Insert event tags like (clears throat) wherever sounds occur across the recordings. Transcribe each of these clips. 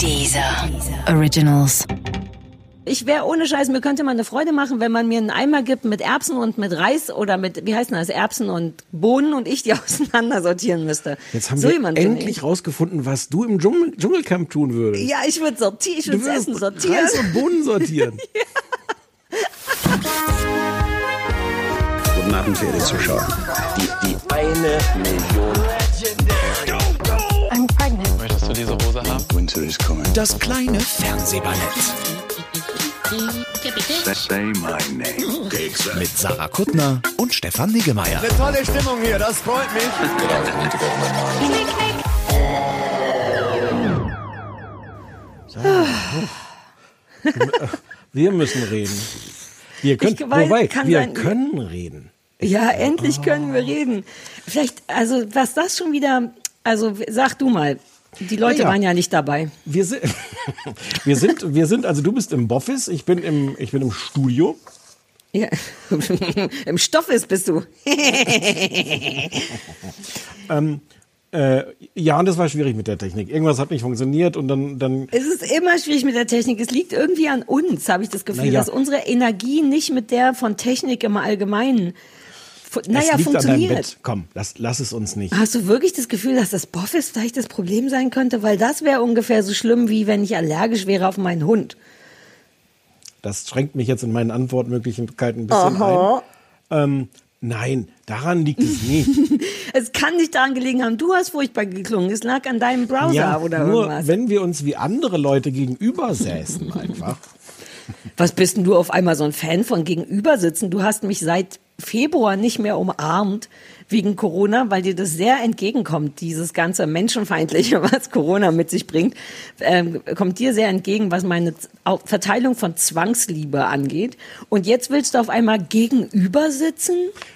Dieser Originals. Ich wäre ohne Scheiß, mir könnte man eine Freude machen, wenn man mir einen Eimer gibt mit Erbsen und mit Reis oder mit, wie heißt das, Erbsen und Bohnen und ich die (laughs) auseinander sortieren müsste. Jetzt haben so wir jemand endlich rausgefunden, was du im Dschungel Dschungelcamp tun würdest. Ja, ich würde sortieren, ich würde Essen sortieren. Reis und Bohnen sortieren. (laughs) Guten Abend, verehrte Zuschauer. Die, die eine Million. Hose haben? Winter is coming. Das kleine Fernsehballett Say my name. mit Sarah Kuttner und Stefan Niggemeier. Tolle Stimmung hier, das freut mich. Wir müssen reden. Wir können, Ich weiß, wobei, kann wir sein- können reden. Ja, endlich können wir reden. Vielleicht, also was das schon wieder, also sag du mal, die Leute Ja, ja. waren ja nicht dabei. Wir sind, (laughs) wir sind, wir sind, also du bist im Boffis, ich bin im, ich bin im Studio. Ja. (laughs) Im Stoffes bist du. (laughs) Äh, ja, und das war schwierig mit der Technik. Irgendwas hat nicht funktioniert und dann, dann Es ist immer schwierig mit der Technik. Es liegt irgendwie an uns, habe ich das Gefühl, Naja. dass unsere Energie nicht mit der von Technik im Allgemeinen, naja, funktioniert. Komm, lass, lass es uns nicht. Hast du wirklich das Gefühl, dass das Boffis vielleicht das Problem sein könnte? Weil das wäre ungefähr so schlimm, wie wenn ich allergisch wäre auf meinen Hund. Das schränkt mich jetzt in meinen Antwortmöglichkeiten ein bisschen Aha. ein. Ähm, nein, daran liegt es nicht. (laughs) Es kann nicht daran gelegen haben, du hast furchtbar geklungen. Es lag an deinem Browser ja, oder nur irgendwas. wenn wir uns wie andere Leute gegenüber säßen einfach. Was bist denn du auf einmal so ein Fan von gegenübersitzen? Du hast mich seit Februar nicht mehr umarmt wegen Corona, weil dir das sehr entgegenkommt, dieses ganze Menschenfeindliche, (laughs) was Corona mit sich bringt, ähm, kommt dir sehr entgegen, was meine Verteilung von Zwangsliebe angeht. Und jetzt willst du auf einmal gegenüber sitzen?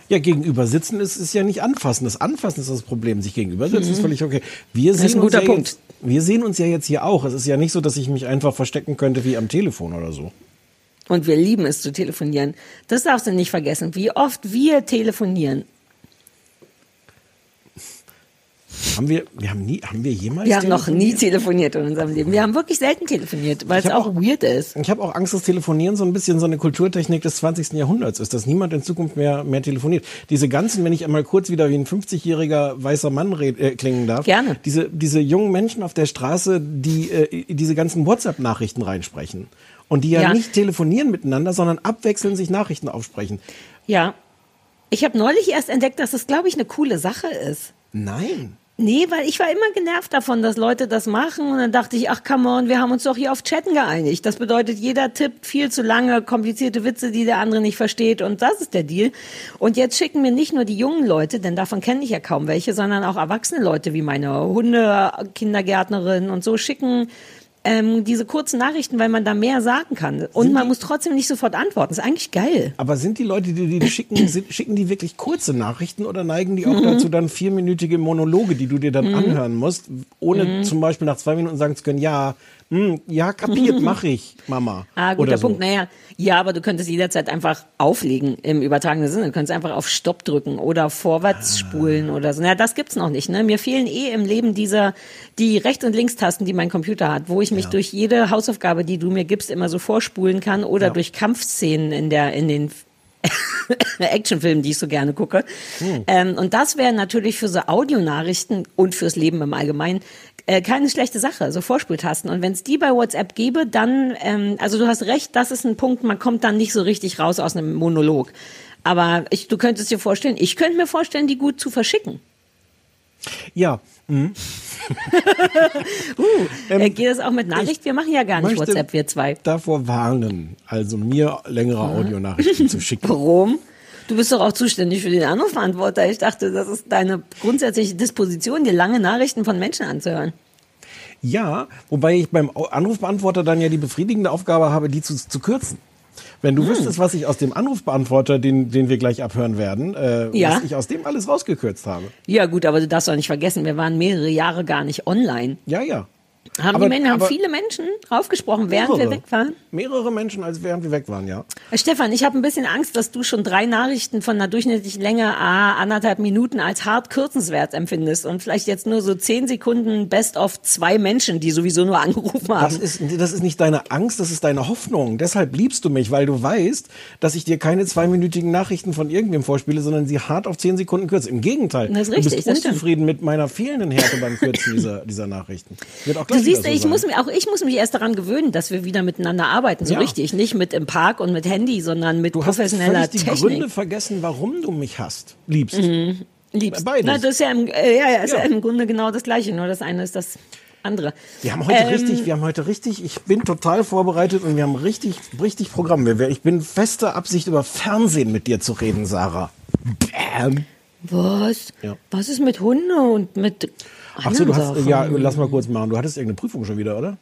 Ja, gegenüber sitzen ist, ist ja nicht anfassen. Das Anfassen ist das Problem. Sich gegenüber sitzen ist völlig okay. Wir Mhm. ist ein guter ja Punkt. Jetzt, wir sehen uns ja jetzt hier auch. Es ist ja nicht so, dass ich mich einfach verstecken könnte wie am Telefon oder so. Und wir lieben es zu telefonieren. Das darfst du nicht vergessen, wie oft wir telefonieren. Haben wir, wir haben nie, haben wir jemals Wir haben noch nie telefoniert? in unserem Leben. Wir haben wirklich selten telefoniert, weil es hab auch weird ist. Ich habe auch Angst, dass Telefonieren so ein bisschen so eine Kulturtechnik des 20. Jahrhunderts ist, dass niemand in Zukunft mehr, mehr telefoniert. Diese ganzen, wenn ich einmal kurz wieder wie ein 50-jähriger weißer Mann red, äh, klingen darf, Gerne. Diese, diese jungen Menschen auf der Straße, die äh, diese ganzen WhatsApp-Nachrichten reinsprechen und die ja, Ja. nicht telefonieren miteinander, sondern abwechselnd sich Nachrichten aufsprechen. Ja. Ich habe neulich erst entdeckt, dass das, glaube ich, eine coole Sache ist. Nein. Nee, weil ich war immer genervt davon, dass Leute das machen. Und dann dachte ich, ach come on, wir haben uns doch hier auf Chatten geeinigt. Das bedeutet, jeder tippt viel zu lange, komplizierte Witze, die der andere nicht versteht. Und das ist der Deal. Und jetzt schicken mir nicht nur die jungen Leute, denn davon kenne ich ja kaum welche, sondern auch erwachsene Leute wie meine Hunde, Kindergärtnerin und so schicken ähm, diese kurzen Nachrichten, weil man da mehr sagen kann. Und man muss trotzdem nicht sofort antworten. ist eigentlich geil. Aber sind die Leute, die die schicken, sind, schicken die wirklich kurze Nachrichten oder neigen die Mhm. auch dazu, dann vierminütige Monologe, die du dir dann anhören musst, ohne Mhm. zum Beispiel nach zwei Minuten sagen zu können, ja, hm, ja, kapiert, (laughs) mach ich, Mama. Ah, guter Oder so. Punkt. Naja, ja, aber du könntest jederzeit einfach auflegen im übertragenen Sinne. Du könntest einfach auf Stopp drücken oder vorwärts Ah. spulen oder so. Naja, das gibt's noch nicht. Ne? Mir fehlen eh im Leben dieser, die Rechts- und Linkstasten, die mein Computer hat, wo ich mich durch jede Hausaufgabe, die du mir gibst, immer so vorspulen kann oder Ja. durch Kampfszenen in der, in den (laughs) Actionfilmen, die ich so gerne gucke. Hm. Ähm, und das wäre natürlich für so Audionachrichten und fürs Leben im Allgemeinen äh, keine schlechte Sache, so Vorspultasten. Und wenn es die bei WhatsApp gäbe, dann, ähm, also du hast recht, das ist ein Punkt, man kommt dann nicht so richtig raus aus einem Monolog. Aber ich, du könntest dir vorstellen, ich könnte mir vorstellen, die gut zu verschicken. Ja, hm. (laughs) äh, geht das auch mit Nachricht? Wir machen ja gar nicht WhatsApp, wir zwei. davor warnen, also mir längere Audionachrichten zu schicken. (laughs) Warum? Du bist doch auch zuständig für den Anrufbeantworter. Ich dachte, das ist deine grundsätzliche Disposition, dir lange Nachrichten von Menschen anzuhören. Ja, wobei ich beim Anrufbeantworter dann ja die befriedigende Aufgabe habe, die zu, zu kürzen. Wenn Hm. du wüsstest, was ich aus dem Anrufbeantworter, den, den wir gleich abhören werden, äh, Ja. was ich aus dem alles rausgekürzt habe. Ja, gut, aber du darfst doch nicht vergessen, wir waren mehrere Jahre gar nicht online. Ja, ja. Haben, Aber- die Männer, haben viele Menschen draufgesprochen, während wir weg waren? Mehrere Menschen, als während wir weg waren, ja. Äh, Stefan, ich habe ein bisschen Angst, dass du schon drei Nachrichten von einer durchschnittlichen Länge, ah, anderthalb Minuten als hart kürzenswert empfindest und vielleicht jetzt nur so zehn Sekunden best of zwei Menschen, die sowieso nur angerufen haben. Das ist, das ist nicht deine Angst, das ist deine Hoffnung. Deshalb liebst du mich, weil du weißt, dass ich dir keine zweiminütigen Nachrichten von irgendwem vorspiele, sondern sie hart auf zehn Sekunden kürze. Im Gegenteil. Das ist du richtig, bist das stimmt. unzufrieden mit meiner fehlenden Härte beim Kürzen dieser, dieser Nachrichten. Wird auch Du gleich siehst, wieder so ich sein. muss auch ich muss mich erst daran gewöhnen, dass wir wieder miteinander arbeiten, so Ja. richtig. Nicht mit im Park und mit Handy, sondern mit Du hast professioneller völlig die Technik. Gründe vergessen, warum du mich hast, liebst. Liebst. Beides. Na, das ist ja im, äh, ja, ja, ist ja. Im Grunde genau das Gleiche, nur das eine ist das andere. Wir haben heute Ähm, richtig, wir haben heute richtig, ich bin total vorbereitet und wir haben richtig, richtig Programm. Ich bin fester Absicht, über Fernsehen mit dir zu reden, Sarah. Bam. Was? Ja. Was ist mit Hunde und mit Ach so, du hast, ja, lass mal kurz machen. Du hattest irgendeine Prüfung schon wieder, oder?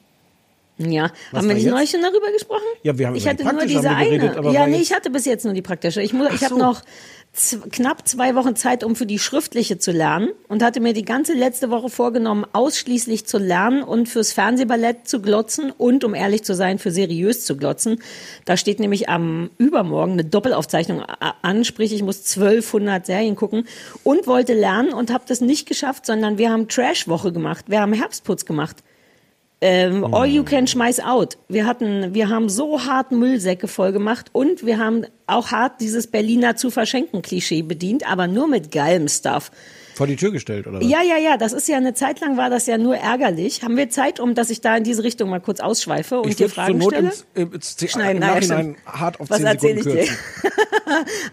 Ja, Was haben wir nicht neulich schon darüber gesprochen? Ja, wir haben ich hatte nur diese geredet, eine. ja, nee, ich hatte bis jetzt nur die praktische. Ich, muss, ich habe noch knapp zwei Wochen Zeit, um für die schriftliche zu lernen und hatte mir die ganze letzte Woche vorgenommen, ausschließlich zu lernen und fürs Fernsehballett zu glotzen und, um ehrlich zu sein, für seriös zu glotzen. Da steht nämlich am Übermorgen eine Doppelaufzeichnung a- an, sprich ich muss 1200 Serien gucken und wollte lernen und habe das nicht geschafft, sondern wir haben Trash-Woche gemacht, wir haben Herbstputz gemacht. Ähm, All you can schmeiß out. Wir hatten, wir haben so hart Müllsäcke voll gemacht und wir haben auch hart dieses Berliner zu verschenken Klischee bedient, aber nur mit geilem Stuff. Vor die Tür gestellt, oder was? Ja, ja, ja, das ist ja eine Zeit lang war das ja nur ärgerlich. Haben wir Zeit, um dass ich da in diese Richtung mal kurz ausschweife und ich dir würde zur Fragen Not stelle? ins, äh, ins, Schneiden, im Nachhinein stimmt. hart auf Was 10 erzähl Sekunden ich dir?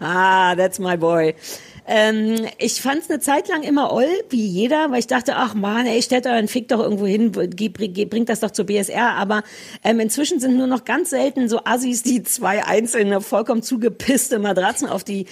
(laughs) ah, that's my boy. Ähm, ich fand es eine Zeit lang immer oll, wie jeder, weil ich dachte, ach man, ey, stellt euren Fick doch irgendwo hin, bringt das doch zur BSR. Aber ähm, inzwischen sind nur noch ganz selten so Assis, die zwei einzelne, vollkommen zugepisste Matratzen auf die,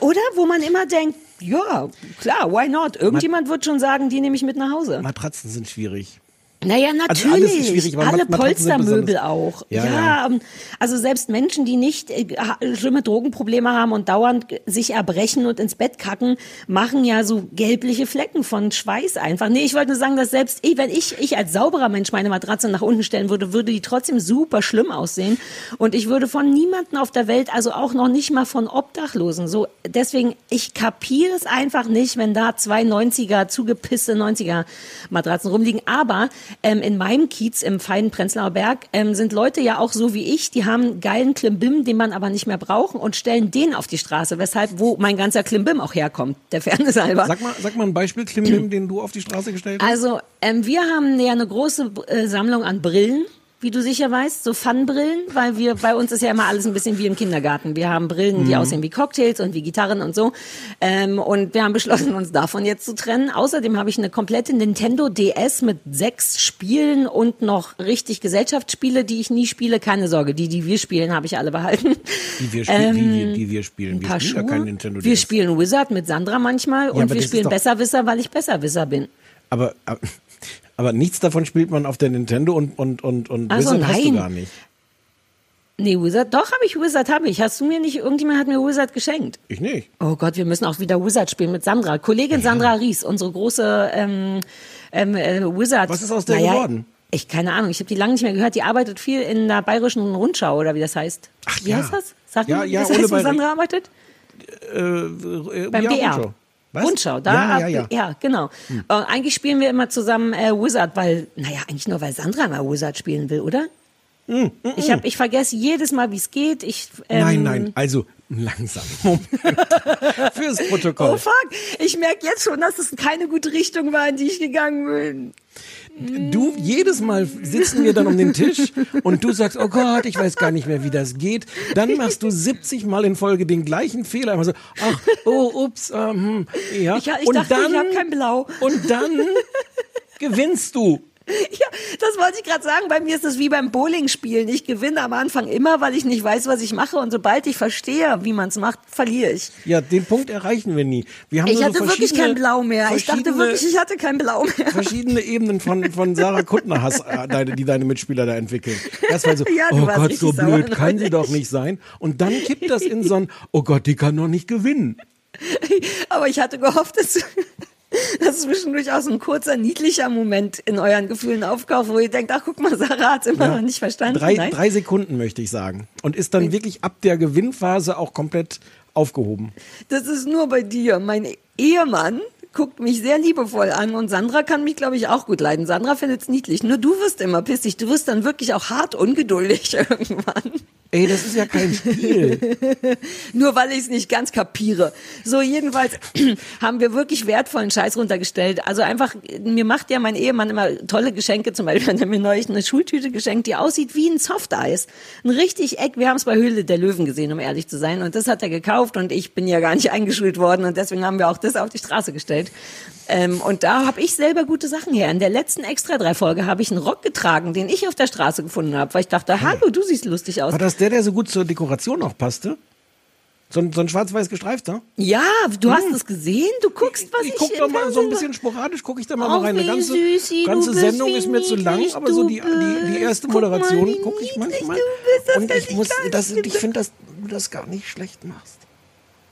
oder? Wo man immer denkt, ja, klar, why not? Irgendjemand wird schon sagen, die nehme ich mit nach Hause. Matratzen sind schwierig. Naja, Also natürlich. aber Alle Polstermöbel auch. Ja, Ja, ja. ähm, also selbst Menschen, die nicht äh, schlimme Drogenprobleme haben und dauernd sich erbrechen und ins Bett kacken, machen ja so gelbliche Flecken von Schweiß einfach. Nee, ich wollte nur sagen, dass selbst ich, wenn ich, ich als sauberer Mensch meine Matratze nach unten stellen würde, würde die trotzdem super schlimm aussehen. Und ich würde von niemanden auf der Welt, also auch noch nicht mal von Obdachlosen, so, deswegen, ich kapiere es einfach nicht, wenn da zwei 90er, zugepisste 90er Matratzen rumliegen. Aber ähm, in meinem Kiez im feinen Prenzlauer Berg ähm, sind Leute ja auch so wie ich, die haben geilen Klimbim, den man aber nicht mehr braucht und stellen den auf die Straße, weshalb, wo mein ganzer Klimbim auch herkommt, der Fairness halber. Sag mal, sag mal ein Beispiel, Klimbim, den du auf die Straße gestellt hast. Also, ähm, wir haben ja eine große äh, Sammlung an Brillen, wie du sicher weißt, so Fun-Brillen, weil wir, bei uns ist ja immer alles ein bisschen wie im Kindergarten. Wir haben Brillen, die aussehen wie Cocktails und wie Gitarren und so. Ähm, und wir haben beschlossen, uns davon jetzt zu trennen. Außerdem habe ich eine komplette Nintendo DS mit sechs Spielen und noch richtig Gesellschaftsspiele, die ich nie spiele. Keine Sorge, die, die wir spielen, habe ich alle behalten. Die wir, spielen, die, wir, die wir spielen. Wir spielen ja kein Nintendo wir DS. spielen Wizard mit Sandra manchmal aber und wir spielen Besserwisser, weil ich Besserwisser bin. Aber, aber, aber nichts davon spielt man auf der Nintendo und, und, und, und Ach so, Wizard hast du nein. gar nicht. Nee, Wizard, doch habe ich Wizard, habe ich. Hast du mir nicht, irgendjemand hat mir Wizard geschenkt. Ich nicht. Oh Gott, wir müssen auch wieder Wizard spielen mit Sandra. Kollegin Sandra Ries, unsere große ähm, ähm, äh, Wizard. Was ist aus der geworden? Ich keine Ahnung, ich habe die lange nicht mehr gehört. Die arbeitet viel in der Bayerischen Rundschau oder wie das heißt. Ach wie ja. heißt das? Sag Ja, wie ja, das heißt, wo Sandra arbeitet? Äh, Beim ja, BR. Rundschau. Was? Rundschau, da Ja, ja, ja. ja genau. Äh, eigentlich spielen wir immer zusammen äh, Wizard, weil, naja, eigentlich nur, weil Sandra mal Wizard spielen will, oder? Ich, hab, ich vergesse jedes Mal, wie es geht. Ich, ähm, Nein, nein, also langsam. (laughs) Moment. Fürs Protokoll. Oh fuck, ich merke jetzt schon, dass es keine gute Richtung war, in die ich gegangen bin. Du, jedes Mal sitzen wir dann um den Tisch und du sagst, oh Gott, ich weiß gar nicht mehr, wie das geht. Dann machst du 70 Mal in Folge den gleichen Fehler. Immer so, ach, oh, ups, ähm, hm, ja. Ich- ich und dachte, ich dann, hab kein Blau. Und dann (laughs) gewinnst du. (laughs) Ja, das wollte ich gerade sagen. Bei mir ist es wie beim Bowling-Spielen. Ich gewinne am Anfang immer, weil ich nicht weiß, was ich mache. Und sobald ich verstehe, wie man es macht, verliere ich. Ja, den Punkt erreichen wir nie. Wir haben Ich nur hatte so wirklich kein Blau mehr. Ich dachte wirklich, ich hatte kein Blau mehr. verschiedene Ebenen von, von Sarah Kuttner hast, äh, die deine Mitspieler da entwickeln. Erstmal so, (laughs) Ja, oh Gott, so blöd kann sie doch nicht sein. Und dann kippt das in so ein, oh Gott, die kann doch nicht gewinnen. (laughs) Aber ich hatte gehofft, dass, dass zwischendurch auch so ein kurzer, niedlicher Moment in euren Gefühlen auftaucht, wo ihr denkt, ach guck mal, Sarah hat's immer noch nicht verstanden. Drei, Nein? drei Sekunden möchte ich sagen. Und ist dann wirklich ab der Gewinnphase auch komplett aufgehoben. Das ist nur bei dir. Mein Ehemann guckt mich sehr liebevoll an und Sandra kann mich, glaube ich, auch gut leiden. Sandra findet es niedlich. Nur du wirst immer pissig. Du wirst dann wirklich auch hart ungeduldig (laughs) irgendwann. Ey, das ist ja kein Spiel. (laughs) Nur weil ich es nicht ganz kapiere. So, jedenfalls (clears throat) haben wir wirklich wertvollen Scheiß runtergestellt. Also einfach, mir macht ja mein Ehemann immer tolle Geschenke. Zum Beispiel hat er mir neulich eine Schultüte geschenkt, die aussieht wie ein Softeis. Ein richtig Eck. Wir haben es bei Höhle der Löwen gesehen, um ehrlich zu sein. Und das hat er gekauft und ich bin ja gar nicht (laughs) eingeschult worden. Und deswegen haben wir auch das auf die Straße gestellt. Ähm, und da habe ich selber gute Sachen her. In der letzten extra drei Folge habe ich einen Rock getragen, den ich auf der Straße gefunden habe, weil ich dachte, hallo, du siehst lustig aus. Der, der so gut zur Dekoration auch passte? So ein, so ein schwarz-weiß gestreifter? Ja, du hast es gesehen, du guckst, was ich, ich guck doch mal so ein bisschen sporadisch, gucke ich da mal, mal rein. Eine wie ganze, süßi, ganze Sendung ist mir zu lang, aber so die, die, die erste. Guck Moderation gucke ich manchmal. du bist, das Und ich muss, das, ich finde, dass du das gar nicht schlecht machst.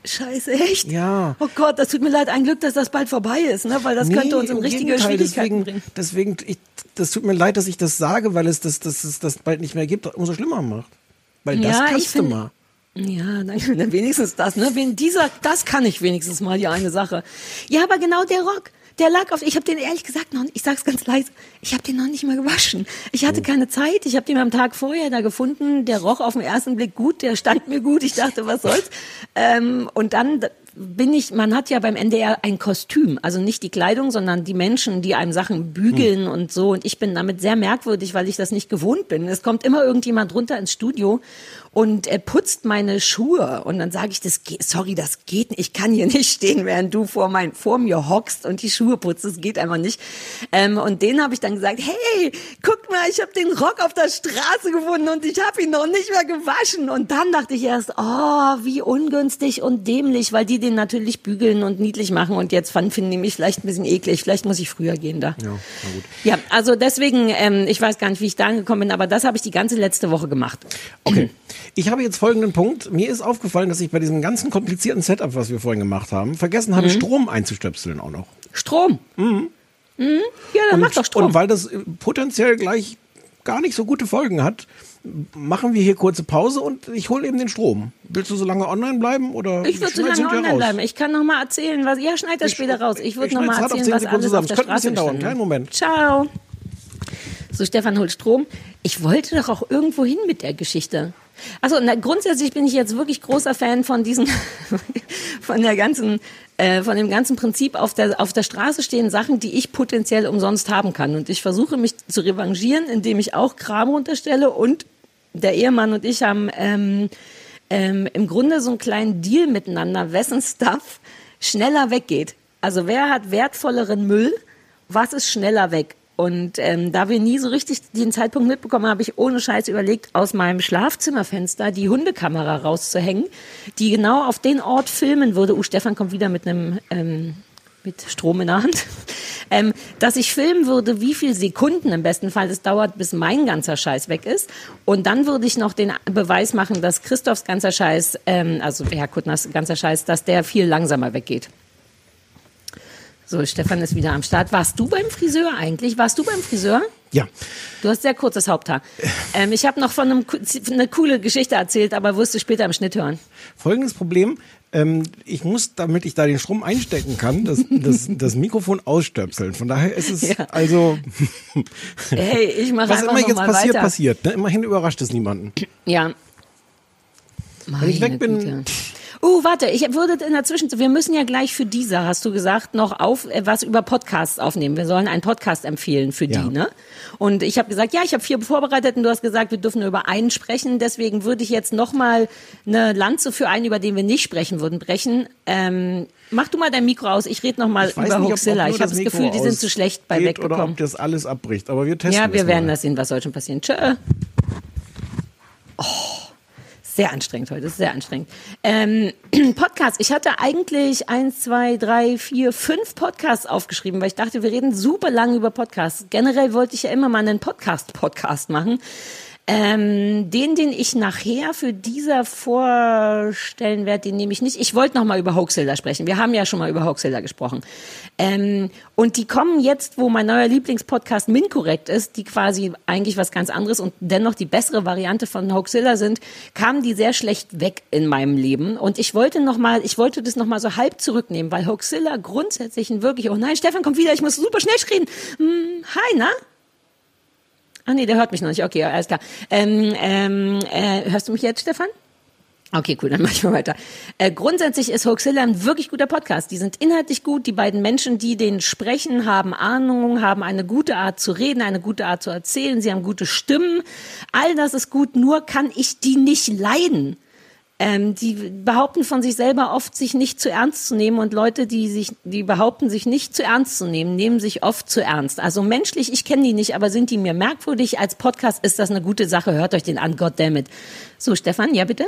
Scheiße, echt? Ja. Oh Gott, das tut mir leid. Ein Glück, dass das bald vorbei ist, ne? Weil das könnte uns in im richtige Gegenteil, Schwierigkeiten deswegen, bringen. Deswegen, ich, das tut mir leid, dass ich das sage, weil es das, das, das, das bald nicht mehr gibt, umso schlimmer macht. Weil das Ja, kannst du mal. Ja, dann, dann (laughs) wenigstens das, ne? Wenn dieser, das kann ich wenigstens mal die eine Sache. Ja, aber genau der Rock, der lag auf. Ich habe den ehrlich gesagt noch, ich sag's ganz leise, ich habe den noch nicht mal gewaschen. Ich Oh. hatte keine Zeit. Ich habe den am Tag vorher da gefunden. Der roch auf den ersten Blick gut, der stand mir gut. Ich dachte, was soll's. Ähm, und dann bin ich, man hat ja beim NDR ein Kostüm, also nicht die Kleidung, sondern die Menschen, die einem Sachen bügeln Hm. und so. Und ich bin damit sehr merkwürdig, weil ich das nicht gewohnt bin. Es kommt immer irgendjemand runter ins Studio und er putzt meine Schuhe und dann sage ich, das geht, sorry, das geht nicht. Ich kann hier nicht stehen, während du vor mein vor mir hockst und die Schuhe putzt. Das geht einfach nicht. Ähm, und den habe ich dann gesagt, hey, guck mal, ich habe den Rock auf der Straße gefunden und ich habe ihn noch nicht mehr gewaschen. Und dann dachte ich erst, oh, wie ungünstig und dämlich, weil die den natürlich bügeln und niedlich machen. Und jetzt finden die mich vielleicht ein bisschen eklig. Vielleicht muss ich früher gehen da. Ja, na gut. Ja, also deswegen, ähm, ich weiß gar nicht, wie ich da angekommen bin, aber das habe ich die ganze letzte Woche gemacht. Okay. Ich habe jetzt folgenden Punkt. Mir ist aufgefallen, dass ich bei diesem ganzen komplizierten Setup, was wir vorhin gemacht haben, vergessen Mhm. habe, Strom einzustöpseln auch noch. Strom. Mhm. Ja, dann mach doch Strom. und weil das äh, potenziell gleich gar nicht so gute Folgen hat, machen wir hier kurze Pause und ich hole eben den Strom. Willst du so lange online bleiben oder ich würde so lange online raus? bleiben. Ich kann noch mal erzählen, was. Ja, schneid das Ich- später raus. Ich würde noch mal erzählen, 10 was Sekunden alles zusammen. auf der ein Straße bisschen dauern. Kleinen Moment. Ciao. So, Stefan holt Strom. Ich wollte doch auch irgendwo hin mit der Geschichte. Also grundsätzlich bin ich jetzt wirklich großer Fan von diesen, (laughs) von der ganzen, äh, von dem ganzen Prinzip auf der auf der Straße stehen Sachen, die ich potenziell umsonst haben kann. Und ich versuche mich zu revanchieren, indem ich auch Kram runterstelle. Und der Ehemann und ich haben ähm, ähm, im Grunde so einen kleinen Deal miteinander, wessen Stuff schneller weggeht. Also wer hat wertvolleren Müll? Was ist schneller weg? Und ähm, da wir nie so richtig den Zeitpunkt mitbekommen, habe ich ohne Scheiß überlegt, aus meinem Schlafzimmerfenster die Hundekamera rauszuhängen, die genau auf den Ort filmen würde. Uh, Stefan kommt wieder mit einem ähm, mit Strom in der Hand, (laughs) ähm, dass ich filmen würde, wie viel Sekunden im besten Fall es dauert, bis mein ganzer Scheiß weg ist. Und dann würde ich noch den Beweis machen, dass Christophs ganzer Scheiß, ähm, also Herr Kuttners ganzer Scheiß, dass der viel langsamer weggeht. So, Stefan ist wieder am Start. Warst du beim Friseur eigentlich? Warst du beim Friseur? Ja. Du hast sehr kurzes Haupthaar. Ähm, ich habe noch von einem, eine coole Geschichte erzählt, aber wirst du später im Schnitt hören. Folgendes Problem. Ähm, ich muss, damit ich da den Strom einstecken kann, das, das, das Mikrofon ausstöpseln. Von daher ist es Ja. also, (laughs) Hey, ich mache was einfach immer jetzt passiert, weiter. passiert. Ne? Immerhin überrascht es niemanden. Ja. Wenn ich Meine weg bin, Güte. Uh, warte, ich würde in der Zwischenzeit, wir müssen ja gleich für dieser, hast du gesagt, noch auf äh, was über Podcasts aufnehmen. Wir sollen einen Podcast empfehlen für Ja. die, ne? Und ich habe gesagt, ja, ich habe vier vorbereitet und du hast gesagt, wir dürfen nur über einen sprechen. Deswegen würde ich jetzt noch mal eine Lanze für einen, über den wir nicht sprechen würden, brechen. Ähm, mach du mal dein Mikro aus. Ich rede noch mal ich weiß über nur Ich habe das Mikro Gefühl, die sind zu schlecht bei ausgeht Oder ob das alles abbricht. Aber wir testen Ja, wir werden mal. das sehen, was soll schon passieren. Tschö. Oh, sehr anstrengend heute, sehr anstrengend. Ähm, (clears throat) Podcast. Ich hatte eigentlich eins, zwei, drei, vier, fünf Podcasts aufgeschrieben, weil ich dachte, wir reden super lange über Podcasts. Generell wollte ich ja immer mal einen Podcast-Podcast machen. Ähm, den, den ich nachher für dieser vorstellen werde, den nehme ich nicht. Ich wollte noch mal über Hoaxilla sprechen. Wir haben ja schon mal über Hoaxilla gesprochen. Ähm, und die kommen jetzt, wo mein neuer Lieblingspodcast Minkorrekt ist, die quasi eigentlich was ganz anderes und dennoch die bessere Variante von Hoaxilla sind, kamen die sehr schlecht weg in meinem Leben. Und ich wollte noch mal, ich wollte das noch mal so halb zurücknehmen, weil Hoaxilla grundsätzlich ein wirklich, oh nein, Stefan kommt wieder, ich muss super schnell reden. Hm, hi, na? Ah nee, der hört mich noch nicht. Okay, alles klar. Ähm, ähm, äh, hörst du mich jetzt, Stefan? Okay, cool, dann mach ich mal weiter. Äh, grundsätzlich ist Hoaxilla ein wirklich guter Podcast. Die sind inhaltlich gut. Die beiden Menschen, die den sprechen, haben Ahnung, haben eine gute Art zu reden, eine gute Art zu erzählen. Sie haben gute Stimmen. All das ist gut. Nur kann ich die nicht leiden. Ähm, die behaupten von sich selber oft, sich nicht zu ernst zu nehmen und Leute, die sich, die behaupten, sich nicht zu ernst zu nehmen, nehmen sich oft zu ernst. Also menschlich, ich kenne die nicht, aber sind die mir merkwürdig? Als Podcast ist das eine gute Sache. Hört euch den an, goddammit. So, Stefan, ja bitte?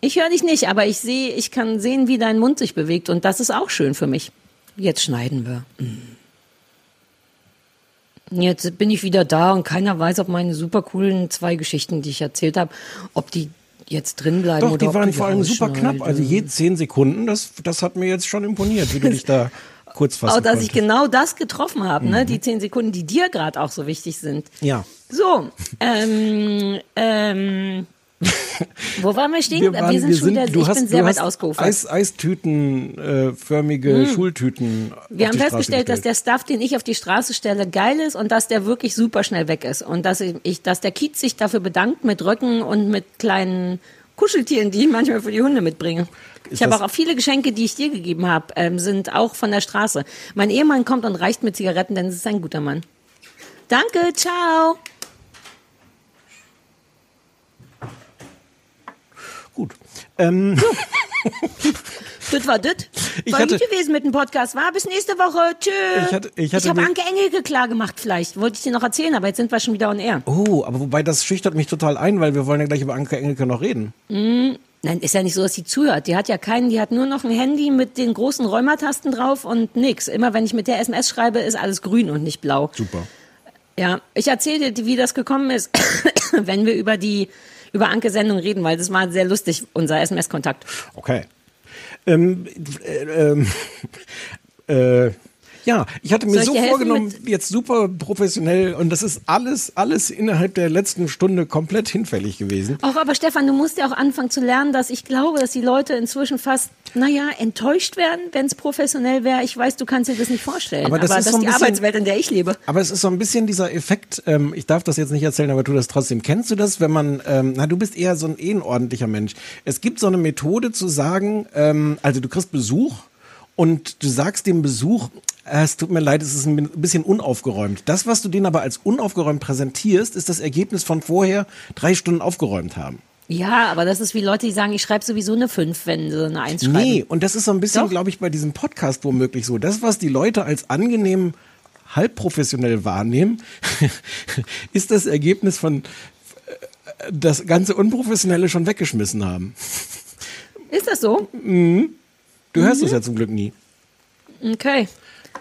Ich höre dich nicht, aber ich sehe, ich kann sehen, wie dein Mund sich bewegt und das ist auch schön für mich. Jetzt schneiden wir. Mm. Jetzt bin ich wieder da und keiner weiß, ob meine super coolen zwei Geschichten, die ich erzählt habe, ob die jetzt drin bleiben Doch, oder die waren vor allem super knapp. Also je zehn Sekunden, das, das hat mir jetzt schon imponiert, wie du (laughs) dich da kurz fassen Auch, dass ich konntest. Mhm. genau das getroffen habe, ne? Die zehn Sekunden, die dir gerade auch so wichtig sind. Ja. So, ähm, ähm, wo waren wir stehen? Wir, sind schon wieder, du ich hast, bin sehr weit hast ausgeufert. Eis, Eistütenförmige äh, förmige Schultüten. Wir haben festgestellt, dass der Stuff, den ich auf die Straße stelle, geil ist und dass der wirklich super schnell weg ist. Und dass ich, dass der Kiez sich dafür bedankt mit Röcken und mit kleinen Kuscheltieren, die ich manchmal für die Hunde mitbringe. Ich Ist habe das- auch viele Geschenke, die ich dir gegeben habe, ähm, sind auch von der Straße. Mein Ehemann kommt und reicht mit Zigaretten, denn es ist ein guter Mann. Danke, ciao. Ähm, Das war das. Ich War hatte- gut gewesen mit dem Podcast. War bis nächste Woche. Tschö. Ich hatte- ich hatte habe Anke Engelke klar gemacht vielleicht. Wollte ich dir noch erzählen, aber jetzt sind wir schon wieder on air. oh, aber wobei das schüchtert mich total ein, weil wir wollen ja gleich über Anke Engelke noch reden. Nein, ist ja nicht so, dass sie zuhört. Die hat ja keinen, die hat nur noch ein Handy mit den großen Räumertasten drauf und nix. Immer wenn ich mit der SMS schreibe, ist alles grün und nicht blau. Super. Ja, ich erzähle dir, wie das gekommen ist, (coughs) wenn wir über die über Anke Sendung reden, weil das war sehr lustig, unser SMS-Kontakt. Okay. Ähm, äh, ähm, (laughs) äh, ja, ich hatte mir ich so vorgenommen, jetzt super professionell und das ist alles, alles innerhalb der letzten Stunde komplett hinfällig gewesen. Auch aber Stefan, du musst ja auch anfangen zu lernen, dass ich glaube, dass die Leute inzwischen fast, naja, enttäuscht werden, wenn es professionell wäre. Ich weiß, du kannst dir das nicht vorstellen. Aber das ist so ist die bisschen- Arbeitswelt, in der ich lebe. Aber es ist so ein bisschen dieser Effekt, ähm, ich darf das jetzt nicht erzählen, aber tu das trotzdem. Kennst du das, wenn man, ähm, na, du bist eher so ein eh ein ordentlicher Mensch. Es gibt so eine Methode zu sagen, ähm, also du kriegst Besuch und du sagst dem Besuch, es tut mir leid, es ist ein bisschen unaufgeräumt. Das, was du denen aber als unaufgeräumt präsentierst, ist das Ergebnis von vorher drei Stunden aufgeräumt haben. Ja, aber das ist wie Leute, die sagen, ich schreibe sowieso eine 5, wenn sie eine 1 schreiben. Nee, und das ist so ein bisschen, glaube ich, bei diesem Podcast womöglich so. Das, was die Leute als angenehm halbprofessionell wahrnehmen, (laughs) ist das Ergebnis von äh, das ganze Unprofessionelle schon weggeschmissen haben. Ist das so? Du hörst Mhm. es ja zum Glück nie. Okay.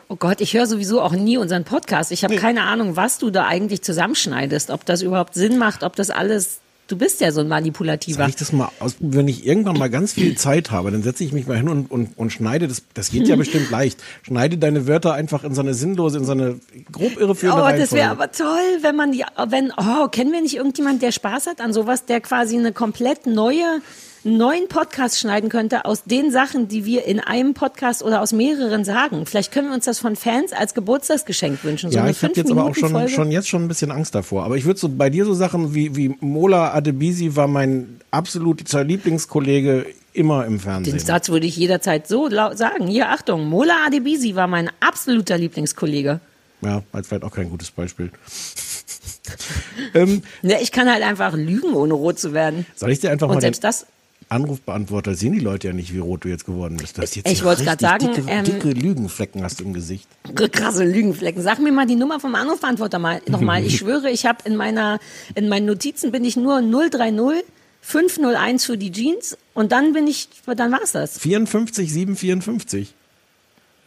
Oh Gott, ich höre sowieso auch nie unseren Podcast. Ich habe keine Ahnung, was du da eigentlich zusammenschneidest, ob das überhaupt Sinn macht, ob das alles. Du bist ja so ein Manipulativer. Soll ich das mal ausprobieren? Wenn ich irgendwann mal ganz viel Zeit habe, dann setze ich mich mal hin und, und, und schneide das. Das geht ja (laughs) bestimmt leicht. Schneide deine Wörter einfach in so eine sinnlose, in so eine grob irreführende Oh, das Reihenfolge. wäre aber toll, wenn man die, wenn, oh, kennen wir nicht irgendjemand, der Spaß hat an sowas, der quasi eine komplett neue, neuen Podcast schneiden könnte aus den Sachen, die wir in einem Podcast oder aus mehreren sagen. Vielleicht können wir uns das von Fans als Geburtstagsgeschenk wünschen. So ja, ich habe jetzt aber auch schon, schon jetzt schon ein bisschen Angst davor. Aber ich würde so bei dir so Sachen wie, wie Mola Adebisi war mein absoluter Lieblingskollege immer im Fernsehen. Den Satz würde ich jederzeit so sagen. Hier, Achtung, Mola Adebisi war mein absoluter Lieblingskollege. Ja, als vielleicht auch kein gutes Beispiel. (laughs) (laughs) ähm, Ja, ich kann halt einfach lügen, ohne rot zu werden. soll ich dir einfach mal Und den selbst das, Anrufbeantworter sehen die Leute ja nicht, wie rot du jetzt geworden bist. Du hast jetzt Ich wollte richtig sagen, dicke, ähm, dicke Lügenflecken hast du im Gesicht. krasse Lügenflecken. Sag mir mal die Nummer vom Anrufbeantworter mal nochmal. Ich (laughs) schwöre, ich habe in meiner in meinen Notizen bin ich nur 030 501 für die Jeans und dann bin ich dann war's das. 54 754.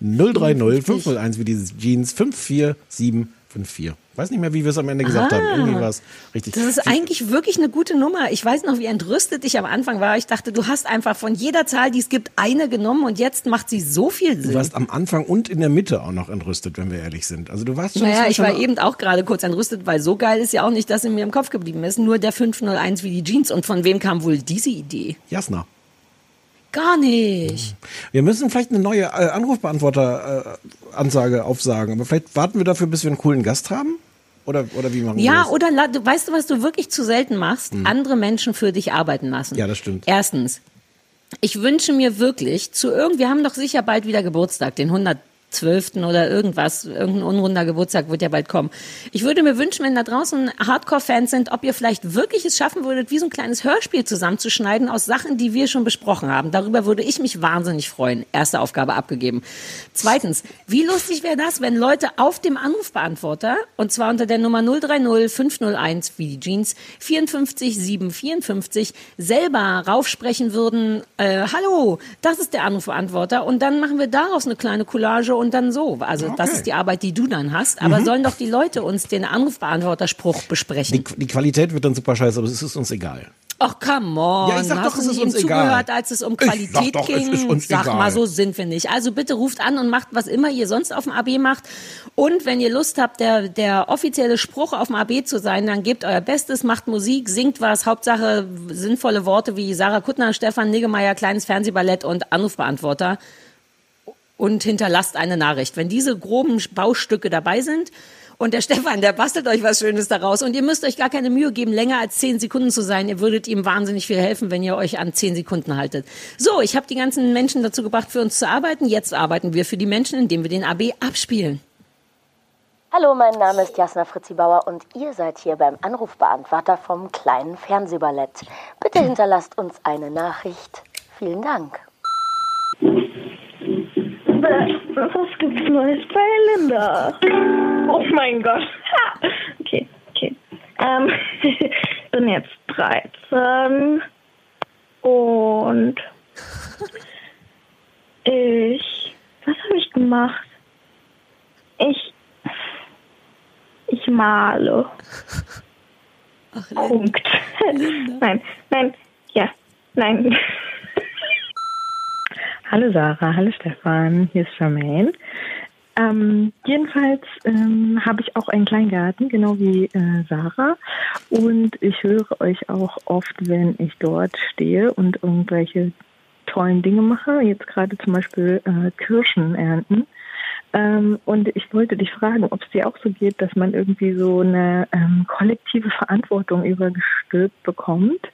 030 501 wie dieses Jeans 54 754. 5-4. Weiß nicht mehr, wie wir es am Ende gesagt haben. Irgendwie war es richtig. Ah. Das ist eigentlich wirklich eine gute Nummer. Ich weiß noch, wie entrüstet ich am Anfang war. Ich dachte, du hast einfach von jeder Zahl, die es gibt, eine genommen und jetzt macht sie so viel Du Sinn. warst am Anfang und in der Mitte auch noch entrüstet, wenn wir ehrlich sind. Also du warst schon. Naja, ich war eben auch gerade kurz entrüstet, weil so geil ist ja auch nicht, dass in mir im Kopf geblieben ist. Nur der 501 wie die Jeans. Und von wem kam wohl diese Idee? Jasna. Gar nicht. Wir müssen vielleicht eine neue äh, Anrufbeantworter-Ansage aufsagen, aber vielleicht warten wir dafür, bis wir einen coolen Gast haben? Oder, oder wie machen wir Ja, das? oder la- du, weißt du, was du wirklich zu selten machst? Andere Menschen für dich arbeiten lassen. Hm. Ja, das stimmt. Erstens, ich wünsche mir wirklich zu irgend, wir haben doch sicher bald wieder Geburtstag, den 112. oder irgendwas, irgendein unrunder Geburtstag wird ja bald kommen. Ich würde mir wünschen, wenn da draußen Hardcore-Fans sind, ob ihr vielleicht wirklich es schaffen würdet, wie so ein kleines Hörspiel zusammenzuschneiden aus Sachen, die wir schon besprochen haben. Darüber würde ich mich wahnsinnig freuen. Erste Aufgabe abgegeben. Zweitens, wie lustig wäre das, wenn Leute auf dem Anrufbeantworter, und zwar unter der Nummer 030 501 wie die Jeans 54 754 selber raufsprechen würden, äh, hallo, das ist der Anrufbeantworter und dann machen wir daraus eine kleine Collage und dann so. Also das Okay. Mhm. ist die Arbeit, die du dann hast. Aber sollen doch die Leute uns den Anrufbeantworterspruch besprechen? Die, die Qualität wird dann super scheiße, aber es ist uns egal. Ach, come on. Ja, ich sag Hast doch, es ist nicht uns egal. zugehört, als es um Qualität doch, ging? Sag egal. mal, so sind wir nicht. Also bitte ruft an und macht, was immer ihr sonst auf dem AB macht. Und wenn ihr Lust habt, der, der offizielle Spruch auf dem AB zu sein, dann gebt euer Bestes, macht Musik, singt was. Hauptsache sinnvolle Worte wie Sarah Kuttner, Stefan Niggemeier, kleines Fernsehballett und Anrufbeantworter. Und hinterlasst eine Nachricht. Wenn diese groben Baustücke dabei sind, und der (laughs) Stefan, der bastelt euch was Schönes daraus. Und ihr müsst euch gar keine Mühe geben, länger als zehn Sekunden zu sein. Ihr würdet ihm wahnsinnig viel helfen, wenn ihr euch an zehn Sekunden haltet. So, ich habe die ganzen Menschen dazu gebracht, für uns zu arbeiten. Jetzt arbeiten wir für die Menschen, indem wir den AB abspielen. Hallo, mein Name ist Jasna Fritzi Bauer und ihr seid hier beim Anrufbeantworter vom kleinen Fernsehballett. Bitte hinterlasst uns eine Nachricht. Vielen Dank. Was gibt's Neues bei Linda? Oh mein Gott. Ha. Okay, okay. Ähm, ich (laughs) bin jetzt 13 und ich. Was habe ich gemacht? Ich. Ich male. Punkt. (laughs) Nein, nein, ja, nein. Hallo Sarah, hallo Stefan, hier ist Charmaine. Ähm, jedenfalls ähm, habe ich auch einen Kleingarten, genau wie äh, Sarah. Und ich höre euch auch oft, wenn ich dort stehe und irgendwelche tollen Dinge mache. Jetzt gerade zum Beispiel äh, Kirschen ernten. Ähm, und ich wollte dich fragen, ob es dir auch so geht, dass man irgendwie so eine ähm, kollektive Verantwortung übergestülpt bekommt.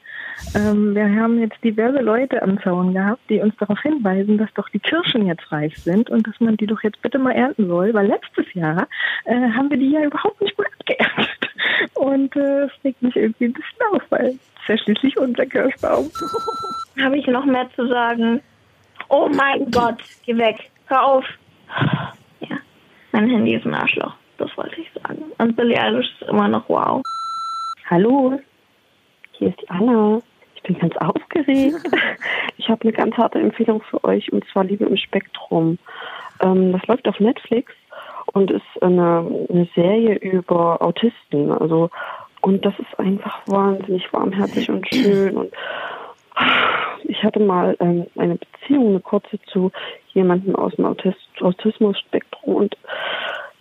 Ähm, wir haben jetzt diverse Leute am Zaun gehabt, die uns darauf hinweisen, dass doch die Kirschen jetzt reif sind und dass man die doch jetzt bitte mal ernten soll, weil letztes Jahr äh, haben wir die ja überhaupt nicht gut geerntet. (laughs) Und äh, es regt mich irgendwie ein bisschen auf, weil es ist ja schließlich unser Kirschbaum. (laughs) Habe ich noch mehr zu sagen? Oh mein Gott, geh weg. Hör auf. Ja, mein Handy ist ein Arschloch. Das wollte ich sagen. Und Billie Eilish ist immer noch wow. Hallo, hier ist die Anna. Ich bin ganz aufgeregt. Ich habe eine ganz harte Empfehlung für euch und zwar Liebe im Spektrum. Ähm, das läuft auf Netflix und ist eine, eine Serie über Autisten. Also und das ist einfach wahnsinnig warmherzig und schön und ich hatte mal ähm, eine Beziehung, eine kurze zu jemandem aus dem Autist Autismus-Spektrum und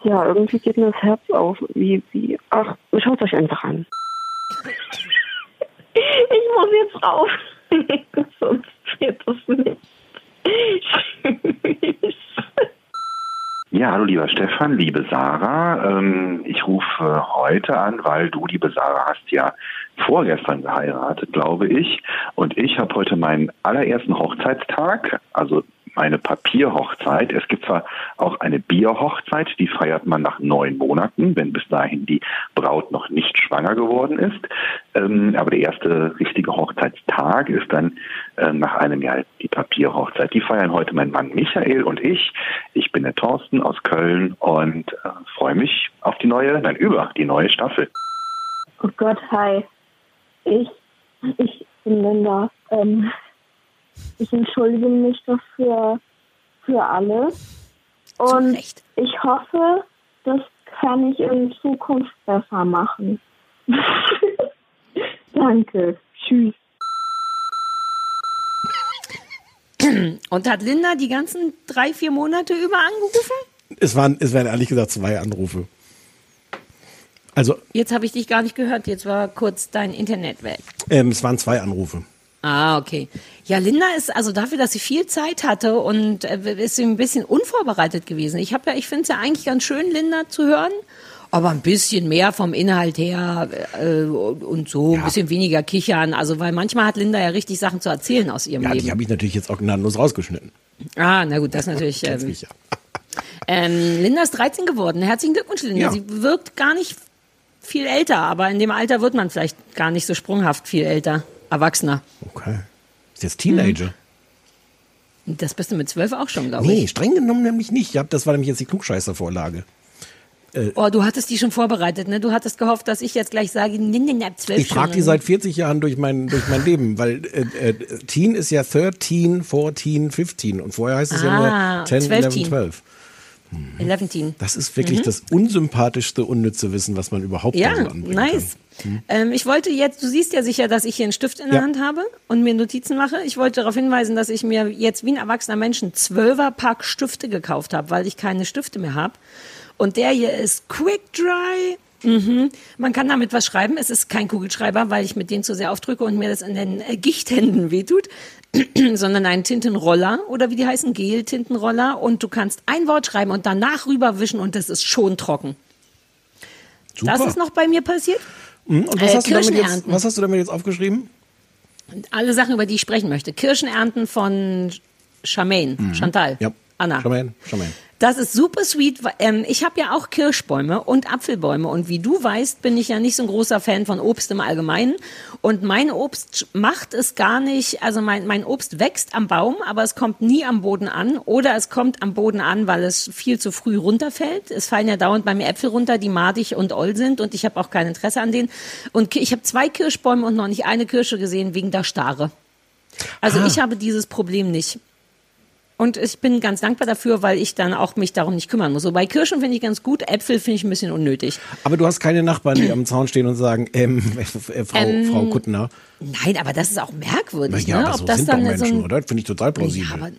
ja, irgendwie geht mir das Herz auf. Wie, wie, ach, schaut euch einfach an. (laughs) Ich muss jetzt rauf. (laughs) Sonst wird das nicht. Ja, hallo lieber Stefan, liebe Sarah. Ähm, ich rufe heute an, weil du, liebe Sarah, hast ja vorgestern geheiratet, glaube ich. Und ich habe heute meinen allerersten Hochzeitstag, also meine Papierhochzeit. Es gibt zwar auch eine Bierhochzeit, die feiert man nach neun Monaten, wenn bis dahin die Braut noch nicht schwanger geworden ist. Ähm, aber der erste richtige Hochzeitstag ist dann äh, nach einem Jahr die Papierhochzeit. Die feiern heute mein Mann Michael und ich. Ich bin der Thorsten aus Köln und äh, freue mich auf die neue, nein, über die neue Staffel. Oh Gott, hi. Ich, ich bin Linda. Ähm, ich entschuldige mich dafür für alle. Und ich hoffe, dass kann ich in Zukunft besser machen. (laughs) Danke. Tschüss. Und hat Linda die ganzen drei, vier Monate über angerufen? Es waren, es waren ehrlich gesagt zwei Anrufe. Also, Jetzt habe ich dich gar nicht gehört. Jetzt war kurz dein Internet weg. ähm, es waren zwei Anrufe. Ah, okay. Ja, Linda ist also dafür, dass sie viel Zeit hatte und äh, ist sie ein bisschen unvorbereitet gewesen. Ich habe ja, ich finde es ja eigentlich ganz schön, Linda zu hören, aber ein bisschen mehr vom Inhalt her äh, und so, ein bisschen weniger kichern. Also, weil manchmal hat Linda ja richtig Sachen zu erzählen aus ihrem Ja, die Leben. habe ich natürlich jetzt auch gnadenlos rausgeschnitten. Ah, na gut, das ist natürlich. (laughs) Ähm, mich ja. (laughs) ähm, Linda ist 13 geworden. Herzlichen Glückwunsch, Linda. Ja. Sie wirkt gar nicht viel älter, aber in dem Alter wird man vielleicht gar nicht so sprunghaft viel älter. Erwachsener. Okay. Ist jetzt Teenager. Mhm. Das bist du mit zwölf auch schon, glaube nee, ich. Nee, streng genommen nämlich nicht. Das war nämlich jetzt die Klugscheißer-Vorlage. Äh, oh, du hattest die schon vorbereitet, ne? Du hattest gehofft, dass ich jetzt gleich sage, nee, nee, nee, zwölf Ich trage die ne? seit 40 Jahren durch mein, durch mein Leben, weil äh, äh, Teen ist ja 13, 14, 15 und vorher heißt es ah, ja nur 10, 12. 11, 12. Mhm. 11. Das ist wirklich mhm. das unsympathischste unnütze Wissen, was man überhaupt ja, so anbringen nice. kann. Mhm. Ähm, ich wollte jetzt, du siehst ja sicher, dass ich hier einen Stift in ja. der Hand habe und mir Notizen mache. Ich wollte darauf hinweisen, dass ich mir jetzt wie ein erwachsener Mensch einen Zwölferpack Stifte gekauft habe, weil ich keine Stifte mehr habe. Und der hier ist Quick Dry Mhm. Man kann damit was schreiben. Es ist kein Kugelschreiber, weil ich mit denen zu sehr aufdrücke und mir das in den äh, Gichthänden wehtut, (clears throat) sondern ein Tintenroller oder wie die heißen, Gel-Tintenroller. Und du kannst ein Wort schreiben und danach rüberwischen und das ist schon trocken. Super. Das ist noch bei mir passiert. Mhm. Und was, Äh, hast du damit Kirschen jetzt, was hast du damit jetzt aufgeschrieben? alle Sachen, über die ich sprechen möchte. Kirschenernten von Charmaine, Chantal, Ja. Anna. Charmaine, Charmaine. Das ist super sweet. Ähm, ich habe ja auch Kirschbäume und Apfelbäume und wie du weißt, bin ich ja nicht so ein großer Fan von Obst im Allgemeinen und mein Obst macht es gar nicht, also mein, mein Obst wächst am Baum, aber es kommt nie am Boden an oder es kommt am Boden an, weil es viel zu früh runterfällt. Es fallen ja dauernd bei mir Äpfel runter, die madig und oll sind und ich habe auch kein Interesse an denen und ich habe zwei Kirschbäume und noch nicht eine Kirsche gesehen wegen der Starre. Also Ah. ich habe dieses Problem nicht. Und ich bin ganz dankbar dafür, weil ich dann auch mich darum nicht kümmern muss. So bei Kirschen finde ich ganz gut, Äpfel finde ich ein bisschen unnötig. Aber du hast keine Nachbarn, die am Zaun stehen und sagen, ähm, äh, Frau, Ähm, Frau Kuttner. Nein, aber das ist auch merkwürdig, Ja, ne? aber so sind doch so Menschen, ein, oder? Finde ich total plausibel. Ja,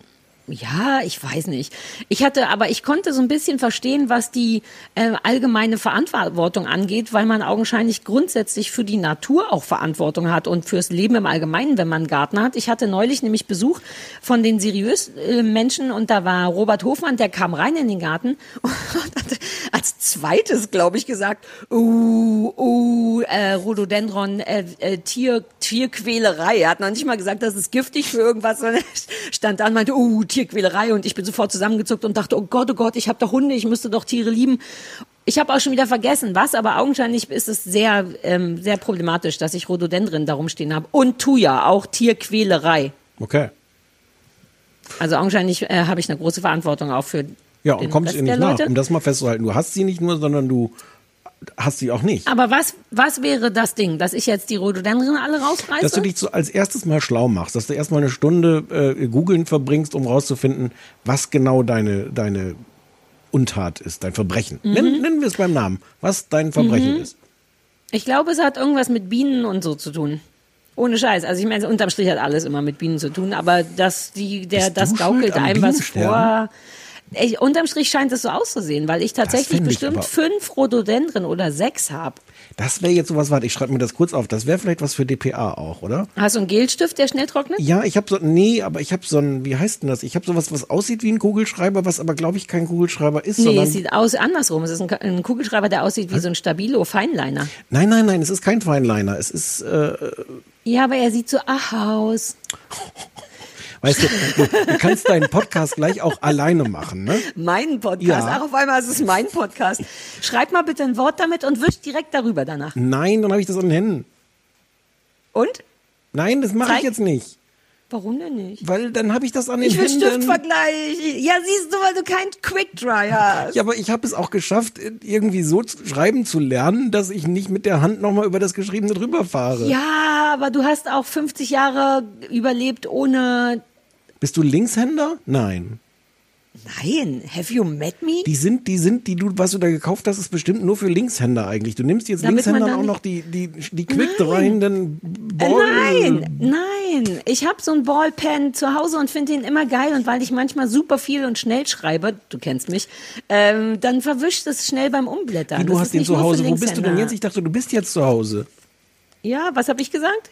ja, ich weiß nicht. Ich hatte, aber ich konnte so ein bisschen verstehen, was die äh, allgemeine Verantwortung angeht, weil man augenscheinlich grundsätzlich für die Natur auch Verantwortung hat und fürs Leben im Allgemeinen, wenn man einen Garten hat. Ich hatte neulich nämlich Besuch von den seriös äh, Menschen und da war Robert Hofmann, der kam rein in den Garten (laughs) und hat als zweites, glaube ich, gesagt, uh, uh, äh, Rhododendron, äh, äh, Tier, Tierquälerei. Er hat noch nicht mal gesagt, das ist giftig für irgendwas, sondern (laughs) stand da und meinte, uh, Tierquälerei und ich bin sofort zusammengezuckt und dachte, oh Gott, oh Gott, ich habe doch Hunde, ich müsste doch Tiere lieben. Ich habe auch schon wieder vergessen, was, aber augenscheinlich ist es sehr, ähm, sehr problematisch, dass ich Rhododendron darum stehen habe. Und Thuja, auch Tierquälerei. Okay. Also augenscheinlich äh, habe ich eine große Verantwortung auch für Ja, und kommst ihr nicht nach, Leute. um das mal festzuhalten. Du hast sie nicht nur, sondern du hast sie auch nicht. Aber was, was wäre das Ding, dass ich jetzt die Rhododendron alle rausreiße? Dass du dich so als erstes mal schlau machst, dass du erstmal eine Stunde äh, googeln verbringst, um rauszufinden, was genau deine, deine Untat ist, dein Verbrechen. Mhm. Nennen, nennen wir es beim Namen, was dein Verbrechen Mhm. ist. Ich glaube, es hat irgendwas mit Bienen und so zu tun. Ohne Scheiß. Also ich meine, unterm Strich hat alles immer mit Bienen zu tun, aber dass die, der, Bist das du gaukelt einem was vor. Ey, unterm Strich scheint es so auszusehen, weil ich tatsächlich ich bestimmt aber- fünf Rhododendren oder sechs habe. Das wäre jetzt sowas, warte, ich schreibe mir das kurz auf. Das wäre vielleicht was für DPA auch, oder? Hast du einen Gelstift, der schnell trocknet? Ja, ich habe so, nee, aber ich habe so ein, wie heißt denn das? Ich habe sowas, was aussieht wie ein Kugelschreiber, was aber, glaube ich, kein Kugelschreiber ist, Nee, es sieht aus andersrum. Es ist ein, ein Kugelschreiber, der aussieht wie so ein Stabilo Feinliner. Nein, nein, nein, es ist kein Feinliner. Es ist, äh, Ja, aber er sieht so ach aus. (laughs) weißt du, du, du kannst deinen Podcast gleich auch alleine machen, ne? Mein Podcast. Ja. Ach, auf einmal ist es mein Podcast. Schreib mal bitte ein Wort damit und wisch direkt darüber danach. Nein, dann habe ich das an den Händen. Und? Nein, das mache ich jetzt nicht. Warum denn nicht? Weil dann habe ich das an den Ich will Händen. Stiftvergleich. Ja, siehst du, weil du kein Quick Dry hast. Ja, aber ich habe es auch geschafft, irgendwie so zu schreiben zu lernen, dass ich nicht mit der Hand nochmal über das Geschriebene drüber fahre. Ja, aber du hast auch 50 Jahre überlebt ohne. Bist du Linkshänder? Nein. Nein, have you met me? Die sind, die sind, die du, was du da gekauft hast, ist bestimmt nur für Linkshänder eigentlich. Du nimmst jetzt Damit Linkshändern auch noch die, die, die quick drehenden Äh, Ball. nein, nein. Ich habe so einen Ballpen zu Hause und finde ihn immer geil. Und weil ich manchmal super viel und schnell schreibe, du kennst mich, ähm, dann verwischt es schnell beim Umblättern. Wie, du Das hast den zu Hause. Wo bist du denn jetzt? Ich dachte, du bist jetzt zu Hause. Ja, was habe ich gesagt?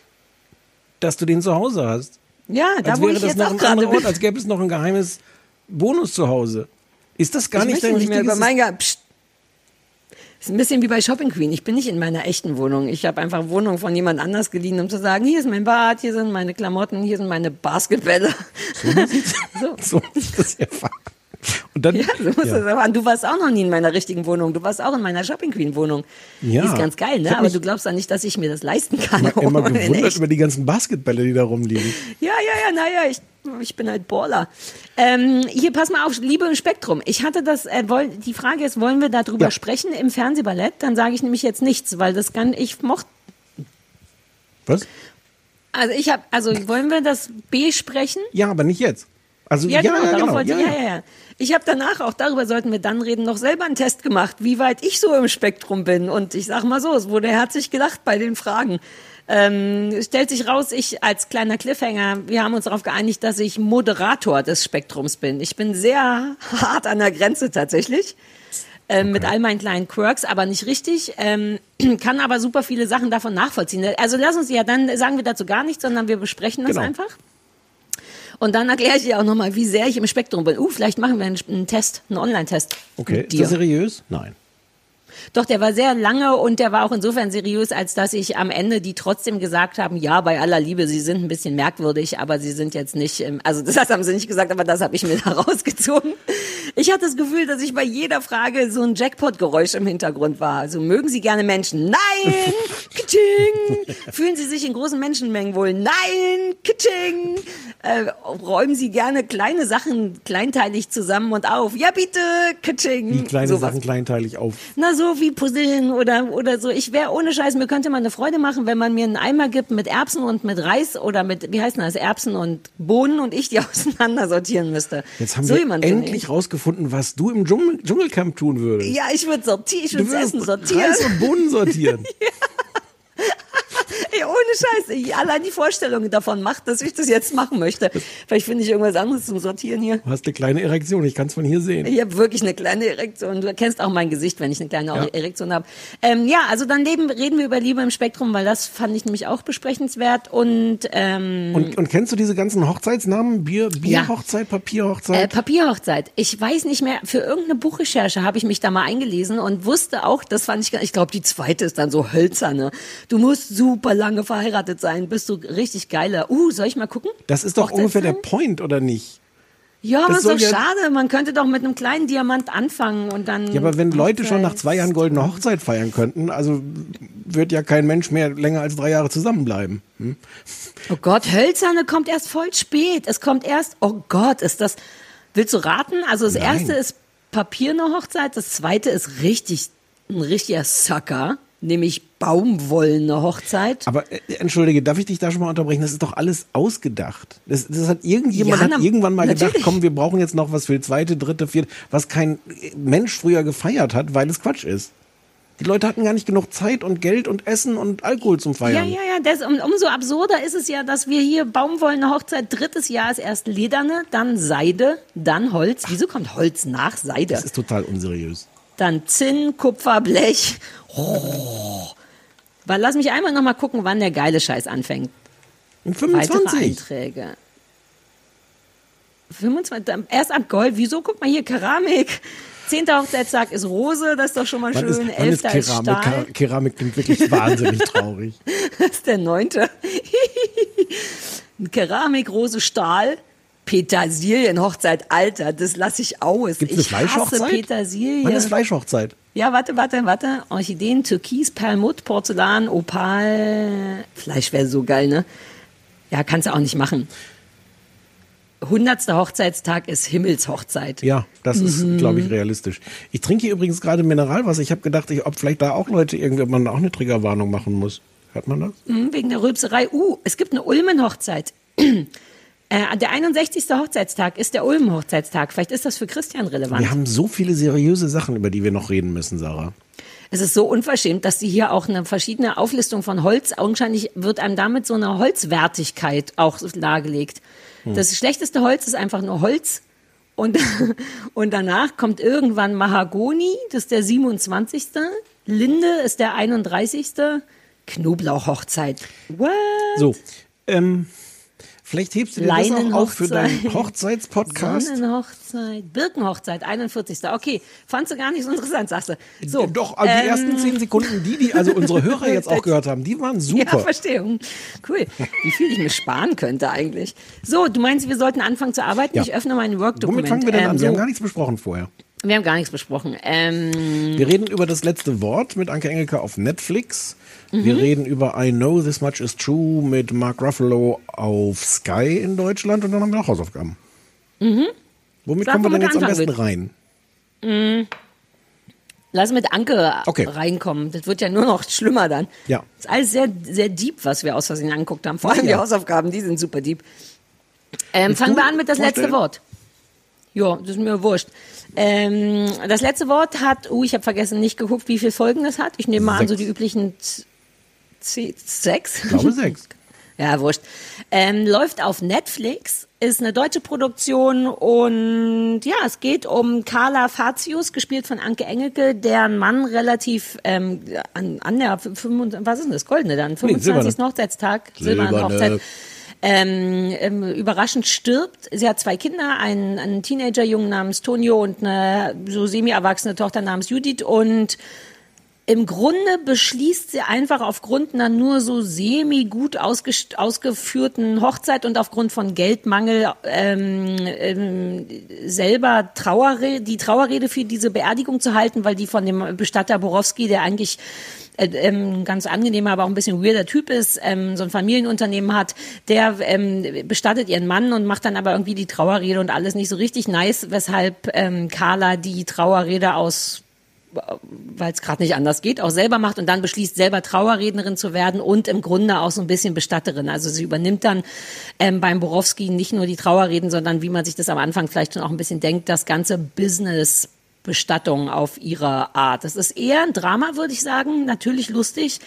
Dass du den zu Hause hast. Ja, da als wo wäre ich das jetzt noch auch ein anderer. Ort, als gäbe es noch ein geheimes Bonus zu Hause. Ist das gar ich nicht dein nicht mehr über mein Ge- Psst. Ist ein bisschen wie bei Shopping Queen. Ich bin nicht in meiner echten Wohnung. Ich habe einfach Wohnung von jemand anders geliehen, um zu sagen, hier ist mein Bad, hier sind meine Klamotten, hier sind meine Basketbälle. so ist (laughs) das ja Und dann, Ja, so muss ja. das aber. Und du warst auch noch nie in meiner richtigen Wohnung. Du warst auch in meiner Shopping Queen Wohnung. Ja. Die ist ganz geil, ne? Aber du glaubst ja nicht, dass ich mir das leisten kann. Ich immer gewundert über die ganzen Basketbälle, die da rumliegen. Ja, ja, ja, naja, ich, ich bin halt Baller. Ähm, hier, pass mal auf, Liebe im Spektrum. Ich hatte das, äh, woll, die Frage ist, wollen wir darüber Ja. sprechen im Fernsehballett? Dann sage ich nämlich jetzt nichts, weil das kann, ich mochte, Was? also ich habe, also wollen wir das besprechen? Ja, aber nicht jetzt. Also Ja, ja, genau, ja, darauf genau. wollte ja, ich, ja. ja, ja, ja. Ich habe danach, auch darüber sollten wir dann reden, noch selber einen Test gemacht, wie weit ich so im Spektrum bin. Und ich sag mal so, es wurde herzlich gelacht bei den Fragen. Ähm, stellt sich raus, ich als kleiner Cliffhanger, wir haben uns darauf geeinigt, dass ich Moderator des Spektrums bin. Ich bin sehr hart an der Grenze tatsächlich. Ähm, Mit all meinen kleinen Quirks, aber nicht richtig. Ähm, (clears throat) kann aber super viele Sachen davon nachvollziehen. Also lass uns ja, dann sagen wir dazu gar nichts, sondern wir besprechen das Genau. einfach. Und dann erkläre ich dir auch nochmal, wie sehr ich im Spektrum bin. Uh, vielleicht machen wir einen, einen Test, einen Online-Test. Okay, ist das seriös? Nein. Doch, der war sehr lange und der war auch insofern seriös, als dass ich am Ende die trotzdem gesagt haben, ja, bei aller Liebe, sie sind ein bisschen merkwürdig, aber sie sind jetzt nicht, ähm, also das haben sie nicht gesagt, aber das habe ich mir (laughs) da rausgezogen. Ich hatte das Gefühl, dass ich bei jeder Frage so ein Jackpot-Geräusch im Hintergrund war. Also mögen Sie gerne Menschen? Nein! (laughs) Kitsching! Fühlen Sie sich in großen Menschenmengen wohl? Nein! Kitsching! Äh, räumen Sie gerne kleine Sachen kleinteilig zusammen und auf? Ja, bitte! Kitsching! Wie kleine Sowas. Sachen kleinteilig auf. Na, so wie Puzzeln oder, oder so. Ich wäre ohne Scheiß, mir könnte man eine Freude machen, wenn man mir einen Eimer gibt mit Erbsen und mit Reis oder mit, wie heißt das, Erbsen und Bohnen und ich die (laughs) auseinander sortieren müsste. Jetzt haben so wir endlich ich. rausgefunden, was du im Dschungel Dschungelcamp tun würdest. Ja, ich würde sortieren, ich würde Essen sortieren. Reis und Bohnen sortieren. (laughs) (laughs) Ey, ohne Scheiß. Ich, allein die Vorstellung davon macht, dass ich das jetzt machen möchte. Vielleicht finde ich irgendwas anderes zum Sortieren hier. Du hast eine kleine Erektion, ich kann es von hier sehen. Ich habe wirklich eine kleine Erektion. Du erkennst auch mein Gesicht, wenn ich eine kleine Ja. Erektion habe. Ähm, ja, also dann leben, reden wir über Liebe im Spektrum, weil das fand ich nämlich auch besprechenswert. Und, ähm, Und, und kennst du diese ganzen Hochzeitsnamen? Bier, Bierhochzeit, Papierhochzeit? Äh, Papierhochzeit. Ich weiß nicht mehr, für irgendeine Buchrecherche habe ich mich da mal eingelesen und wusste auch, das fand ich, ich glaube, die zweite ist dann so hölzerne. Du musst super lange verheiratet sein, bist du richtig geiler. Uh, soll ich mal gucken? das ist doch ungefähr der Point, oder nicht? Ja, aber das ist doch ja- schade. Man könnte doch mit einem kleinen Diamant anfangen und dann. Ja, aber wenn Leute schon nach zwei Jahren goldene Hochzeit feiern könnten, also wird ja kein Mensch mehr länger als drei Jahre zusammenbleiben. Hm? Oh Gott, hölzerne kommt erst voll spät. Es kommt erst, oh Gott, ist das, willst du raten? Also das Nein. erste ist papierne Hochzeit, das zweite ist richtig, ein richtiger Sucker, nämlich baumwollene Hochzeit. Aber äh, entschuldige, darf ich dich da schon mal unterbrechen? Das ist doch alles ausgedacht. Das, das hat irgendjemand Ja, hat na- irgendwann mal gedacht, natürlich. komm, wir brauchen jetzt noch was für die zweite, dritte, vierte, was kein Mensch früher gefeiert hat, weil es Quatsch ist. Die Leute hatten gar nicht genug Zeit und Geld und Essen und Alkohol zum Ja, Feiern. ja, ja. Das, um, umso absurder ist es ja, dass wir hier baumwollene Hochzeit, drittes Jahr ist erst lederne, dann Seide, dann Holz. Wieso kommt Holz nach Seide? Das ist total unseriös. Dann Zinn, Kupfer, Blech. Oh. Lass mich einmal noch mal gucken, wann der geile Scheiß anfängt. Und Weitere 25. Einträge. 25, erst ab Gold. Wieso? Guck mal hier, Keramik. Zehnter Hochzeitstag ist Rose, das ist doch schon mal Wann schön. ist Elfter ist Keramik? Stahl. Kera- Keramik klingt wirklich (laughs) wahnsinnig traurig. Das ist der neunte. (laughs) Keramik, Rose, Stahl. Petersilien, Hochzeit, Alter, das lasse ich aus. Gibt es eine ich hasse Fleischhochzeit? Petersilien. Wann ist Fleischhochzeit? Ja, warte, warte, warte. Orchideen, Türkis, Perlmutt, Porzellan, Opal. Fleisch wäre so geil, ne? Ja, kannst du auch nicht machen. Hundertster Hochzeitstag ist Himmelshochzeit. Ja, das ist, Mhm. glaube ich, realistisch. Ich trinke hier übrigens gerade Mineralwasser. Ich habe gedacht, ich, ob vielleicht da auch Leute irgendwie, ob man da auch eine Triggerwarnung machen muss. Hört man das? Hm, wegen der Rülpserei. Uh, es gibt eine Ulmen-Hochzeit. (clears throat) Äh, der 61. Hochzeitstag ist der Ulm-Hochzeitstag. Vielleicht ist das für Christian relevant. Wir haben so viele seriöse Sachen, über die wir noch reden müssen, Sarah. Es ist so unverschämt, dass sie hier auch eine verschiedene Auflistung von Holz, augenscheinlich wird einem damit so eine Holzwertigkeit auch dargelegt. Hm. Das schlechteste Holz ist einfach nur Holz. Und, (laughs) und danach kommt irgendwann Mahagoni, das ist der 27. Linde ist der 31. Knoblauchhochzeit. What? So, ähm, vielleicht hebst du dir das auch auf für deinen. Hochzeitspodcast. Sonnenhochzeit, Birkenhochzeit, 41. Okay, fandst du gar nicht so interessant, sagst du. So, Doch, also die ähm, ersten zehn Sekunden, die, die also unsere Hörer jetzt auch (laughs) gehört haben, die waren Ja, super. Verstehung. Cool. Wie viel ich mir sparen könnte eigentlich. So, du meinst, wir sollten anfangen zu arbeiten? Ja. Ich öffne mein Womit Work-Dokument. fangen wir denn Ähm, an? Wir haben gar nichts besprochen vorher. wir haben gar nichts besprochen. Ähm, Wir reden über das letzte Wort mit Anke Engelke auf Netflix. Mhm. Wir reden über I Know This Much Is True mit Mark Ruffalo auf Sky in Deutschland und dann haben wir noch Hausaufgaben. mhm. Womit Sag, kommen wir denn jetzt am besten anfangen rein? Mm. Lass mit Anke Okay. reinkommen. Das wird ja nur noch schlimmer dann. Ja. Das ist alles sehr, sehr deep, was wir aus Versehen angeguckt haben. Vor allem Ja. die Hausaufgaben, die sind super deep. Ähm, fangen wir an mit das letzte? Wort. Ja, das ist mir wurscht. Ähm, das letzte Wort hat, uh, ich habe vergessen, nicht geguckt, wie viele Folgen das hat. Ich nehme mal an, so die üblichen sechs. Ich glaube sechs. (laughs) Ja, wurscht. Ähm, läuft auf Netflix, ist eine deutsche Produktion und ja, es geht um Carla Fatius, gespielt von Anke Engelke, deren Mann relativ ähm, an, an der 25, was ist denn das, Goldene dann, 25. silberne. Hochzeitstag, silberne Silberne. Hochzeit. Ähm, ähm, überraschend stirbt. Sie hat zwei Kinder, einen, einen Teenagerjungen namens Tonio und eine so semi-erwachsene Tochter namens Judith und im Grunde beschließt sie einfach aufgrund einer nur so semi gut ausgeführten Hochzeit und aufgrund von Geldmangel ähm, ähm, selber Trauerrede, die Trauerrede für diese Beerdigung zu halten, weil die von dem Bestatter Borowski, der eigentlich äh, ähm, ganz angenehmer, aber auch ein bisschen weirder Typ ist, ähm, so ein Familienunternehmen hat, der ähm, bestattet ihren Mann und macht dann aber irgendwie die Trauerrede und alles nicht so richtig nice, weshalb ähm, Carla die Trauerrede aus weil es gerade nicht anders geht, auch selber macht und dann beschließt, selber Trauerrednerin zu werden und im Grunde auch so ein bisschen Bestatterin. Also sie übernimmt dann ähm, beim Borowski nicht nur die Trauerreden, sondern wie man sich das am Anfang vielleicht schon auch ein bisschen denkt, das ganze Business Bestattung auf ihre Art. Das ist eher ein Drama, würde ich sagen, natürlich lustig,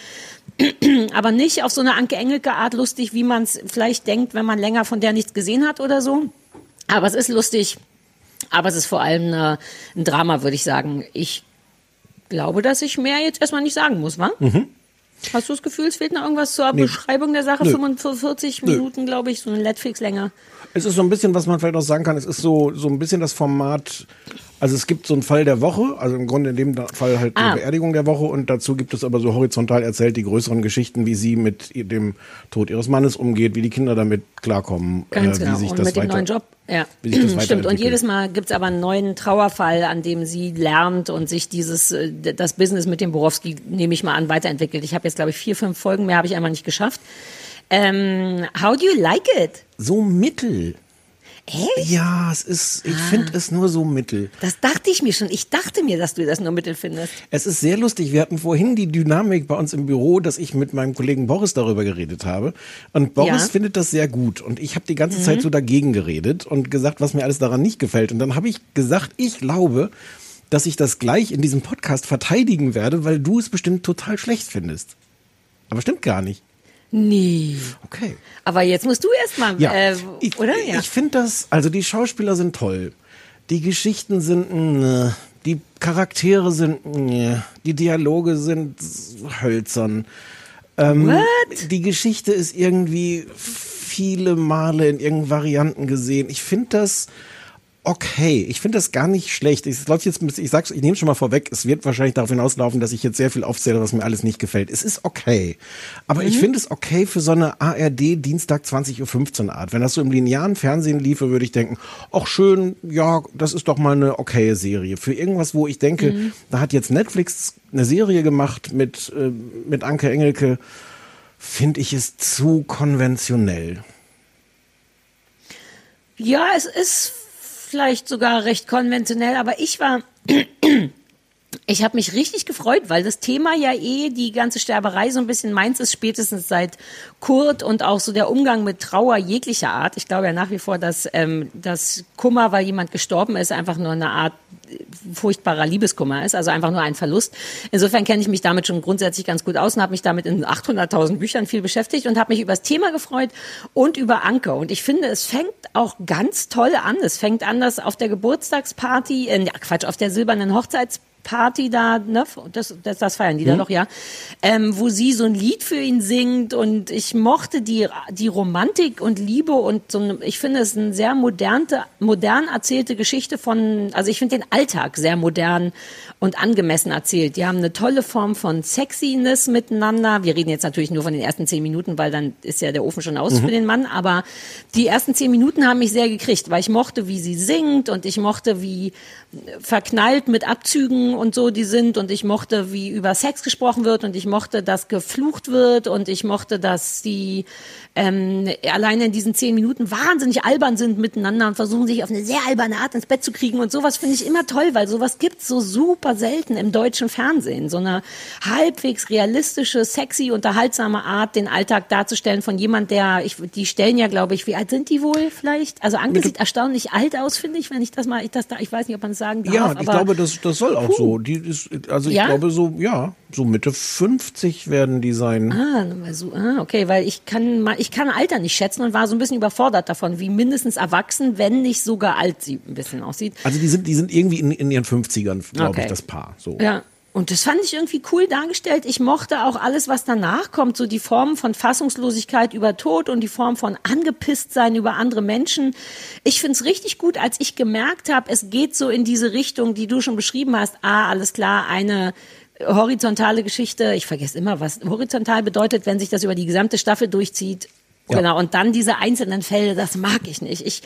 (clears throat) aber nicht auf so eine Anke Engelke Art lustig, wie man es vielleicht denkt, wenn man länger von der nichts gesehen hat oder so. Aber es ist lustig, aber es ist vor allem eine, ein Drama, würde ich sagen. Ich glaube, dass ich mehr jetzt erstmal nicht sagen muss, wa? Mhm. Hast du das Gefühl, es fehlt noch irgendwas zur Nee. Beschreibung der Sache? Nö. 45 Nö. Minuten, glaube ich, so eine Netflix-Länge. Es ist so ein bisschen, was man vielleicht auch sagen kann, es ist so, so ein bisschen das Format, also es gibt so einen Fall der Woche, also im Grunde in dem Fall halt Ah. die Beerdigung der Woche und dazu gibt es aber so horizontal erzählt die größeren Geschichten, wie sie mit dem Tod ihres Mannes umgeht, wie die Kinder damit klarkommen, Ganz äh, wie genau. sich und das mit dem weiter, neuen Job. Ja, wie sich das (clears throat) stimmt. Und jedes Mal gibt's aber einen neuen Trauerfall, an dem sie lernt und sich dieses äh, das Business mit dem Borowski, nehme ich mal an, weiterentwickelt. Ich habe jetzt, glaube ich, vier, fünf Folgen mehr habe ich einmal nicht geschafft. Ähm, how do you like it? So mittel. Echt? Ja, es ist, ich finde es nur so mittel. Das dachte ich mir schon. Ich dachte mir, dass du das nur mittel findest. Es ist sehr lustig. Wir hatten vorhin die Dynamik bei uns im Büro, dass ich mit meinem Kollegen Boris darüber geredet habe. Und Boris Ja. findet das sehr gut. Und ich habe die ganze Mhm. Zeit so dagegen geredet und gesagt, was mir alles daran nicht gefällt. Und dann habe ich gesagt, ich glaube, dass ich das gleich in diesem Podcast verteidigen werde, weil du es bestimmt total schlecht findest. Aber stimmt gar nicht. Nee. Okay. Aber jetzt musst du erst mal, Ja, äh, ich, oder? Ja. Ich finde das, also die Schauspieler sind toll. Die Geschichten sind, ne, die Charaktere sind, ne, die Dialoge sind hölzern. Ähm, What? Die Geschichte ist irgendwie viele Male in irgendeinen Varianten gesehen. Ich finde das okay. Ich finde das gar nicht schlecht. Ich, läuft jetzt ich sag's, ich nehme schon mal vorweg, es wird wahrscheinlich darauf hinauslaufen, dass ich jetzt sehr viel aufzähle, was mir alles nicht gefällt. Es ist okay. Aber ich finde es okay für so eine ARD Dienstag 20.15 Uhr Art. Wenn das so im linearen Fernsehen liefe, würde ich denken, ach schön, ja, das ist doch mal eine okaye Serie. Für irgendwas, wo ich denke, Mhm. da hat jetzt Netflix eine Serie gemacht mit, äh, mit Anke Engelke, finde ich es zu konventionell. Ja, es ist vielleicht sogar recht konventionell, aber ich war Ich habe mich richtig gefreut, weil das Thema ja eh die ganze Sterberei so ein bisschen meins ist, spätestens seit Kurt und auch so der Umgang mit Trauer jeglicher Art. Ich glaube ja nach wie vor, dass ähm, das Kummer, weil jemand gestorben ist, einfach nur eine Art äh, furchtbarer Liebeskummer ist, also einfach nur ein Verlust. Insofern kenne ich mich damit schon grundsätzlich ganz gut aus und habe mich damit in 800.000 Büchern viel beschäftigt und habe mich über das Thema gefreut und über Anke. Und ich finde, es fängt auch ganz toll an. Es fängt an, dass auf der Geburtstagsparty, äh, ja Quatsch, auf der silbernen Hochzeitsparty Party da, ne, das, das, das feiern die mhm. da doch, ja, ähm, wo sie so ein Lied für ihn singt und ich mochte die, die Romantik und Liebe und so, ich finde es eine sehr moderne, modern erzählte Geschichte von, also ich finde den Alltag sehr modern und angemessen erzählt. Die haben eine tolle Form von Sexiness miteinander. Wir reden jetzt natürlich nur von den ersten zehn Minuten, weil dann ist ja der Ofen schon aus mhm. für den Mann, aber die ersten zehn Minuten haben mich sehr gekriegt, weil ich mochte, wie sie singt und ich mochte, wie verknallt mit Abzügen und so die sind und ich mochte, wie über Sex gesprochen wird und ich mochte, dass geflucht wird und ich mochte, dass die ähm, alleine in diesen zehn Minuten wahnsinnig albern sind miteinander und versuchen sich auf eine sehr alberne Art ins Bett zu kriegen und sowas finde ich immer toll, weil sowas gibt's so super selten im deutschen Fernsehen. So eine halbwegs realistische, sexy, unterhaltsame Art, den Alltag darzustellen von jemand, der, ich, die stellen ja, glaube ich, wie alt sind die wohl vielleicht? Also Anke sieht erstaunlich alt aus, finde ich, wenn ich das mal, ich, das da, ich weiß nicht, ob man es sagen darf. Ja, ich glaube, das, das soll auch. So. Die ist, also ich ja? glaube so, ja, so Mitte 50 werden die sein. Ah, so, ah, okay, weil ich kann ich kann Alter nicht schätzen und war so ein bisschen überfordert davon, wie mindestens erwachsen, wenn nicht sogar alt sie ein bisschen aussieht. Also die sind, die sind irgendwie in, in ihren 50ern, glaube okay. ich, das Paar. So. Ja. Und das fand ich irgendwie cool dargestellt. Ich mochte auch alles, was danach kommt, so die Form von Fassungslosigkeit über Tod und die Form von angepisst sein über andere Menschen. Ich find's richtig gut, als ich gemerkt habe, es geht so in diese Richtung, die du schon beschrieben hast. Ah, alles klar, eine horizontale Geschichte. Ich vergesse immer, was horizontal bedeutet, wenn sich das über die gesamte Staffel durchzieht. Ja. Genau, und dann diese einzelnen Fälle, das mag ich nicht. Ich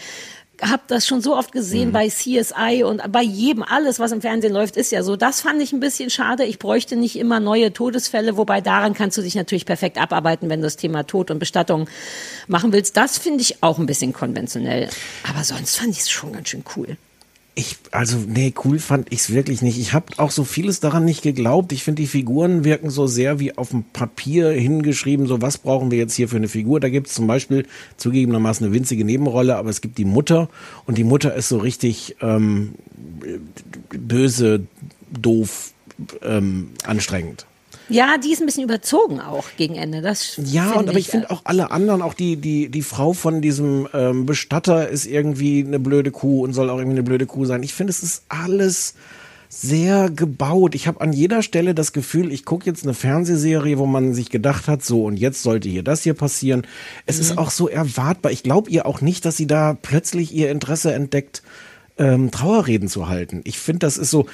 habe das schon so oft gesehen mhm. bei CSI und bei jedem, alles, was im Fernsehen läuft, ist ja so. Das fand ich ein bisschen schade. Ich bräuchte nicht immer neue Todesfälle, wobei daran kannst du dich natürlich perfekt abarbeiten, wenn du das Thema Tod und Bestattung machen willst. Das finde ich auch ein bisschen konventionell. Aber sonst fand ich es schon ganz schön cool. Ich, also, nee, cool fand ich es wirklich nicht. Ich habe auch so vieles daran nicht geglaubt. Ich finde, die Figuren wirken so sehr wie auf dem Papier hingeschrieben, so was brauchen wir jetzt hier für eine Figur. Da gibt es zum Beispiel zugegebenermaßen eine winzige Nebenrolle, aber es gibt die Mutter und die Mutter ist so richtig ähm, böse, doof, ähm, anstrengend. Ja, die ist ein bisschen überzogen auch gegen Ende. Das ja, und aber ich, ich finde auch alle anderen, auch die die die Frau von diesem ähm, Bestatter ist irgendwie eine blöde Kuh und soll auch irgendwie eine blöde Kuh sein. Ich finde, es ist alles sehr gebaut. Ich habe an jeder Stelle das Gefühl, ich gucke jetzt eine Fernsehserie, wo man sich gedacht hat, so und jetzt sollte hier das hier passieren. Es mhm. ist auch so erwartbar. Ich glaube ihr auch nicht, dass sie da plötzlich ihr Interesse entdeckt, ähm, Trauerreden zu halten. Ich finde, das ist so,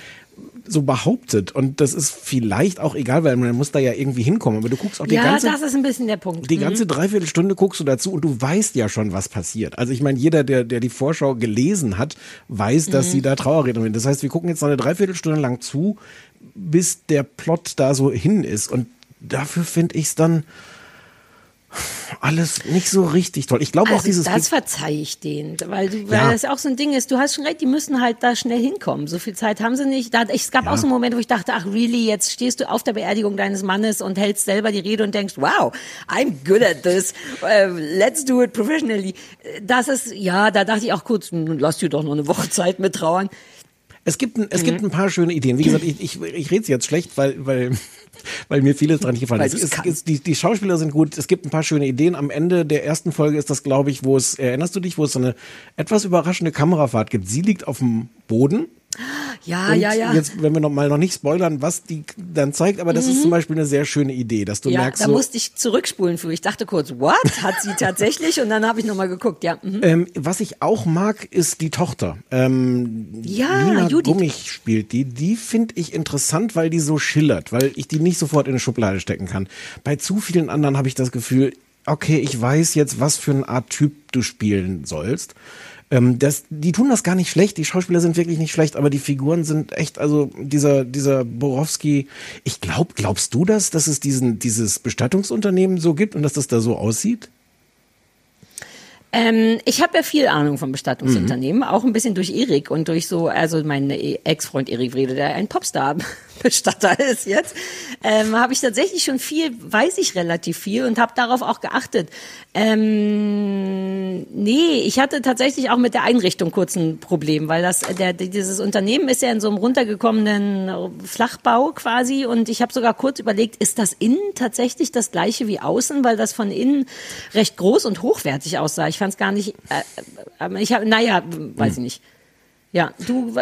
so behauptet. Und das ist vielleicht auch egal, weil man muss da ja irgendwie hinkommen. Aber du guckst auch die ja, ganze... Ja, das ist ein bisschen der Punkt. Die ganze mhm. Dreiviertelstunde guckst du dazu und du weißt ja schon, was passiert. Also ich meine, jeder, der, der die Vorschau gelesen hat, weiß, dass mhm. sie da Trauerreden sind. Das heißt, wir gucken jetzt noch eine Dreiviertelstunde lang zu, bis der Plot da so hin ist. Und dafür finde ich es dann alles nicht so richtig toll. Ich glaube also auch dieses. Das verzeihe ich denen, weil, du, weil ja. das auch so ein Ding ist. Du hast schon recht, die müssen halt da schnell hinkommen. So viel Zeit haben sie nicht. Da, es gab ja. auch so einen Moment, wo ich dachte, ach really, jetzt stehst du auf der Beerdigung deines Mannes und hältst selber die Rede und denkst, wow, I'm good at this. Uh, let's do it professionally. Das ist, ja, da dachte ich auch kurz, lass dir doch noch eine Woche Zeit mit trauern. Es gibt, ein, es mhm. gibt ein paar schöne Ideen. Wie gesagt, ich, ich, ich rede jetzt schlecht, weil, weil (laughs) weil mir vieles dran nicht gefallen ist. Es, es, die, die Schauspieler sind gut, es gibt ein paar schöne Ideen. Am Ende der ersten Folge ist das, glaube ich, wo es, erinnerst du dich, wo es so eine etwas überraschende Kamerafahrt gibt. Sie liegt auf dem Boden ja, und ja, ja. Jetzt, wenn wir noch mal noch nicht spoilern, was die dann zeigt, aber das mhm. ist zum Beispiel eine sehr schöne Idee, dass du ja, merkst. Da so, musste ich zurückspulen für. Ich dachte kurz, what? Hat sie tatsächlich? Und dann habe ich noch mal geguckt, ja. Mhm. Ähm, was ich auch mag, ist die Tochter. Ähm, ja, Nina Judith. Gummich spielt die. Die finde ich interessant, weil die so schillert, weil ich die nicht sofort in eine Schublade stecken kann. Bei zu vielen anderen habe ich das Gefühl, okay, ich weiß jetzt, was für eine Art Typ du spielen sollst. Ähm, das, die tun das gar nicht schlecht, die Schauspieler sind wirklich nicht schlecht, aber die Figuren sind echt, also dieser, dieser Borowski, ich glaub, glaubst du das, dass es diesen, dieses Bestattungsunternehmen so gibt und dass das da so aussieht? Ähm, ich habe ja viel Ahnung vom Bestattungsunternehmen, auch ein bisschen durch Erik und durch so, also mein Ex-Freund Erik Wrede, der ein Popstar-Bestatter (laughs) ist jetzt, ähm, habe ich tatsächlich schon viel, weiß ich relativ viel und habe darauf auch geachtet. Ähm, nee, ich hatte tatsächlich auch mit der Einrichtung kurz ein Problem, weil das, der, dieses Unternehmen ist ja in so einem runtergekommenen Flachbau quasi und ich habe sogar kurz überlegt, ist das innen tatsächlich das gleiche wie außen, weil das von innen recht groß und hochwertig aussah. Ich fand es gar nicht, äh, äh, ich habe, naja, weiß ich nicht. Ja, du.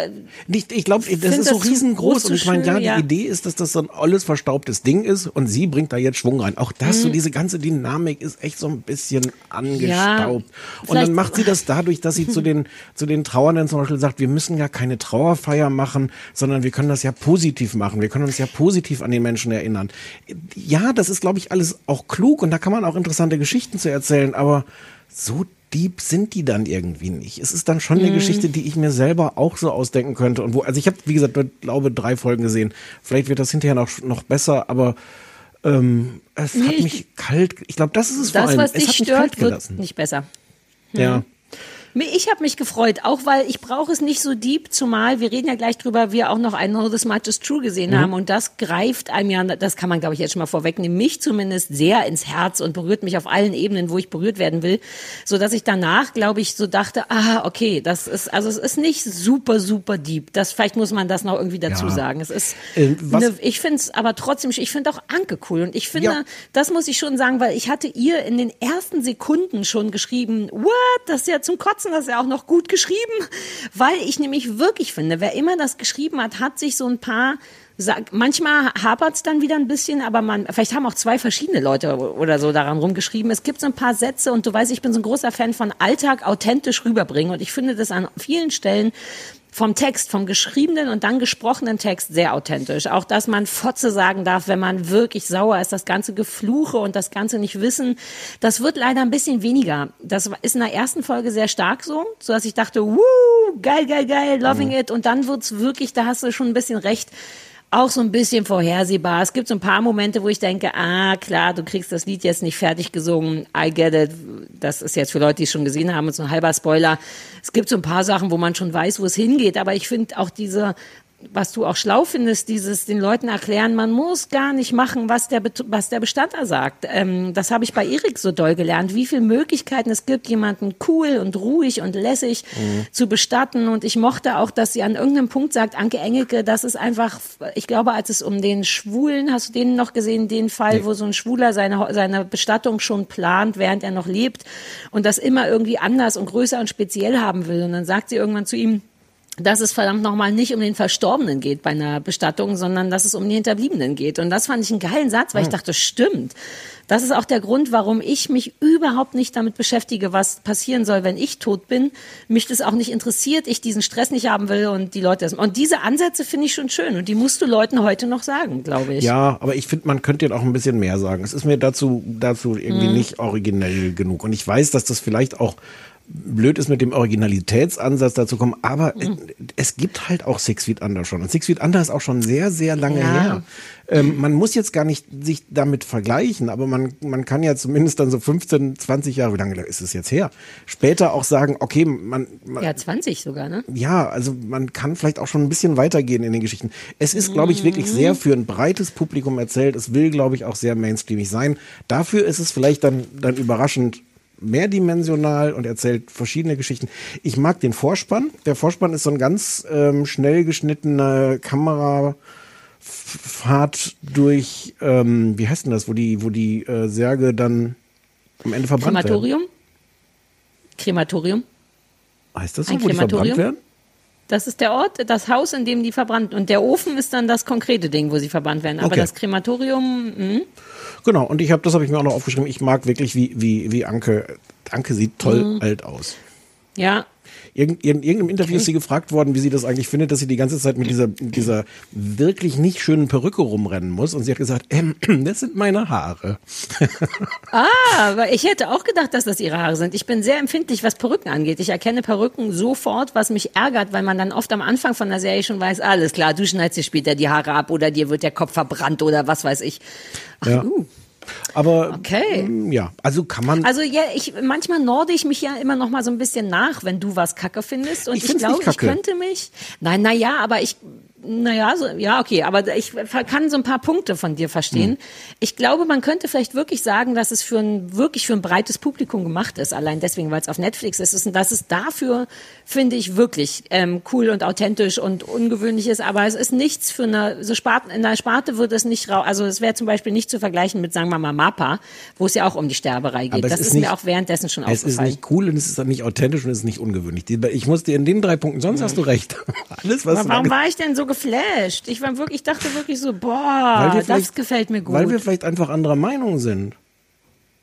Nicht, ich glaube, das ist so riesengroß und ich meine, ja. die Idee ist, dass das so ein alles verstaubtes Ding ist und sie bringt da jetzt Schwung rein. Auch das, mhm. so diese ganze Dynamik ist echt so ein bisschen angestaubt. Ja, und dann macht sie das dadurch, dass sie zu (laughs) den, zu den Trauernden zum Beispiel sagt, wir müssen ja keine Trauerfeier machen, sondern wir können das ja positiv machen. Wir können uns ja positiv an den Menschen erinnern. Ja, das ist, glaube ich, alles auch klug und da kann man auch interessante Geschichten zu erzählen, aber so deep sind die dann irgendwie nicht. Es ist dann schon eine mhm. Geschichte, die ich mir selber auch so ausdenken könnte. Und wo, also ich habe, wie gesagt, glaube drei Folgen gesehen. Vielleicht wird das hinterher noch, noch besser, aber ähm, es nee, hat mich kalt. Ich glaube, das ist es das, vor allem. was dich stört, wird nicht besser. Hm. Ja. Ich habe mich gefreut, auch weil ich brauche es nicht so deep, zumal wir reden ja gleich drüber, wir auch noch ein Know This Much is True gesehen mhm. haben und das greift einem ja, das kann man glaube ich jetzt schon mal vorwegnehmen, mich zumindest sehr ins Herz und berührt mich auf allen Ebenen, wo ich berührt werden will, so dass ich danach glaube ich so dachte, ah okay, das ist also es ist nicht super super deep. Das vielleicht muss man das noch irgendwie dazu ja. sagen. Es ist, äh, ne, ich finde es aber trotzdem, ich finde auch Anke cool und ich finde, ja. das muss ich schon sagen, weil ich hatte ihr in den ersten Sekunden schon geschrieben, what, das ist ja zum Kotzen Kotzen das ja auch noch gut geschrieben, weil ich nämlich wirklich finde, wer immer das geschrieben hat, hat sich so ein paar Sag, manchmal hapert es dann wieder ein bisschen, aber man, vielleicht haben auch zwei verschiedene Leute oder so daran rumgeschrieben. Es gibt so ein paar Sätze und du weißt, ich bin so ein großer Fan von Alltag authentisch rüberbringen und ich finde das an vielen Stellen vom Text, vom geschriebenen und dann gesprochenen Text sehr authentisch. Auch, dass man Fotze sagen darf, wenn man wirklich sauer ist, das ganze Gefluche und das ganze nicht wissen, das wird leider ein bisschen weniger. Das ist in der ersten Folge sehr stark so, so dass ich dachte, wuh, geil, geil, geil, loving mhm. it. Und dann wird's wirklich, da hast du schon ein bisschen recht, auch so ein bisschen vorhersehbar. Es gibt so ein paar Momente, wo ich denke, ah, klar, du kriegst das Lied jetzt nicht fertig gesungen. I get it. Das ist jetzt für Leute, die es schon gesehen haben, so ein halber Spoiler. Es gibt so ein paar Sachen, wo man schon weiß, wo es hingeht. Aber ich finde auch diese was du auch schlau findest, dieses den Leuten erklären, man muss gar nicht machen, was der, was der Bestatter sagt. Ähm, das habe ich bei Erik so doll gelernt, wie viele Möglichkeiten es gibt, jemanden cool und ruhig und lässig mhm. zu bestatten. Und ich mochte auch, dass sie an irgendeinem Punkt sagt, Anke Engelke, das ist einfach, ich glaube, als es um den Schwulen, hast du den noch gesehen, den Fall, nee. wo so ein Schwuler seine, seine Bestattung schon plant, während er noch lebt und das immer irgendwie anders und größer und speziell haben will. Und dann sagt sie irgendwann zu ihm, dass es verdammt nochmal nicht um den Verstorbenen geht bei einer Bestattung, sondern dass es um die Hinterbliebenen geht. Und das fand ich einen geilen Satz, weil ich dachte, stimmt. Das ist auch der Grund, warum ich mich überhaupt nicht damit beschäftige, was passieren soll, wenn ich tot bin. Mich das auch nicht interessiert, ich diesen Stress nicht haben will und die Leute das. Und diese Ansätze finde ich schon schön und die musst du Leuten heute noch sagen, glaube ich. Ja, aber ich finde, man könnte ja auch ein bisschen mehr sagen. Es ist mir dazu, dazu irgendwie hm. nicht originell genug. Und ich weiß, dass das vielleicht auch blöd ist mit dem Originalitätsansatz dazu kommen, aber mhm. es gibt halt auch Six Feet Under schon. Und Six Feet Under ist auch schon sehr, sehr lange ja. her. Ähm, man muss jetzt gar nicht sich damit vergleichen, aber man, man kann ja zumindest dann so 15, 20 Jahre, wie lange ist es jetzt her? Später auch sagen, okay, man, man Ja, 20 sogar, ne? Ja, also man kann vielleicht auch schon ein bisschen weitergehen in den Geschichten. Es ist, glaube ich, wirklich sehr für ein breites Publikum erzählt. Es will, glaube ich, auch sehr mainstreamig sein. Dafür ist es vielleicht dann, dann überraschend mehrdimensional und erzählt verschiedene Geschichten. Ich mag den Vorspann. Der Vorspann ist so ein ganz ähm, schnell geschnittener Kamerafahrt durch, ähm, wie heißt denn das, wo die, wo die äh, Särge dann am Ende verbrannt Krematorium? werden? Krematorium? Heißt das so, Ein wo die verbrannt werden? Das ist der Ort, das Haus, in dem die verbrannt und der Ofen ist dann das konkrete Ding, wo sie verbrannt werden. Aber okay. das Krematorium. Mh. Genau, und ich habe, das habe ich mir auch noch aufgeschrieben. Ich mag wirklich, wie, wie, wie Anke. Anke sieht toll mhm. alt aus. Ja. Irgend, in irgendeinem Interview ist sie gefragt worden, wie sie das eigentlich findet, dass sie die ganze Zeit mit dieser, dieser wirklich nicht schönen Perücke rumrennen muss. Und sie hat gesagt, ähm, (clears throat) das sind meine Haare. (laughs) ah, aber ich hätte auch gedacht, dass das ihre Haare sind. Ich bin sehr empfindlich, was Perücken angeht. Ich erkenne Perücken sofort, was mich ärgert, weil man dann oft am Anfang von der Serie schon weiß, alles klar, du schneidest dir später die Haare ab oder dir wird der Kopf verbrannt oder was weiß ich. Ach, ja. uh. Aber Okay. mm, ja, also kann man. Also ja, ich manchmal norde ich mich ja immer noch mal so ein bisschen nach, wenn du was Kacke findest und Ich ich, glaube, ich könnte mich Nein, na ja, aber ich naja, so, ja, okay, aber ich kann so ein paar Punkte von dir verstehen. Hm. Ich glaube, man könnte vielleicht wirklich sagen, dass es für ein, wirklich für ein breites Publikum gemacht ist, allein deswegen, weil es auf Netflix ist. Und dass es dafür, finde ich, wirklich ähm, cool und authentisch und ungewöhnlich ist. Aber es ist nichts für eine, so Sparte, in der Sparte wird es nicht, rau- also es wäre zum Beispiel nicht zu vergleichen mit, sagen wir mal, Mapa, wo es ja auch um die Sterberei geht. Es das ist ist, nicht- mir auch währenddessen schon es ist aufgefallen. nicht cool und es ist nicht authentisch und es ist nicht ungewöhnlich. Ich muss dir in den drei Punkten, sonst hast du recht. (laughs) Alles, was Aber du warum war ich denn so geflasht? Ich war wirklich, ich dachte wirklich so, boah, das gefällt mir gut. Weil wir vielleicht einfach anderer Meinung sind.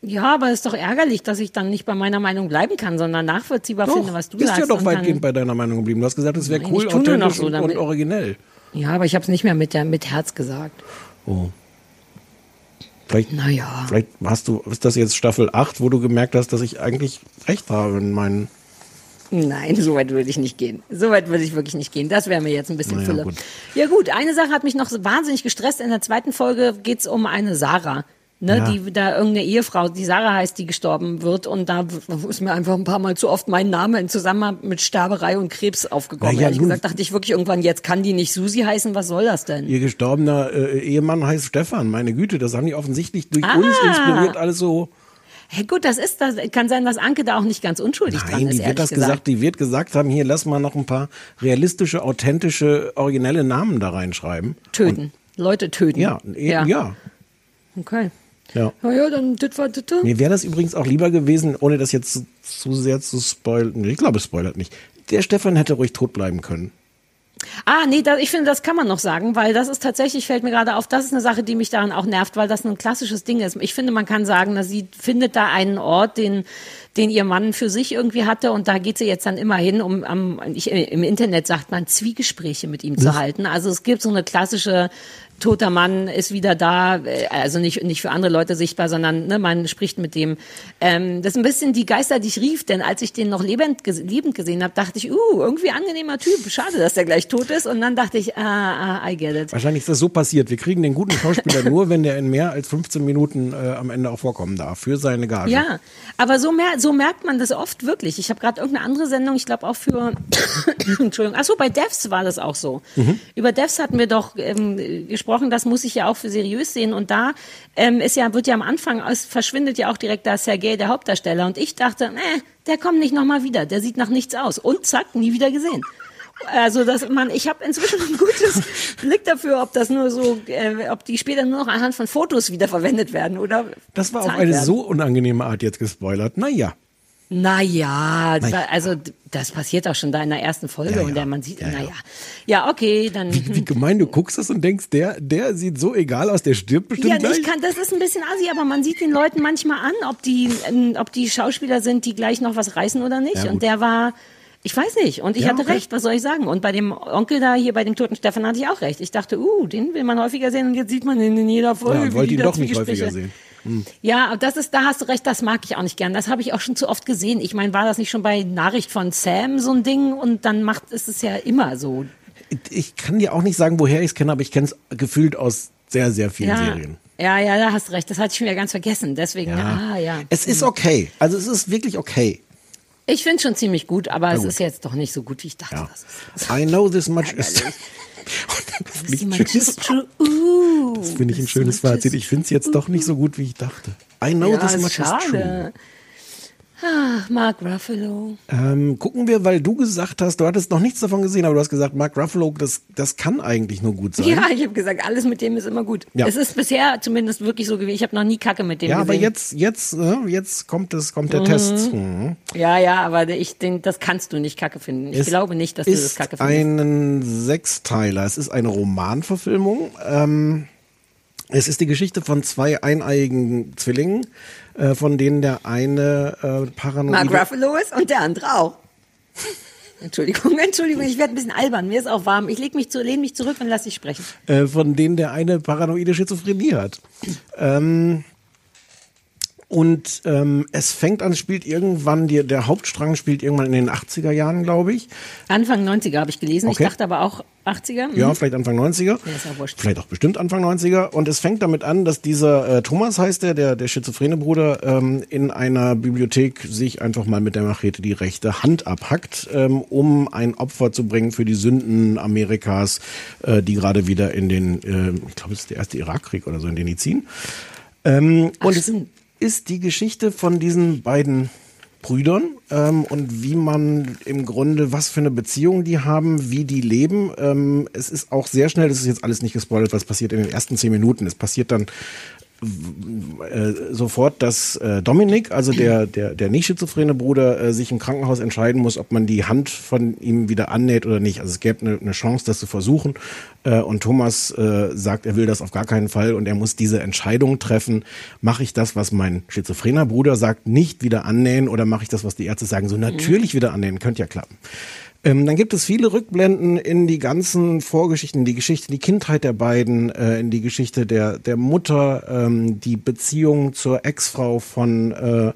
ja, aber es ist doch ärgerlich, dass ich dann nicht bei meiner Meinung bleiben kann, sondern nachvollziehbar finde, was du bist sagst. ja doch weitgehend bei deiner Meinung geblieben. Du hast gesagt, es wäre cool, authentisch so und, und originell. ja, aber ich habe es nicht mehr mit, der, mit Herz gesagt. Oh. Vielleicht, Naja. vielleicht hast du, ist das jetzt Staffel 8, wo du gemerkt hast, dass ich eigentlich recht habe in meinen. Nein, so weit würde ich nicht gehen. So weit würde ich wirklich nicht gehen. Das wäre mir jetzt ein bisschen Naja, Fülle. gut. Ja gut, eine Sache hat mich noch wahnsinnig gestresst. In der zweiten Folge geht's um eine Sarah. Ne, Ja. die da irgendeine Ehefrau, die Sarah heißt, die gestorben wird und da ist mir einfach ein paar Mal zu oft mein Name in Zusammenhang mit Sterberei und Krebs aufgekommen. Na ja, Ehrlich gesagt dachte ich wirklich irgendwann, jetzt kann die nicht Susi heißen, was soll das denn? Ihr gestorbener äh, Ehemann heißt Stefan. Meine Güte, das haben die offensichtlich durch Ah. uns inspiriert, alles so. Hey, gut, das ist, das kann sein, dass Anke da auch nicht ganz unschuldig dran Nein, ist, die wird das gesagt. gesagt, die wird gesagt haben, hier lass mal noch ein paar realistische, authentische, originelle Namen da reinschreiben. Töten. Leute töten. Ja, ja. ja. Okay. ja. Na ja, dann das war das. Mir wäre das übrigens auch lieber gewesen, ohne das jetzt zu, zu sehr zu spoilern. Ich glaube, es spoilert nicht. Der Stefan hätte ruhig tot bleiben können. Ah, nee, da, ich finde, das kann man noch sagen, weil das ist tatsächlich, fällt mir gerade auf, das ist eine Sache, die mich daran auch nervt, weil das ein klassisches Ding ist. Ich finde, man kann sagen, dass sie findet da einen Ort, den, den ihr Mann für sich irgendwie hatte und da geht sie jetzt dann immer hin, um am, ich, im Internet sagt man, Zwiegespräche mit ihm zu halten. Also es gibt so eine klassische toter Mann ist wieder da, äh, also nicht, nicht für andere Leute sichtbar, sondern ne, man spricht mit dem. Ähm, das ist ein bisschen die Geister, die ich rief, denn als ich den noch lebend, ges- lebend gesehen habe, dachte ich, uh, irgendwie angenehmer Typ, schade, dass der gleich tot ist. Und dann dachte ich, ah, ah I get it. Wahrscheinlich ist das so passiert. Wir kriegen den guten Schauspieler (laughs) nur, wenn der in mehr als 15 Minuten äh, am Ende auch vorkommen darf. Für seine Gage. Ja, aber so, mer so merkt man das oft wirklich. Ich habe gerade irgendeine andere Sendung, ich glaube auch für, (coughs) Entschuldigung, ach so, bei Devs war das auch so. Mhm. Über Devs hatten wir doch ähm, gesprochen, das muss ich ja auch für seriös sehen. Und da ähm, ist ja, wird ja am Anfang, es verschwindet ja auch direkt der Sergei, der Hauptdarsteller. Und ich dachte, äh, der kommt nicht nochmal wieder, der sieht nach nichts aus. Und zack, nie wieder gesehen. Also dass man, ich habe inzwischen ein gutes Blick dafür, ob das nur so, äh, ob die später nur noch anhand von Fotos wiederverwendet werden oder. Das war auf eine werden. so unangenehme Art jetzt gespoilert. Naja. Naja, Na ja. also das passiert auch schon da in der ersten Folge Ja, und ja. der man sieht, Ja, ja. naja. Ja, okay, dann. Wie gemein, du guckst das und denkst, der, der sieht so egal aus, der stirbt bestimmt Ja, gleich. ich kann, das ist ein bisschen assi, aber man sieht den Leuten manchmal an, ob die, ob die Schauspieler sind, die gleich noch was reißen oder nicht. Und der war, ich weiß nicht. Und ich Ja, hatte okay. recht, was soll ich sagen? Und bei dem Onkel da hier, bei dem toten Stefan, hatte ich auch recht. Ich dachte, uh, den will man häufiger sehen und jetzt sieht man ihn in jeder Folge. ja, wie wollte die ihn doch nicht häufiger sehen. Hm. Ja, das ist, da hast du recht, das mag ich auch nicht gern. Das habe ich auch schon zu oft gesehen. Ich meine, war das nicht schon bei Nachricht von Sam so ein Ding? Und dann macht ist es ja immer so. Ich kann dir auch nicht sagen, woher ich es kenne, aber ich kenne es gefühlt aus sehr, sehr vielen Ja. Serien. Ja, ja, da hast du recht. Das hatte ich schon wieder ganz vergessen. Deswegen, ah, ja. Es ist okay. Also es ist wirklich okay. Ich finde schon ziemlich gut, aber es ist jetzt doch nicht so gut, wie ich dachte. Ja. I know this (laughs) much is. Das just true. Uh, Das finde ich ein schönes Fazit. Ich finde es jetzt doch nicht so gut, wie ich dachte. I know ja, this much is true. Ach, Mark Ruffalo. Ähm, gucken wir, weil du gesagt hast, du hattest noch nichts davon gesehen, aber du hast gesagt, Mark Ruffalo, das, das kann eigentlich nur gut sein. Ja, ich habe gesagt, alles mit dem ist immer gut. Ja. Es ist bisher zumindest wirklich so gewesen. Ich habe noch nie Kacke mit dem Ja, aber gesehen. jetzt, jetzt, äh, jetzt kommt es, kommt der Mhm. Test. Mhm. Ja, ja, aber ich, den, das kannst du nicht Kacke finden. Ich Es glaube nicht, dass du das Kacke findest. ein Sechsteiler. Es ist eine Romanverfilmung. Ähm, es ist die Geschichte von zwei eineiigen Zwillingen, äh, von denen der eine äh, paranoide... Mark Ruffalo ist und der andere auch. (laughs) Entschuldigung, Entschuldigung, ich werde ein bisschen albern. Mir ist auch warm. Ich leg mich zu, lehne mich zurück und lass dich sprechen. äh, von denen der eine paranoide Schizophrenie hat. Ähm, Und ähm, es fängt an, spielt irgendwann, die, der Hauptstrang spielt irgendwann in den 80er Jahren, glaube ich. Anfang 90er habe ich gelesen. Okay. Ich dachte aber auch 80er. Mhm. Ja, vielleicht Anfang 90er. Ja, ist ja wurscht. Vielleicht auch bestimmt Anfang 90er. Und es fängt damit an, dass dieser äh, Thomas heißt der, der, der schizophrene Bruder, ähm, in einer Bibliothek sich einfach mal mit der Machete die rechte Hand abhackt, ähm, um ein Opfer zu bringen für die Sünden Amerikas, äh, die gerade wieder in den, äh, ich glaube, es ist der erste Irakkrieg oder so, in den die ziehen. Ähm, Ach, und es ist die Geschichte von diesen beiden Brüdern ähm, und wie man im Grunde, was für eine Beziehung die haben, wie die leben. Ähm, es ist auch sehr schnell, das ist jetzt alles nicht gespoilert, was passiert in den ersten zehn Minuten. Es passiert dann sofort, dass äh, Dominik, also der, der, der nicht schizophrene Bruder, äh, sich im Krankenhaus entscheiden muss, ob man die Hand von ihm wieder annäht oder nicht. Also es gäbe eine, eine Chance, das zu versuchen. Äh, und Thomas äh, sagt, er will das auf gar keinen Fall und er muss diese Entscheidung treffen. Mache ich das, was mein schizophrener Bruder sagt, nicht wieder annähen oder mache ich das, was die Ärzte sagen, so natürlich wieder annähen, könnte ja klappen. Ähm, dann gibt es viele Rückblenden in die ganzen Vorgeschichten, die Geschichte, die Kindheit der beiden, äh, in die Geschichte der, der Mutter, ähm, die Beziehung zur Ex-Frau von, äh,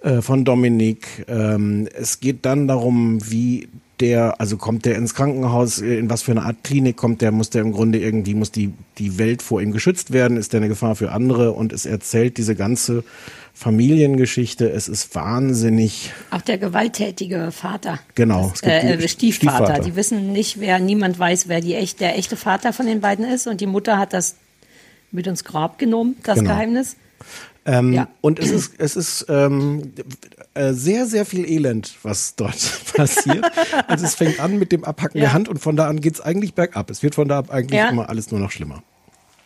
äh, von Dominik. Ähm, es geht dann darum, wie der, also kommt der ins Krankenhaus, äh, in was für eine Art Klinik kommt der, muss der im Grunde irgendwie, muss die, die Welt vor ihm geschützt werden, ist der eine Gefahr für andere und es erzählt diese ganze Familiengeschichte. Es ist wahnsinnig Auch der gewalttätige Vater. Genau, es gibt Äh, äh, Stiefvater. Stiefvater. Die wissen nicht, wer, niemand weiß, wer die echt, der echte Vater von den beiden ist. Und die Mutter hat das mit ins Grab genommen, das Genau. Geheimnis. Ähm, Ja. Und es ist, es ist ähm, äh, sehr, sehr viel Elend, was dort (laughs) passiert. Also es fängt an mit dem Abhacken Ja. der Hand und von da an geht's eigentlich bergab. Es wird von da ab eigentlich Ja. immer alles nur noch schlimmer.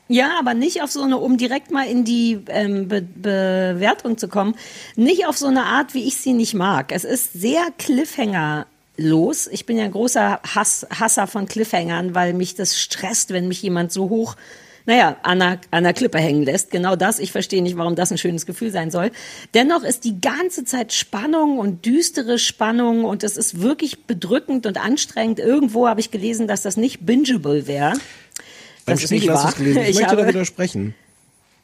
Ja, aber nicht auf so eine, um direkt mal in die ähm, Be Bewertung zu kommen, nicht auf so eine Art, wie ich sie nicht mag. Es ist sehr Cliffhanger-los. Ich bin ja ein großer Hass, Hasser von Cliffhangern, weil mich das stresst, wenn mich jemand so hoch, naja, an einer, an einer Klippe hängen lässt. Genau das. Ich verstehe nicht, warum das ein schönes Gefühl sein soll. Dennoch ist die ganze Zeit Spannung und düstere Spannung und es ist wirklich bedrückend und anstrengend. Irgendwo habe ich gelesen, dass das nicht bingeable wäre. Beim Das Spiegel hast du's gelesen. (laughs) Ich, Ich möchte da habe- widersprechen.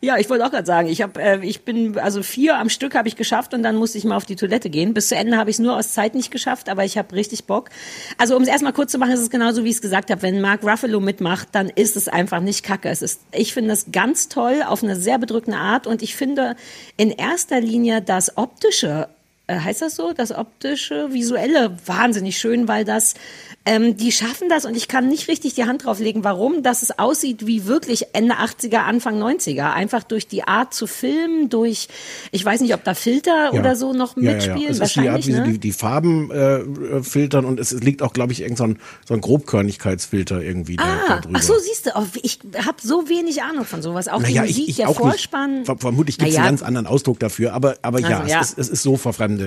Ja, ich wollte auch gerade sagen, ich habe, äh, ich bin, also vier am Stück habe ich geschafft und dann musste ich mal auf die Toilette gehen. Bis zu Ende habe ich es nur aus Zeit nicht geschafft, aber ich habe richtig Bock. Also um es erstmal kurz zu machen, ist es genauso, wie ich es gesagt habe. Wenn Mark Ruffalo mitmacht, dann ist es einfach nicht kacke. Es ist, ich finde es ganz toll auf eine sehr bedrückende Art und ich finde in erster Linie das optische heißt das so, das optische, visuelle wahnsinnig schön, weil das, ähm, die schaffen das und ich kann nicht richtig die Hand drauf legen, warum, dass es aussieht wie wirklich Ende 80er, Anfang 90er. Einfach durch die Art zu filmen, durch, ich weiß nicht, ob da Filter Ja. oder so noch Ja, mitspielen, ja. Es ist die Art, wie sie ne? die, die Farben äh, äh, filtern und es, es liegt auch, glaube ich, irgend so ein, so ein Grobkörnigkeitsfilter irgendwie da, da Ah, drüber. ach so, siehst du, oh, ich habe so wenig Ahnung von sowas. Auch naja, die Musik, ich, ich der Vorspann. nicht. Ver- Vermutlich gibt es Naja. einen ganz anderen Ausdruck dafür, aber, aber ja, Also, ja. Es, ist, es ist so verfremdet.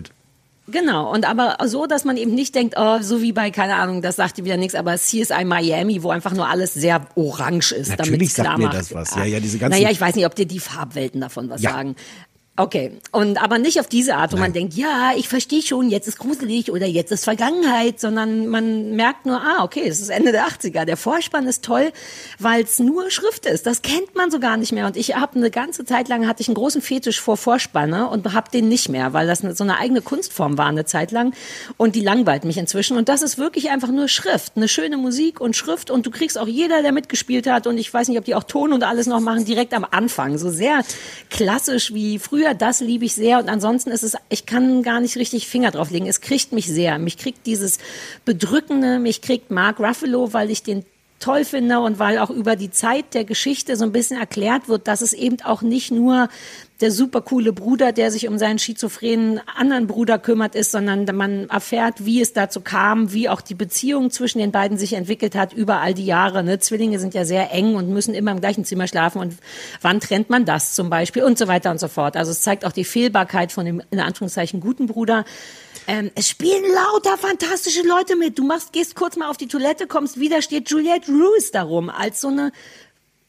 Genau, und aber so, dass man eben nicht denkt, oh, so wie bei, keine Ahnung, das sagt dir wieder nichts, aber CSI Miami, wo einfach nur alles sehr orange ist. Natürlich sagt mir macht. das was. Ja, ja, diese ganzen- Naja, ich weiß nicht, ob dir die Farbwelten davon was Ja. sagen. Okay, und aber nicht auf diese Art, wo man denkt, ja, ich verstehe schon, jetzt ist gruselig oder jetzt ist Vergangenheit, sondern man merkt nur, ah, okay, es ist Ende der 80er. Der Vorspann ist toll, weil es nur Schrift ist. Das kennt man so gar nicht mehr. Und ich habe eine ganze Zeit lang hatte ich einen großen Fetisch vor Vorspanne und habe den nicht mehr, weil das so eine eigene Kunstform war eine Zeit lang und die langweilt mich inzwischen. Und das ist wirklich einfach nur Schrift, eine schöne Musik und Schrift und du kriegst auch jeder, der mitgespielt hat und ich weiß nicht, ob die auch Ton und alles noch machen, direkt am Anfang. So sehr klassisch wie früher, das liebe ich sehr und ansonsten ist es, ich kann gar nicht richtig Finger drauf legen. Es kriegt mich sehr. Mich kriegt dieses Bedrückende, mich kriegt Mark Ruffalo, weil ich den toll finde und weil auch über die Zeit der Geschichte so ein bisschen erklärt wird, dass es eben auch nicht nur der super coole Bruder, der sich um seinen schizophrenen anderen Bruder kümmert ist, sondern man erfährt, wie es dazu kam, wie auch die Beziehung zwischen den beiden sich entwickelt hat über all die Jahre. Ne? Zwillinge sind ja sehr eng und müssen immer im gleichen Zimmer schlafen und wann trennt man das zum Beispiel und so weiter und so fort. Also es zeigt auch die Fehlbarkeit von dem in Anführungszeichen guten Bruder. Ähm, es spielen lauter fantastische Leute mit. Du machst, gehst kurz mal auf die Toilette, kommst wieder, steht Juliette Roos darum als so eine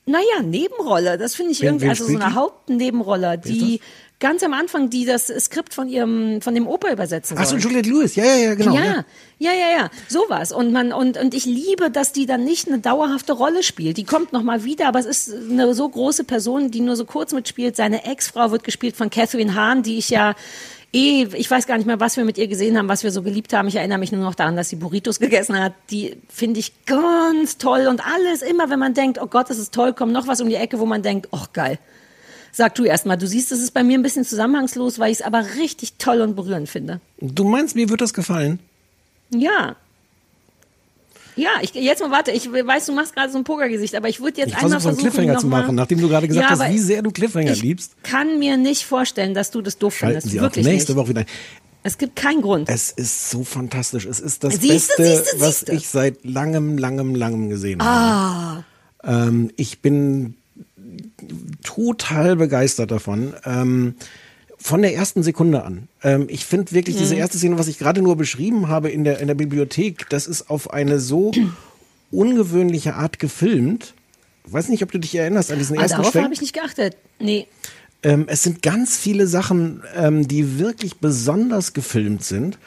Naja, Nebenrolle. Das finde ich Wen- irgendwie, wen also so eine? Hauptnebenrolle, die ganz am Anfang, die das Skript von ihrem, von dem Oper übersetzen Ach so, soll. Juliette Lewis, ja, ja, ja, genau. ja, ja, ja, ja, sowas. Und man und und ich liebe, dass die dann nicht eine dauerhafte Rolle spielt. Die kommt noch mal wieder, aber es ist eine so große Person, die nur so kurz mitspielt. Seine Ex-Frau wird gespielt von Catherine Hahn, die ich ja eh, ich weiß gar nicht mehr, was wir mit ihr gesehen haben, was wir so geliebt haben. Ich erinnere mich nur noch daran, dass sie Burritos gegessen hat. Die finde ich ganz toll und alles immer, wenn man denkt, oh Gott, das ist toll, kommt noch was um die Ecke, wo man denkt, oh geil. Sag du erst mal, du siehst, es ist bei mir ein bisschen zusammenhangslos, weil ich es aber richtig toll und berührend finde. Du meinst, mir wird das gefallen? Ja. Ja, ich, jetzt mal warte, ich weiß, du machst gerade so ein Pokergesicht, aber ich würde jetzt Ich einmal versuche so einen versuchen, Cliffhanger zu machen, nachdem du gerade gesagt Ja, hast, wie sehr du Cliffhanger ich liebst. kann mir nicht vorstellen, dass du das doof Schalten findest. sie auch Wirklich nächste nicht. Woche wieder. Es gibt keinen Grund. Es ist so fantastisch. Es ist das Siehste, Beste, siehste, was siehste. ich seit langem, langem, langem gesehen Ah. habe. Ähm, ich bin total begeistert davon. Ähm, von der ersten Sekunde an. Ähm, ich finde wirklich diese Mhm. erste Szene, was ich gerade nur beschrieben habe in der, in der Bibliothek, das ist auf eine so (clears throat) ungewöhnliche Art gefilmt. Ich weiß nicht, ob du dich erinnerst an diesen Ah, ersten darauf Schwenk. habe ich nicht geachtet. Nee. Ähm, es sind ganz viele Sachen, ähm, die wirklich besonders gefilmt sind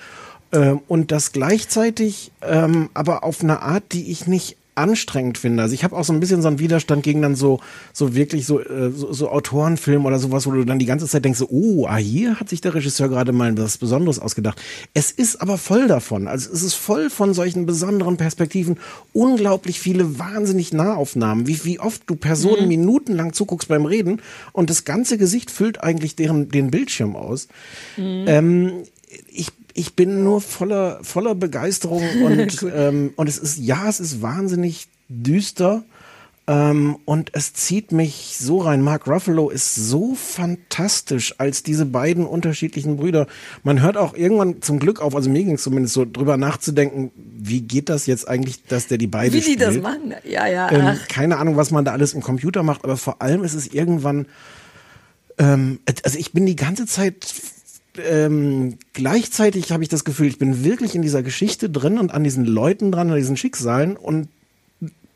ähm, und das gleichzeitig ähm, aber auf eine Art, die ich nicht anstrengend finde. Also ich habe auch so ein bisschen so einen Widerstand gegen dann so so wirklich so äh, so, so Autorenfilm oder sowas, wo du dann die ganze Zeit denkst, oh, ah, hier hat sich der Regisseur gerade mal was Besonderes ausgedacht. Es ist aber voll davon. Also es ist voll von solchen besonderen Perspektiven. Unglaublich viele wahnsinnig Nahaufnahmen. Wie, wie oft du Personen Mhm. minutenlang zuguckst beim Reden und das ganze Gesicht füllt eigentlich deren, den Bildschirm aus. Mhm. Ähm, ich, ich bin nur voller, voller Begeisterung (laughs) und, Cool. ähm, und es ist, ja, es ist wahnsinnig düster. Ähm, und es zieht mich so rein. Mark Ruffalo ist so fantastisch als diese beiden unterschiedlichen Brüder. Man hört auch irgendwann zum Glück auf, also mir ging es zumindest so drüber nachzudenken, wie geht das jetzt eigentlich, dass der die beide Wie die spielt. das machen. Ja, ja. Ähm, keine Ahnung, was man da alles im Computer macht, aber vor allem ist es irgendwann, ähm, also ich bin die ganze Zeit ähm, gleichzeitig habe ich das Gefühl, ich bin wirklich in dieser Geschichte drin und an diesen Leuten dran, an diesen Schicksalen und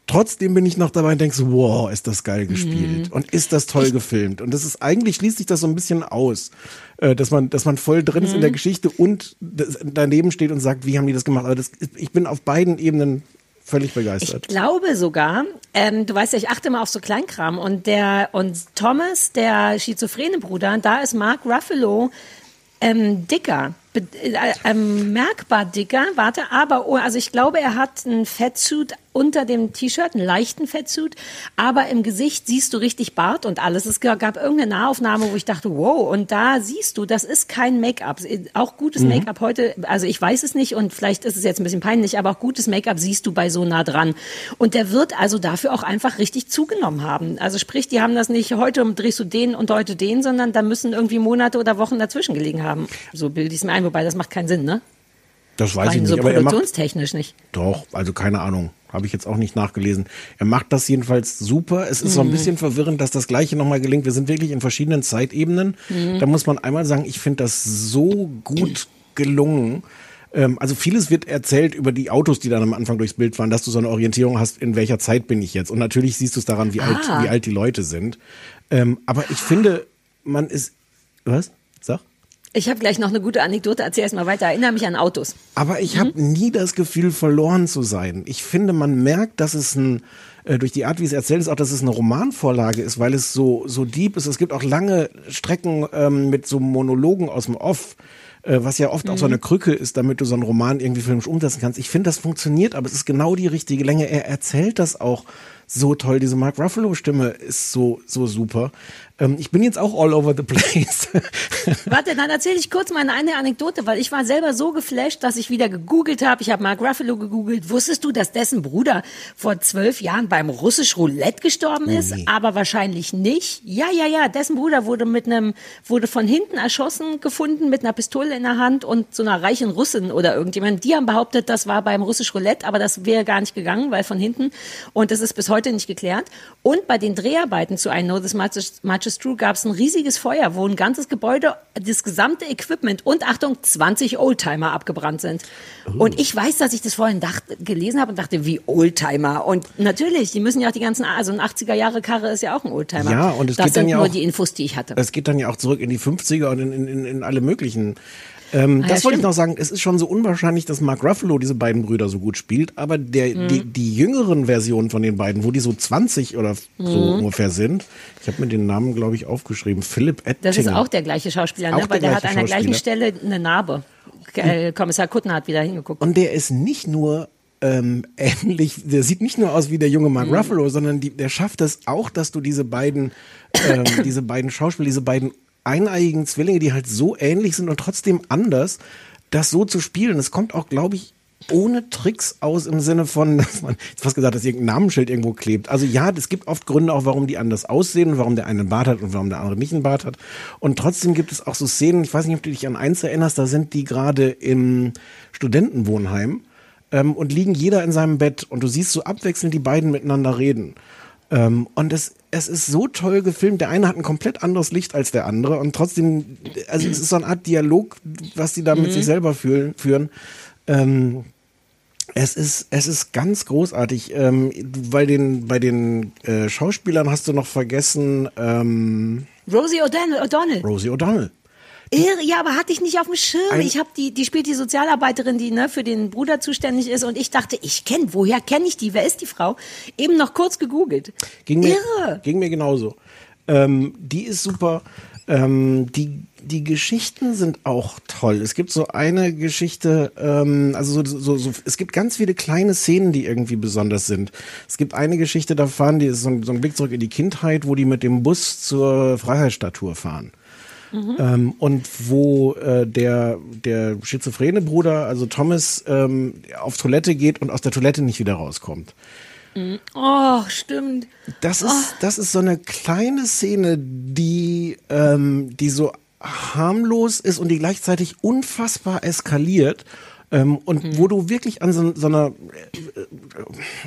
trotzdem bin ich noch dabei und denke so, wow, ist das geil gespielt Mhm. und ist das toll gefilmt und das ist eigentlich schließt sich das so ein bisschen aus, äh, dass man dass man voll drin ist in Mhm. der Geschichte und daneben steht und sagt, wie haben die das gemacht, aber das, ich bin auf beiden Ebenen völlig begeistert. Ich glaube sogar, ähm, du weißt ja, ich achte mal auf so Kleinkram und der und Thomas, der schizophrene Bruder, da ist Mark Ruffalo ähm, dicker, be- äh, ähm, merkbar dicker. Warte, aber oh, also ich glaube, er hat einen Fettsuit unter dem T-Shirt, einen leichten Fettsuit, aber im Gesicht siehst du richtig Bart und alles. Es gab irgendeine Nahaufnahme, wo ich dachte, wow, und da siehst du, das ist kein Make-up. Auch gutes Mhm. Make-up heute, also ich weiß es nicht und vielleicht ist es jetzt ein bisschen peinlich, aber auch gutes Make-up siehst du bei so nah dran. Und der wird also dafür auch einfach richtig zugenommen haben. Also sprich, die haben das nicht, heute drehst du den und heute den, sondern da müssen irgendwie Monate oder Wochen dazwischen gelegen haben. So bilde ich es mir ein, wobei das macht keinen Sinn, ne? Das weiß ich nicht, so aber er macht produktionstechnisch nicht. Doch, also keine Ahnung. Habe ich jetzt auch nicht nachgelesen. Er macht das jedenfalls super. Es ist so ein Mhm. bisschen verwirrend, dass das Gleiche nochmal gelingt. Wir sind wirklich in verschiedenen Zeitebenen. Mhm. Da muss man einmal sagen, ich finde das so gut gelungen. Ähm, also vieles wird erzählt über die Autos, die dann am Anfang durchs Bild fahren, dass du so eine Orientierung hast, in welcher Zeit bin ich jetzt. Und natürlich siehst du es daran, wie, alt, Ah. wie alt die Leute sind. Ähm, aber ich finde, man ist. Was? Ich habe gleich noch eine gute Anekdote. Erzähl erst mal weiter. Erinnere mich an Autos. Aber ich Mhm. habe nie das Gefühl, verloren zu sein. Ich finde, man merkt, dass es ein, äh, durch die Art, wie es erzählt ist, auch, dass es eine Romanvorlage ist, weil es so, so deep ist. Es gibt auch lange Strecken ähm, mit so Monologen aus dem Off, äh, was ja oft auch so Mhm. eine Krücke ist, damit du so einen Roman irgendwie filmisch umsetzen kannst. Ich finde, das funktioniert, aber es ist genau die richtige Länge. Er erzählt das auch so toll. Diese Mark Ruffalo-Stimme ist so, so super. Ähm, ich bin jetzt auch all over the (laughs) place. Warte, dann erzähle ich kurz meine eine Anekdote, weil ich war selber so geflasht, dass ich wieder gegoogelt habe. Ich habe Mark Ruffalo gegoogelt. Wusstest du, dass dessen Bruder vor zwölf Jahren beim russisch Roulette gestorben ist? Nee. Aber wahrscheinlich nicht. Ja, ja, ja. Dessen Bruder wurde mit einem, wurde von hinten erschossen gefunden mit einer Pistole in der Hand und so einer reichen Russin oder irgendjemand. Die haben behauptet, das war beim russisch Roulette, aber das wäre gar nicht gegangen, weil von hinten. Und das ist bis heute heute nicht geklärt. Und bei den Dreharbeiten zu I Know This Much is, much is True gab es ein riesiges Feuer, wo ein ganzes Gebäude, das gesamte Equipment und Achtung, 20 Oldtimer abgebrannt sind. Oh. Und ich weiß, dass ich das vorhin dachte, gelesen habe und dachte, wie Oldtimer. Und natürlich, die müssen ja auch die ganzen, also ein 80er Jahre Karre ist ja auch ein Oldtimer. Ja, und es das geht dann sind ja nur auch- die Infos, die ich hatte. Es geht dann ja auch zurück in die 50er und in, in, in alle möglichen. Ähm, Ah, ja, das wollte ich noch sagen. Es ist schon so unwahrscheinlich, dass Mark Ruffalo diese beiden Brüder so gut spielt, aber der, Mhm. die, die jüngeren Versionen von den beiden, wo die so 20 oder so Mhm. ungefähr sind, ich habe mir den Namen, glaube ich, aufgeschrieben. Philipp Ettinger. Das ist auch der gleiche Schauspieler, ne? weil der der hat an der gleichen. Stelle eine Narbe. Äh, Kommissar Kuttner hat wieder hingeguckt. Und der ist nicht nur ähm, (laughs) ähnlich, der sieht nicht nur aus wie der junge Mark Mhm. Ruffalo, sondern die, der schafft es auch, dass du diese beiden, ähm, diese beiden Schauspieler, diese beiden eineiigen Zwillinge, die halt so ähnlich sind und trotzdem anders, das so zu spielen. Es kommt auch, glaube ich, ohne Tricks aus im Sinne von, (laughs) dass man, jetzt fast gesagt, dass irgendein Namensschild irgendwo klebt. Also ja, es gibt oft Gründe auch, warum die anders aussehen, warum der eine einen Bart hat und warum der andere nicht einen Bart hat. Und trotzdem gibt es auch so Szenen, ich weiß nicht, ob du dich an eins erinnerst, da sind die gerade im Studentenwohnheim ähm, und liegen jeder in seinem Bett und du siehst so abwechselnd die beiden miteinander reden. Ähm, und es, es ist so toll gefilmt. Der eine hat ein komplett anderes Licht als der andere und trotzdem, also es ist so eine Art Dialog, was die da mit Mhm. sich selber fühlen, führen. Ähm, es ist, es ist ganz großartig, ähm, weil den, bei den äh, Schauspielern hast du noch vergessen, ähm, Rosie O'Donnell. O'Donnell. Rosie O'Donnell. Irre, ja, aber hatte ich nicht auf dem Schirm. Ein- ich habe die, die spielt die Sozialarbeiterin, die ne, für den Bruder zuständig ist, und ich dachte, ich kenne, woher kenne ich die? Wer ist die Frau? Eben noch kurz gegoogelt. Ging mir, Irre. Ging mir genauso. Ähm, die ist super. Ähm, die, die Geschichten sind auch toll. Es gibt so eine Geschichte, ähm, also so, so, so, es gibt ganz viele kleine Szenen, die irgendwie besonders sind. Es gibt eine Geschichte, da fahren die, ist so ein, so ein Blick zurück in die Kindheit, wo die mit dem Bus zur Freiheitsstatue fahren. Ähm, und wo äh, der, der schizophrene Bruder, also Thomas, ähm, auf Toilette geht und aus der Toilette nicht wieder rauskommt. Oh, stimmt. Das ist, das ist so eine kleine Szene, die, ähm, die so harmlos ist und die gleichzeitig unfassbar eskaliert. Ähm, und wo du wirklich an so, so einer, äh, äh,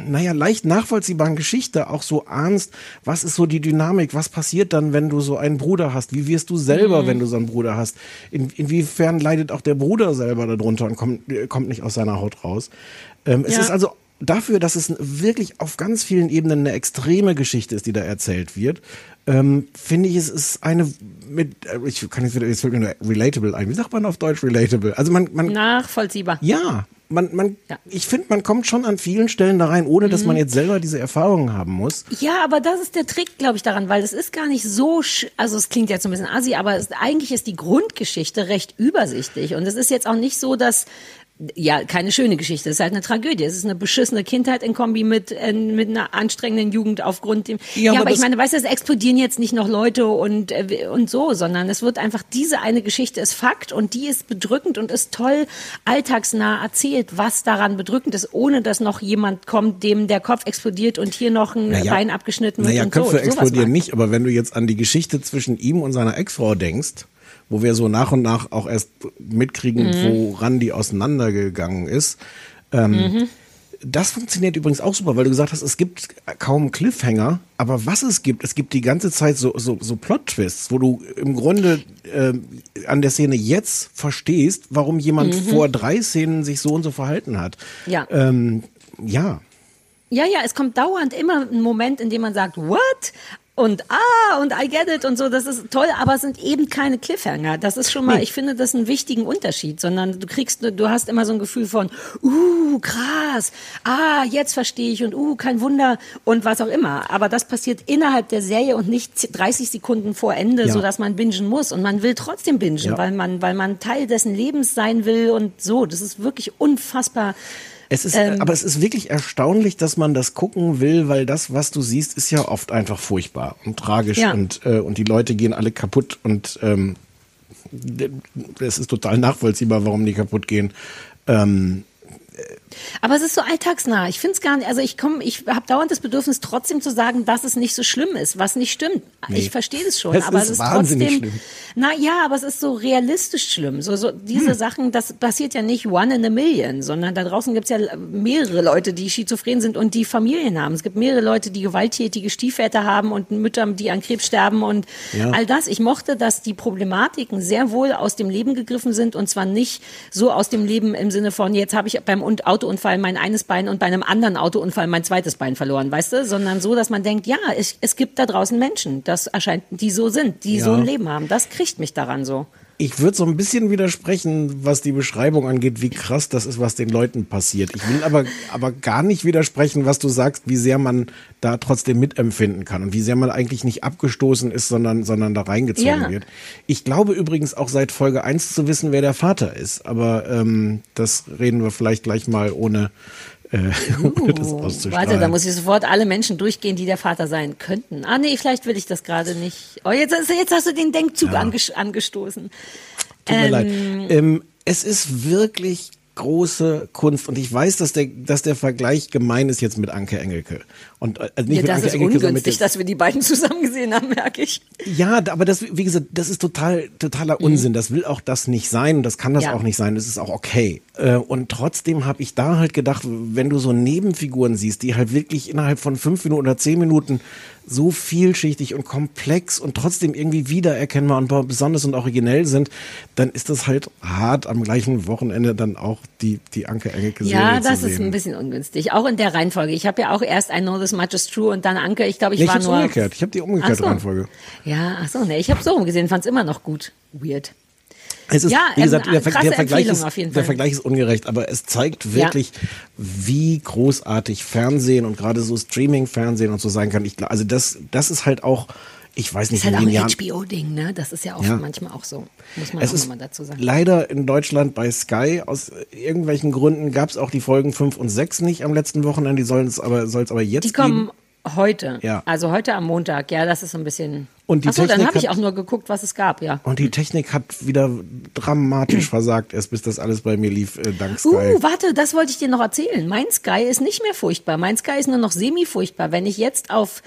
naja, leicht nachvollziehbaren Geschichte auch so ahnst, was ist so die Dynamik, was passiert dann, wenn du so einen Bruder hast, wie wirst du selber, Mhm. wenn du so einen Bruder hast, In, inwiefern leidet auch der Bruder selber darunter und kommt, äh, kommt nicht aus seiner Haut raus. Ähm, es Ja. ist also dafür, dass es wirklich auf ganz vielen Ebenen eine extreme Geschichte ist, die da erzählt wird, ähm, finde ich, es ist eine mit, äh, ich kann jetzt wieder, jetzt fällt mir nur relatable ein. Wie sagt man auf Deutsch relatable? Also man, man, Nachvollziehbar. ja, man, man, Ja. ich finde, man kommt schon an vielen Stellen da rein, ohne dass Mhm. man jetzt selber diese Erfahrungen haben muss. Ja, aber das ist der Trick, glaube ich, daran, weil es ist gar nicht so, sch- also es klingt jetzt so ein bisschen assi, aber es, eigentlich ist die Grundgeschichte recht übersichtlich. Und es ist jetzt auch nicht so, dass ja, keine schöne Geschichte. Es ist halt eine Tragödie. Es ist eine beschissene Kindheit in Kombi mit, äh, mit einer anstrengenden Jugend aufgrund dem. Ja, Ja, aber aber, ich meine, weißt du, es explodieren jetzt nicht noch Leute und, äh, und so, sondern es wird einfach, diese eine Geschichte ist Fakt und die ist bedrückend und ist toll alltagsnah erzählt, was daran bedrückend ist, ohne dass noch jemand kommt, dem der Kopf explodiert und hier noch ein Naja, Bein abgeschnitten wird Naja, und Köpfe so. Explodieren nicht, aber wenn du jetzt an die Geschichte zwischen ihm und seiner Ex-Frau denkst, wo wir so nach und nach auch erst mitkriegen, Mhm. woran die auseinandergegangen ist, ähm, Mhm. Das funktioniert übrigens auch super, weil du gesagt hast, es gibt kaum Cliffhanger, aber was es gibt, es gibt die ganze Zeit so, so, so Plot-Twists, wo du im Grunde ähm, an der Szene jetzt verstehst, warum jemand Mhm. vor drei Szenen sich so und so verhalten hat. Ja. Ähm, ja. Ja, ja, es kommt dauernd immer ein Moment, in dem man sagt, what? Und ah, und I get it und so, das ist toll, aber es sind eben keine Cliffhanger. Das ist schon mal, Nee. ich finde das einen wichtigen Unterschied, sondern du kriegst, du hast immer so ein Gefühl von, uh, krass, ah, jetzt verstehe ich und uh, kein Wunder und was auch immer. Aber das passiert innerhalb der Serie und nicht 30 Sekunden vor Ende, Ja. so dass man bingen muss. Und man will trotzdem bingen, Ja. weil man, weil man Teil dessen Lebens sein will und so. Das ist wirklich unfassbar. Es ist, Ähm, aber es ist wirklich erstaunlich, dass man das gucken will, weil das, was du siehst, ist ja oft einfach furchtbar und tragisch Ja. und, äh, und die Leute gehen alle kaputt und ähm, es ist total nachvollziehbar, warum die kaputt gehen. Ähm, Aber es ist so alltagsnah. Ich finde es gar nicht, also ich komme, ich habe dauernd das Bedürfnis, trotzdem zu sagen, dass es nicht so schlimm ist, was nicht stimmt. Nee. Ich verstehe das schon, Es aber ist es ist wahnsinnig trotzdem. schlimm. Na ja, aber es ist so realistisch schlimm. So, so diese Hm. Sachen, das passiert ja nicht one in a million, sondern da draußen gibt's ja mehrere Leute, die schizophren sind und die Familien haben. Es gibt mehrere Leute, die gewalttätige Stiefväter haben und Mütter, die an Krebs sterben und Ja. all das. Ich mochte, dass die Problematiken sehr wohl aus dem Leben gegriffen sind und zwar nicht so aus dem Leben im Sinne von, jetzt habe ich beim Un- Autounfall mein eines Bein und bei einem anderen Autounfall mein zweites Bein verloren, weißt du? Sondern so, dass man denkt, ja, es, es gibt da draußen Menschen, das erscheint, die so sind, die Ja. so ein Leben haben. Das kriegt mich daran so. Ich würde so ein bisschen widersprechen, was die Beschreibung angeht, wie krass das ist, was den Leuten passiert. Ich will aber, aber gar nicht widersprechen, was du sagst, wie sehr man da trotzdem mitempfinden kann und wie sehr man eigentlich nicht abgestoßen ist, sondern, sondern da reingezogen Ja. wird. Ich glaube übrigens auch seit Folge 1 zu wissen, wer der Vater ist. Aber ähm, das reden wir vielleicht gleich mal ohne, äh, ohne (laughs) das auszustrahlen. Warte, da muss ich sofort alle Menschen durchgehen, die der Vater sein könnten. Ah nee, vielleicht will ich das gerade nicht. Oh, jetzt, jetzt hast du den Denkzug Ja. anges angestoßen. Tut mir Ähm, leid. Ähm, es ist wirklich große Kunst und ich weiß, dass der, dass der Vergleich gemein ist jetzt mit Anke Engelke. Und äh, also nicht Ja, das ist ungünstig, dass wir die beiden zusammen gesehen haben, merke ich. Ja, aber das, wie gesagt, das ist total, totaler Unsinn. Das will auch das nicht sein und das kann das Mhm. Ja. auch nicht sein. Das ist auch okay. Äh, Und trotzdem habe ich da halt gedacht, wenn du so Nebenfiguren siehst, die halt wirklich innerhalb von fünf Minuten oder zehn Minuten so vielschichtig und komplex und trotzdem irgendwie wiedererkennbar und besonders und originell sind, dann ist das halt hart am gleichen Wochenende dann auch die, die Anke Engelke Ja, Serie das zu ist ein bisschen ungünstig. Auch in der Reihenfolge. Ich habe ja auch erst I Know This Much Is True und dann Anke. Ich glaube, ich Nee, ich war hab's nur. umgekehrt. Ich habe die umgekehrte so. Reihenfolge. Ja, ach so, ne, ich habe so rumgesehen, fand es immer noch gut. Weird. Es ist, Ja, wie gesagt, ähm, der, Ver der, Vergleich ist, auf jeden der. Vergleich ist ungerecht, aber es zeigt wirklich, wie großartig Fernsehen und gerade so Streaming-Fernsehen und so sein kann. Ich, also das, das ist halt auch, ich weiß nicht, Ist halt auch ein. HBO-Ding, ne? Das ist ja auch Ja. manchmal auch so. Muss man Es auch ist nochmal dazu sagen. leider in Deutschland bei Sky aus irgendwelchen Gründen gab es auch die Folgen 5 und 6 nicht am letzten Wochenende, die sollen es aber, soll es aber jetzt Die kommen geben. heute. Ja. Also heute am Montag. Ja, das ist so ein bisschen. Und die Achso, dann Technik habe ich auch nur geguckt, was es gab, ja. Und die Technik hat wieder dramatisch (clears throat) versagt, erst bis das alles bei mir lief, äh, dank Sky. Uh, warte, das wollte ich dir noch erzählen. Mein Sky ist nicht mehr furchtbar. Mein Sky ist nur noch semi-furchtbar. Wenn ich jetzt auf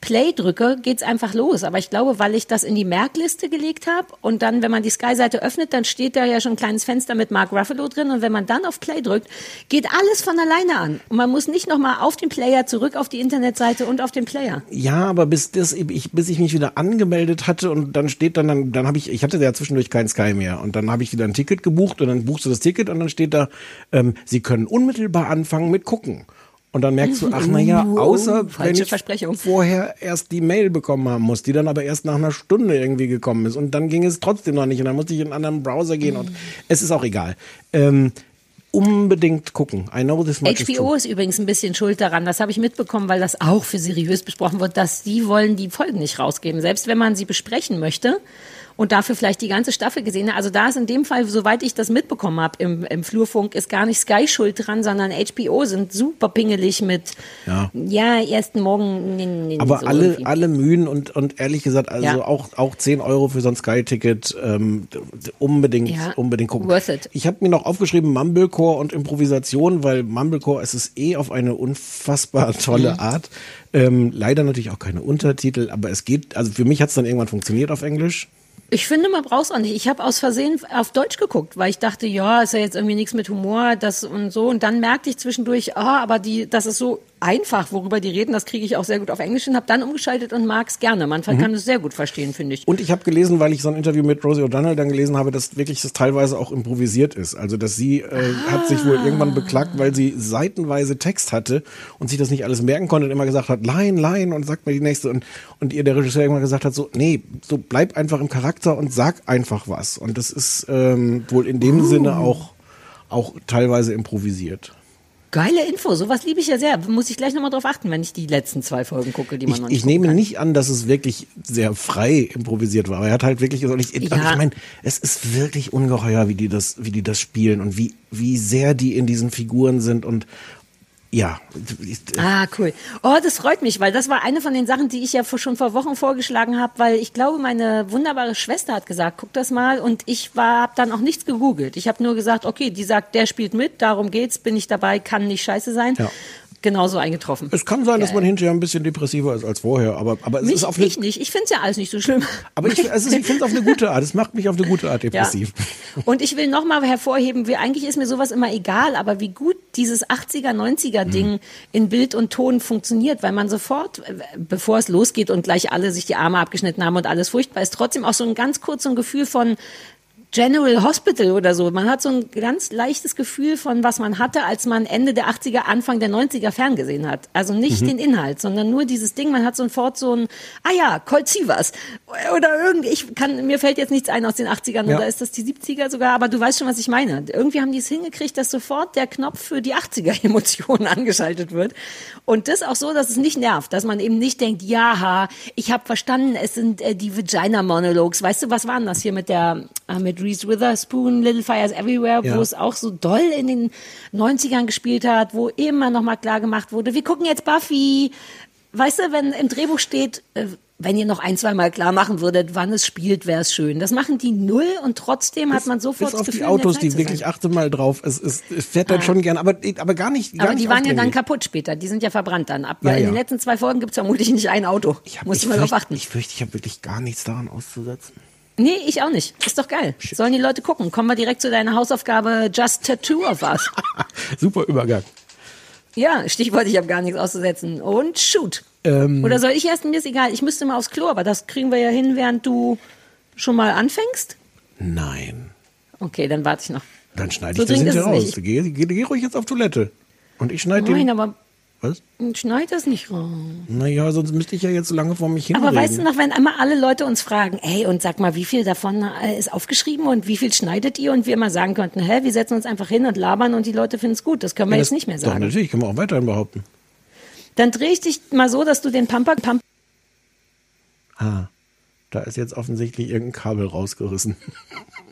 Play drücke, geht's einfach los. Aber ich glaube, weil ich das in die Merkliste gelegt habe und dann, wenn man die Sky-Seite öffnet, dann steht da ja schon ein kleines Fenster mit Mark Ruffalo drin und wenn man dann auf Play drückt, geht alles von alleine an. Und man muss nicht nochmal auf den Player zurück auf die Internetseite und auf den Player. Ja, aber bis das ich bis ich mich wieder angemeldet hatte und dann steht dann dann, dann habe ich ich hatte ja zwischendurch keinen Sky mehr und dann habe ich wieder ein Ticket gebucht und dann buchst du das Ticket und dann steht da ähm, Sie können unmittelbar anfangen mit gucken. Und dann merkst du, ach na ja, Uh, außer wenn falsche ich vorher erst die Mail bekommen haben muss, die dann aber erst nach einer Stunde irgendwie gekommen ist und dann ging es trotzdem noch nicht und dann musste ich in einen anderen Browser gehen und es ist auch egal. Ähm, unbedingt gucken. I know this much is HBO true. ist übrigens ein bisschen schuld daran. Das habe ich mitbekommen, weil das auch für seriös besprochen wird, dass die wollen die Folgen nicht rausgeben. Selbst wenn man sie besprechen möchte und dafür vielleicht die ganze Staffel gesehen hat. Also da ist in dem Fall, soweit ich das mitbekommen habe im, im Flurfunk, ist gar nicht Sky schuld dran, sondern HBO sind super pingelig mit, Ja. ja, ersten Morgen. nee, nee, Aber so alle, irgendwie. alle Mühen und, und ehrlich gesagt, also Ja. auch, auch 10 Euro für so ein Sky-Ticket ähm, unbedingt, Ja, unbedingt gucken. worth it. Ich habe mir noch aufgeschrieben Mumblecore und Improvisation, weil Mumblecore es ist eh auf eine unfassbar (laughs) tolle Mhm. Art. Ähm, leider natürlich auch keine Untertitel, aber es geht, also für mich hat es dann irgendwann funktioniert auf Englisch. Ich finde, man braucht es auch nicht. Ich habe aus Versehen auf Deutsch geguckt, weil ich dachte, ja, ist ja jetzt irgendwie nichts mit Humor, das und so. Und dann merkte ich zwischendurch, ah, aber die, das ist so einfach, worüber die reden, das kriege ich auch sehr gut auf Englisch und habe dann umgeschaltet und mag es gerne. Man kann es sehr gut verstehen, finde ich. Und ich habe gelesen, weil ich so ein Interview mit Rosie O'Donnell dann gelesen habe, dass wirklich das teilweise auch improvisiert ist. Also dass sie äh, hat sich wohl irgendwann beklagt, weil sie seitenweise Text hatte und sich das nicht alles merken konnte und immer gesagt hat, Line, Line und sagt mir die nächste und und ihr der Regisseur irgendwann gesagt hat, so nee, so bleib einfach im Charakter und sag einfach was. Und das ist ähm, wohl in dem Sinne auch auch teilweise improvisiert. Geile Info, sowas liebe ich ja sehr. Muss ich gleich nochmal drauf achten, wenn ich die letzten zwei Folgen gucke, die man Ich, noch nicht ich nehme kann. nicht an, dass es wirklich sehr frei improvisiert war. Aber er hat halt wirklich gesagt, ich, Ja. ich meine, es ist wirklich ungeheuer, wie die das, wie die das spielen und wie, wie sehr die in diesen Figuren sind und Ja. Ah, cool. Oh, das freut mich, weil das war eine von den Sachen, die ich ja schon vor Wochen vorgeschlagen habe, weil ich glaube, meine wunderbare Schwester hat gesagt, guck das mal und ich war habe dann auch nichts gegoogelt. Ich habe nur gesagt, okay, die sagt, der spielt mit, darum geht's, bin ich dabei, kann nicht scheiße sein. Ja. Genauso eingetroffen. Es kann sein, dass man hinterher ein bisschen depressiver ist als vorher, aber, aber es Mich, ist auf eine, ich nicht. Ich finde es ja alles nicht so schlimm. (laughs) aber ich, also ich finde es auf eine gute Art. Es macht mich auf eine gute Art depressiv. (laughs) Und ich will nochmal hervorheben, wie eigentlich ist mir sowas immer egal, aber wie gut dieses 80er, 90er Ding Mhm. in Bild und Ton funktioniert, weil man sofort, äh, bevor es losgeht und gleich alle sich die Arme abgeschnitten haben und alles furchtbar ist, trotzdem auch so ein ganz kurz so ein Gefühl von General Hospital oder so. Man hat so ein ganz leichtes Gefühl von, was man hatte, als man Ende der 80er, Anfang der 90er ferngesehen hat. Also nicht Mhm. den Inhalt, sondern nur dieses Ding. Man hat sofort so ein, ah ja, Colt Sievers. Oder irgendwie, ich kann, mir fällt jetzt nichts ein aus den 80ern Ja. oder ist das die 70er sogar, aber du weißt schon, was ich meine. Irgendwie haben die es hingekriegt, dass sofort der Knopf für die 80er-Emotionen (laughs) angeschaltet wird. Und das auch so, dass es nicht nervt, dass man eben nicht denkt, ja, ich habe verstanden, es sind äh, die Vagina-Monologues. Weißt du, was waren das hier mit der, äh, mit Reese Witherspoon, Little Fires Everywhere, Ja. wo es auch so doll in den 90ern gespielt hat, wo immer noch mal klar gemacht wurde, wir gucken jetzt Buffy. Weißt du, wenn im Drehbuch steht, äh, wenn ihr noch ein, zwei Mal klar machen würdet, wann es spielt, wäre es schön. Das machen die null und trotzdem hat man sofort Bis das auf Gefühl, die Autos, die wirklich achte mal drauf. Es, es, es fährt dann Ah. schon gern, aber, aber gar nicht. Gar Aber nicht die waren ja dann kaputt später. Die sind ja verbrannt dann ab. Ja, Weil in ja. den letzten zwei Folgen gibt es vermutlich nicht ein Auto. Ich Muss ich mal drauf fürchte- achten. Ich fürchte, ich habe wirklich gar nichts daran auszusetzen. Nee, ich auch nicht. Ist doch geil. Sollen die Leute gucken. Kommen wir direkt zu deiner Hausaufgabe Just Tattoo of Us. (laughs) Super Übergang. ja, Stichwort, ich habe gar nichts auszusetzen. Und shoot. Ähm, Oder soll ich erst? Mir ist egal. Ich müsste mal aufs Klo, aber das kriegen wir ja hin, während du schon mal anfängst. Nein. Okay, dann warte ich noch. Dann schneide So ich das hinterher raus. Geh, geh, geh ruhig jetzt auf Toilette. Und ich schneide Nein, den. aber Was? schneid das nicht raus. Naja, sonst müsste ich ja jetzt so lange vor mich hinreden. Aber weißt du noch, wenn immer alle Leute uns fragen, ey, und sag mal, wie viel davon äh, ist aufgeschrieben und wie viel schneidet ihr? Und wir immer sagen könnten, hä, wir setzen uns einfach hin und labern und die Leute finden es gut. Das können wir Ja, jetzt das- nicht mehr Doch, sagen. natürlich, können wir auch weiterhin behaupten. Dann drehe ich dich mal so, dass du den Pamper, Pamp Ah, da ist jetzt offensichtlich irgendein Kabel rausgerissen. (laughs)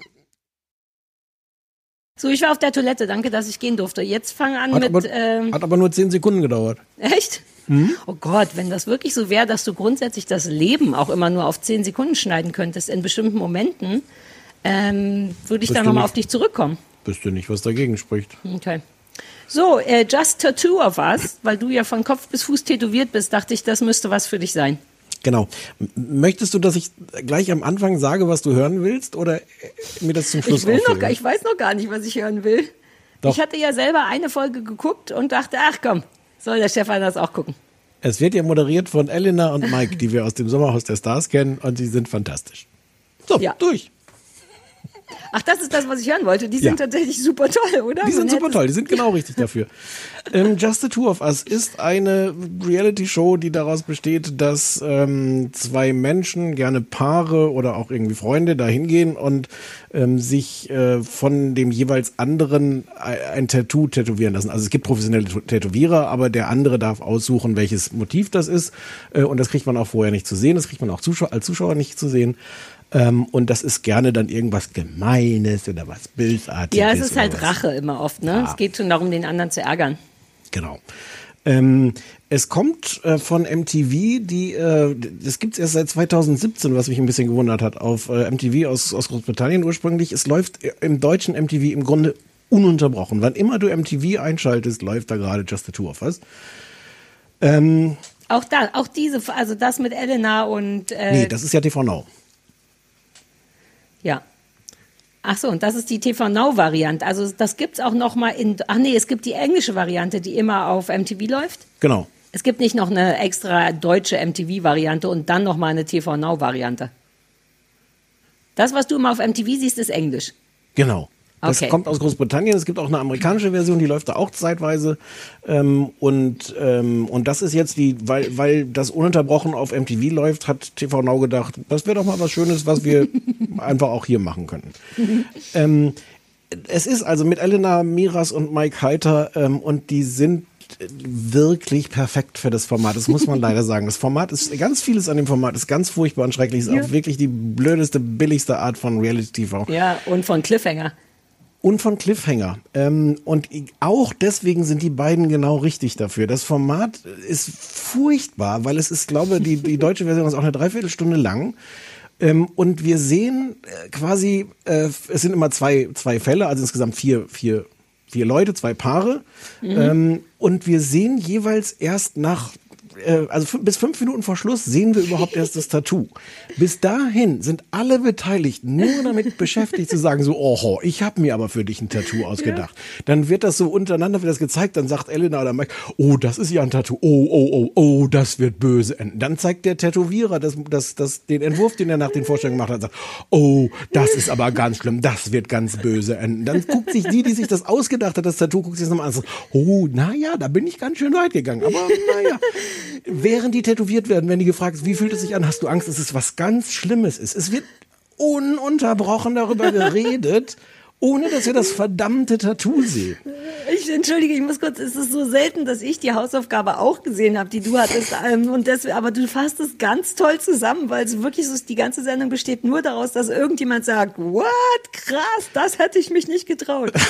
So, ich war auf der Toilette, danke, dass ich gehen durfte. Jetzt fang an Hat mit, aber, ähm, hat aber nur zehn Sekunden gedauert. echt? Hm? Oh Gott, wenn das wirklich so wäre, dass du grundsätzlich das Leben auch immer nur auf zehn Sekunden schneiden könntest in bestimmten Momenten, ähm, würde ich Bist dann nochmal auf dich zurückkommen. Wüsste nicht, was dagegen spricht. Okay. So, äh, Just Tattoo of Us, weil du ja von Kopf bis Fuß tätowiert bist, dachte ich, das müsste was für dich sein. Genau. Möchtest du, dass ich gleich am Anfang sage, was du hören willst, oder äh, mir das zum Schluss Ich will noch ich weiß noch gar nicht, was ich hören will. Doch. Ich hatte ja selber eine Folge geguckt und dachte, ach komm, soll der Stefan das auch gucken. Es wird ja moderiert von Elena und Mike, die wir aus dem Sommerhaus der Stars kennen, und sie sind fantastisch. So, durch. Ach, das ist das, was ich hören wollte. Die sind Ja. tatsächlich super toll, oder? Die sind Man super toll, die sind genau richtig dafür. (laughs) ähm, Just the Two of Us ist eine Reality-Show, die daraus besteht, dass ähm, zwei Menschen, gerne Paare oder auch irgendwie Freunde, da hingehen und ähm, sich äh, von dem jeweils anderen ein, Tattoo tätowieren lassen. Also es gibt professionelle Tä- Tätowierer, aber der andere darf aussuchen, welches Motiv das ist. Äh, und das kriegt man auch vorher nicht zu sehen, das kriegt man auch Zuschauer, als Zuschauer nicht zu sehen. Ähm, und das ist gerne dann irgendwas Gemeines oder was Bösartiges. Ja, es ist halt was. Rache immer oft, ne? Ja. Es geht schon darum, den anderen zu ärgern. Genau. Ähm, es kommt äh, von MTV, die, äh, das gibt's erst seit 2017, was mich ein bisschen gewundert hat, auf äh, MTV aus, aus Großbritannien ursprünglich. Es läuft im deutschen MTV im Grunde ununterbrochen. Wann immer du MTV einschaltest, läuft da gerade Just the Two of Us. Ähm, Auch da, auch diese, also das mit Elena und äh, nee, das ist ja TV Now. Ja. Ach so, und das ist die TV Now Variante. Also das gibt's auch noch mal in Ach nee, es gibt die englische Variante, die immer auf MTV läuft. Genau. Es gibt nicht noch eine extra deutsche MTV Variante und dann noch mal eine TV Now Variante. Das, was du immer auf MTV siehst, ist Englisch. Genau. Das Okay. kommt aus Großbritannien. Es gibt auch eine amerikanische Version, die läuft da auch zeitweise. Ähm, und, ähm, und das ist jetzt die, weil, weil das ununterbrochen auf MTV läuft, hat TV Now gedacht, das wäre doch mal was Schönes, was wir (laughs) einfach auch hier machen könnten. Ähm, es ist also mit Elena Miras und Mike Heiter ähm, und die sind wirklich perfekt für das Format. Das muss man leider (laughs) sagen. Das Format ist, ganz vieles an dem Format ist ganz furchtbar und schrecklich. Ist Ja. auch wirklich die blödeste, billigste Art von Reality-TV. Ja, und von Cliffhanger. Und von Cliffhanger. Ähm, und auch deswegen sind die beiden genau richtig dafür. Das Format ist furchtbar, weil es ist, glaube die, die (laughs) deutsche Version ist auch eine Dreiviertelstunde lang. Ähm, und wir sehen äh, quasi, äh, es sind immer zwei, zwei Fälle, also insgesamt vier, vier, vier Leute, zwei Paare. Mhm. Ähm, und wir sehen jeweils erst nach äh, also bis fünf Minuten vor Schluss sehen wir überhaupt erst das Tattoo. Bis dahin sind alle Beteiligten nur damit beschäftigt zu sagen so, oh, ich habe mir aber für dich ein Tattoo ausgedacht. Dann wird das so untereinander wird das gezeigt, dann sagt Elena oder Mike, oh, das ist ja ein Tattoo, oh, oh, oh, oh, das wird böse enden. Dann zeigt der Tätowierer das, das, das, den Entwurf, den er nach den Vorstellungen gemacht hat, sagt, oh, das ist aber ganz schlimm, das wird ganz böse enden. Dann guckt sich die, die sich das ausgedacht hat, das Tattoo, guckt sich das nochmal an und sagt, oh, naja, da bin ich ganz schön weit gegangen, aber naja. Während die tätowiert werden, werden die gefragt, wie fühlt es sich an? Hast du Angst, dass es was ganz Schlimmes ist? Es wird ununterbrochen darüber (laughs) geredet, ohne dass wir das verdammte Tattoo sehen. Ich entschuldige, ich muss kurz, es ist so selten, dass ich die Hausaufgabe auch gesehen habe, die du hattest. Ähm, und das, aber du fasst es ganz toll zusammen, weil es wirklich so ist, die ganze Sendung besteht nur daraus, dass irgendjemand sagt, what? Krass, das hätte ich mich nicht getraut. (laughs)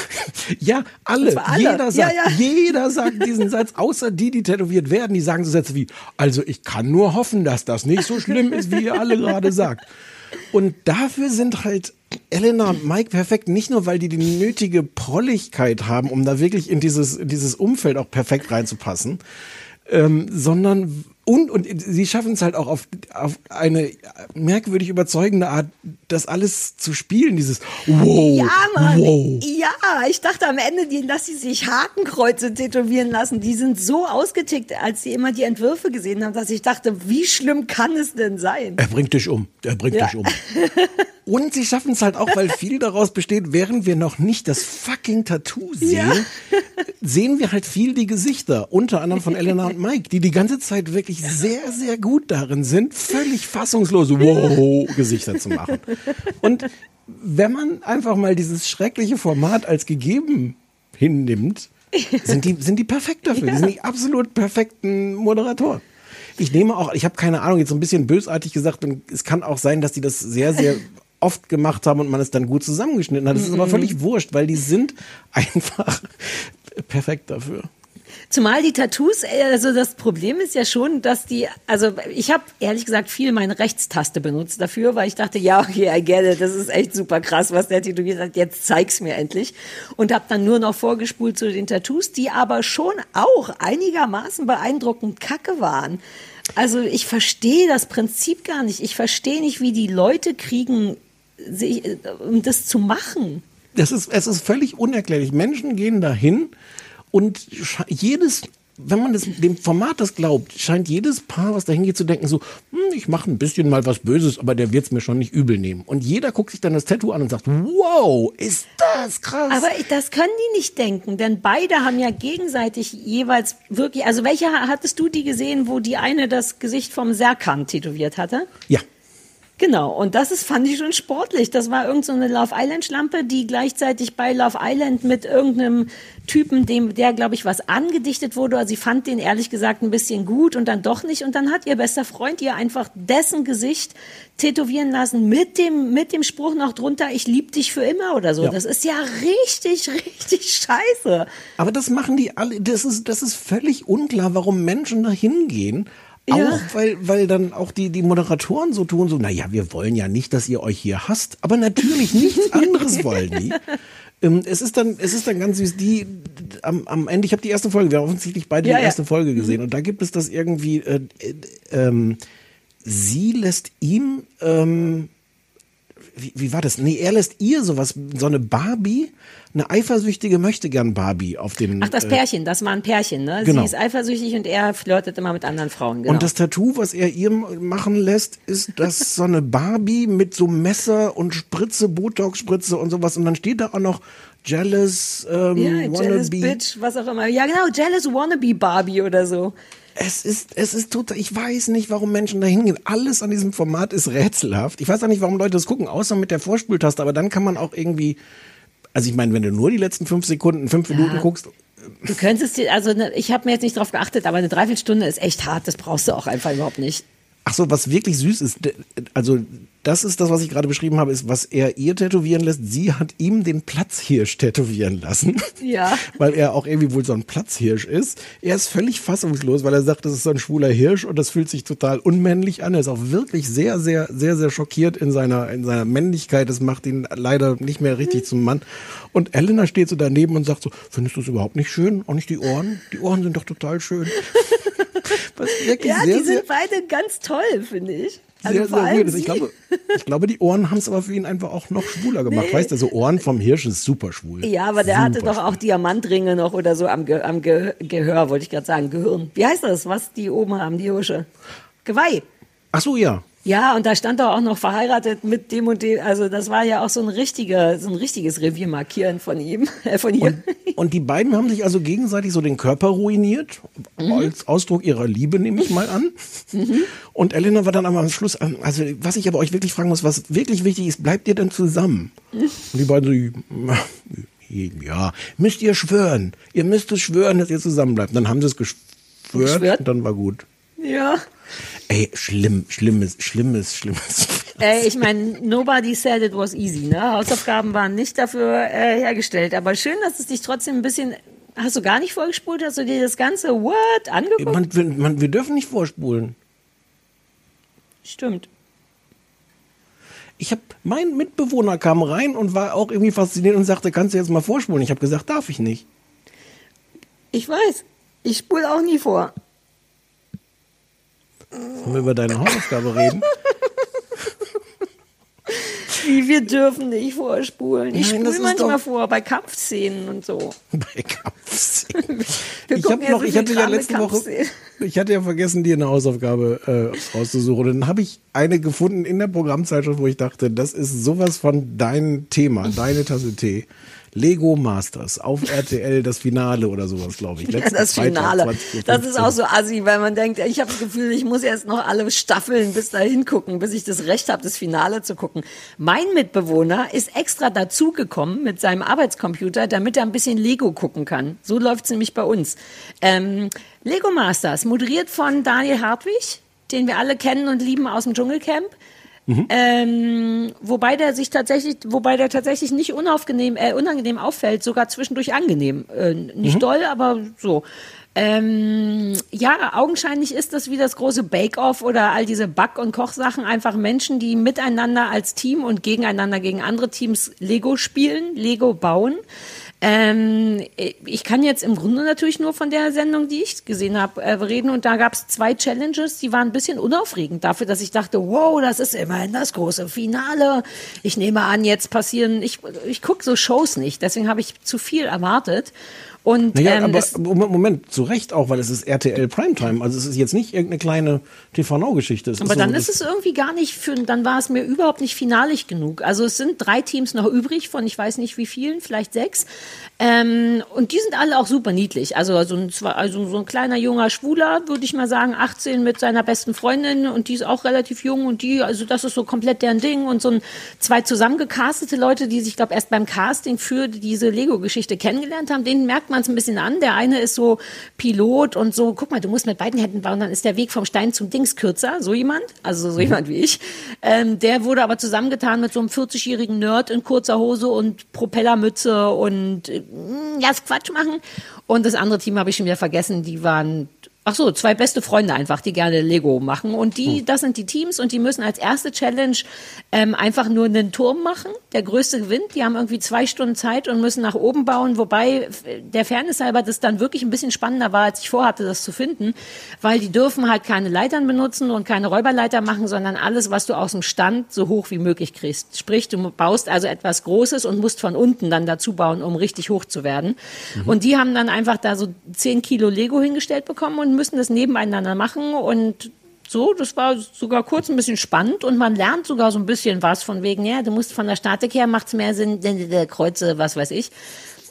Ja, alle, alle. jeder sagt, Ja, ja. jeder sagt diesen Satz, außer die, die tätowiert werden, die sagen so Sätze wie, also ich kann nur hoffen, dass das nicht so schlimm ist, wie ihr alle gerade sagt. Und dafür sind halt Elena und Mike perfekt, nicht nur, weil die die nötige Prolligkeit haben, um da wirklich in dieses, in dieses Umfeld auch perfekt reinzupassen, ähm, sondern und, und sie schaffen es halt auch auf, auf eine merkwürdig überzeugende Art, das alles zu spielen, dieses Wow, Ja, Mann. wow. Ja, ich dachte am Ende, die, dass sie sich Hakenkreuze tätowieren lassen. Die sind so ausgetickt, als sie immer die Entwürfe gesehen haben, dass ich dachte, wie schlimm kann es denn sein? Er bringt dich um. Er bringt Ja. dich um. (laughs) Und sie schaffen es halt auch, weil (laughs) viel daraus besteht, während wir noch nicht das fucking Tattoo sehen, sehen wir halt viel die Gesichter, unter anderem von Elena und Mike, die die ganze Zeit wirklich sehr, sehr gut darin sind, völlig fassungslose Wow-Gesichter zu machen. Und wenn man einfach mal dieses schreckliche Format als gegeben hinnimmt, sind die, sind die perfekt dafür. Die sind die absolut perfekten Moderatoren. Ich nehme auch, ich habe keine Ahnung, jetzt so ein bisschen bösartig gesagt, und es kann auch sein, dass die das sehr, sehr oft gemacht haben und man es dann gut zusammengeschnitten hat. Das ist aber Mhm. völlig wurscht, weil die sind (laughs) einfach perfekt dafür. Zumal die Tattoos, äh, also das Problem ist ja schon, dass die, also ich habe ehrlich gesagt viel meine Rechtstaste benutzt dafür, weil ich dachte, ja, okay, I get it, das ist echt super krass, was der tätowiert hat, jetzt zeig's mir endlich. Und habe dann nur noch vorgespult zu den Tattoos, die aber schon auch einigermaßen beeindruckend kacke waren. Also ich verstehe das Prinzip gar nicht. Ich verstehe nicht, wie die Leute kriegen, um das zu machen. Das ist, es ist völlig unerklärlich. Menschen gehen dahin und jedes, wenn man das, dem Format das glaubt, scheint jedes Paar, was dahin geht, zu denken so, hm, ich mache ein bisschen mal was Böses, aber der wird's mir schon nicht übel nehmen. Und jeder guckt sich dann das Tattoo an und sagt, wow, ist das krass. Aber das können die nicht denken, denn beide haben ja gegenseitig jeweils wirklich, also welche hattest du die gesehen, wo die eine das Gesicht vom Serkan tätowiert hatte? ja. Genau, und das ist, fand ich schon sportlich. Das war irgend so eine Love Island Schlampe, die gleichzeitig bei Love Island mit irgendeinem Typen, dem, der, glaube ich, was angedichtet wurde. Also sie fand den ehrlich gesagt ein bisschen gut und dann doch nicht. Und dann hat ihr bester Freund ihr einfach dessen Gesicht tätowieren lassen mit dem, mit dem Spruch noch drunter, ich lieb dich für immer oder so. Ja. Das ist ja richtig, (laughs) richtig scheiße. Aber das machen die alle, das ist, das ist völlig unklar, warum Menschen da hingehen. Auch Ja. weil, weil dann auch die, die Moderatoren so tun, so, naja, wir wollen ja nicht, dass ihr euch hier hasst, aber natürlich nichts (laughs) anderes wollen die. Ähm, es ist dann, es ist dann ganz süß, die am, am Ende, ich habe die erste Folge, wir haben offensichtlich beide Ja, die ja. erste Folge gesehen und da gibt es das irgendwie, äh, äh, ähm, sie lässt ihm, ähm, wie, wie war das? Nee, er lässt ihr sowas, so eine Barbie, eine eifersüchtige möchte gern Barbie auf den. Ach, das äh, Pärchen, das war ein Pärchen, ne? Genau. Sie ist eifersüchtig und er flirtet immer mit anderen Frauen, genau. Und das Tattoo, was er ihr machen lässt, ist das so eine Barbie mit so Messer und Spritze, Botox-Spritze und sowas. Und dann steht da auch noch Jealous, ähm, ja, Jealous Wannabe. Bitch, was auch immer. Ja, genau, Jealous Wannabe Barbie oder so. Es ist, es ist total, ich weiß nicht, warum Menschen da hingehen. Alles an diesem Format ist rätselhaft. Ich weiß auch nicht, warum Leute das gucken, außer mit der Vorspultaste. Aber dann kann man auch irgendwie, also ich meine, wenn du nur die letzten fünf Sekunden, fünf Minuten guckst, Du könntest dir, also ne, ich habe mir jetzt nicht drauf geachtet, aber eine Dreiviertelstunde ist echt hart, das brauchst du auch einfach überhaupt nicht. Ach so, was wirklich süß ist, also das ist das, was ich gerade beschrieben habe, ist, was er ihr tätowieren lässt. Sie hat ihm den Platzhirsch tätowieren lassen. Ja. (laughs) Weil er auch irgendwie wohl so ein Platzhirsch ist. Er ist völlig fassungslos, weil er sagt, das ist so ein schwuler Hirsch und das fühlt sich total unmännlich an. Er ist auch wirklich sehr, sehr, sehr, sehr schockiert in seiner, in seiner Männlichkeit. Das macht ihn leider nicht mehr richtig zum Mann. Und Elena steht so daneben und sagt so, findest du es überhaupt nicht schön? Auch nicht die Ohren? Die Ohren sind doch total schön. (laughs) Was Ja, sehr, die sind beide ganz toll, finde ich. Also sehr, weird ist. Ich sie. glaube, ich glaube, die Ohren haben es aber für ihn einfach auch noch schwuler gemacht. Nee. Weißt du, so Ohren vom Hirsch ist super schwul. Ja, aber der hatte Super doch auch Diamantringe noch oder so am, Ge am Ge Gehör, wollte ich gerade sagen, Gehirn. Wie heißt das, was die oben haben, die Hirsche? Geweih. Ach so, ja. Ja, und da stand er auch noch verheiratet mit dem und dem. Also das war ja auch so ein richtiger, so ein richtiges Reviermarkieren von ihm, (laughs) äh, von ihr. Und die beiden haben sich also gegenseitig so den Körper ruiniert, Mhm. als Ausdruck ihrer Liebe, nehme ich mal an. Und Elena war dann aber am Schluss, ähm, also was ich aber euch wirklich fragen muss, was wirklich wichtig ist, bleibt ihr denn zusammen? (laughs) Und die beiden so, (laughs) ja, müsst ihr schwören. Ihr müsst es schwören, dass ihr zusammen bleibt. Dann haben sie es geschwört Geschwört? und dann war gut. Ja. Ey, schlimm, schlimmes, schlimmes, schlimmes. Ey, ich meine, nobody said it was easy, ne? Hausaufgaben waren nicht dafür äh, hergestellt. Aber schön, dass es dich trotzdem ein bisschen. Hast du gar nicht vorgespult? Hast du dir das ganze What angeguckt? Man, wir, man, wir dürfen nicht vorspulen. Stimmt. Ich habe, mein Mitbewohner kam rein und war auch irgendwie fasziniert und sagte, kannst du jetzt mal vorspulen? Ich habe gesagt, darf ich nicht. Ich weiß. Ich spule auch nie vor. Wollen wir über deine Hausaufgabe reden? Wie, wir dürfen nicht vorspulen. Ich Nein, spule manchmal doch- vor, bei Kampfszenen und so. Bei Kampfszenen. Ich ja noch, ich hatte ja letzte Woche, ich hatte ja vergessen, dir eine Hausaufgabe äh, rauszusuchen. Und dann habe ich eine gefunden in der Programmzeitschrift, wo ich dachte, das ist sowas von dein Thema, deine Tasse Tee. Lego Masters auf (laughs) RTL, das Finale oder sowas, glaube ich. Ja, Letzten das Freitag, Finale. 20.15 Das ist auch so assi, weil man denkt, ich habe das Gefühl, ich muss jetzt noch alle Staffeln bis dahin gucken, bis ich das Recht habe, das Finale zu gucken. Mein Mitbewohner ist extra dazugekommen mit seinem Arbeitscomputer, damit er ein bisschen Lego gucken kann. So läuft's nämlich bei uns. Ähm, Lego Masters, moderiert von Daniel Hartwig, den wir alle kennen und lieben aus dem Dschungelcamp. Ähm, wobei der sich tatsächlich, wobei der tatsächlich nicht unaufgenehm, äh, unangenehm auffällt, sogar zwischendurch angenehm. Äh, nicht doll, aber so. Ähm, ja, augenscheinlich ist das wie das große Bake-Off oder all diese Back- und Kochsachen einfach Menschen, die miteinander als Team und gegeneinander gegen andere Teams Lego spielen, Lego bauen. Ähm, ich kann jetzt im Grunde natürlich nur von der Sendung, die ich gesehen habe, äh, reden. Und da gab es zwei Challenges, die waren ein bisschen unaufregend dafür, dass ich dachte, wow, das ist immerhin das große Finale. Ich nehme an, jetzt passieren, ich, ich gucke so Shows nicht, deswegen habe ich zu viel erwartet. Und Naja, ähm, aber Moment, zu Recht auch, weil es ist RTL Primetime. Also es ist jetzt nicht irgendeine kleine TV-Geschichte. Aber dann ist es irgendwie gar nicht für, dann war es mir überhaupt nicht finalig genug. Also es sind drei Teams noch übrig von ich weiß nicht wie vielen, vielleicht sechs. Ähm, und die sind alle auch super niedlich. Also so ein, also so ein kleiner junger Schwuler, würde ich mal sagen, 18 mit seiner besten Freundin und die ist auch relativ jung und die, also das ist so komplett deren Ding und so ein, zwei zusammengecastete Leute, die sich, glaube erst beim Casting für diese Lego-Geschichte kennengelernt haben, denen merkt man es ein bisschen an. Der eine ist so Pilot und so, guck mal, du musst mit beiden Händen bauen, dann ist der Weg vom Stein zum Dings kürzer, so jemand, also so jemand wie ich. Ähm, der wurde aber zusammengetan mit so einem 40-jährigen Nerd in kurzer Hose und Propellermütze und äh, ja, Quatsch machen. Und das andere Team habe ich schon wieder vergessen, die waren Ach so, zwei beste Freunde einfach, die gerne Lego machen. Und die, das sind die Teams und die müssen als erste Challenge ähm, einfach nur einen Turm machen. Der größte gewinnt. Die haben irgendwie zwei Stunden Zeit und müssen nach oben bauen. Wobei der Fairness halber das dann wirklich ein bisschen spannender war, als ich vorhatte, das zu finden. Weil die dürfen halt keine Leitern benutzen und keine Räuberleiter machen, sondern alles, was du aus dem Stand so hoch wie möglich kriegst. Sprich, du baust also etwas Großes und musst von unten dann dazu bauen, um richtig hoch zu werden. Und die haben dann einfach da so 10 Kilo Lego hingestellt bekommen und müssen das nebeneinander machen und so, das war sogar kurz ein bisschen spannend und man lernt sogar so ein bisschen was von wegen, ja, du musst von der Statik her, macht's mehr Sinn, denn der Kreuze, was weiß ich.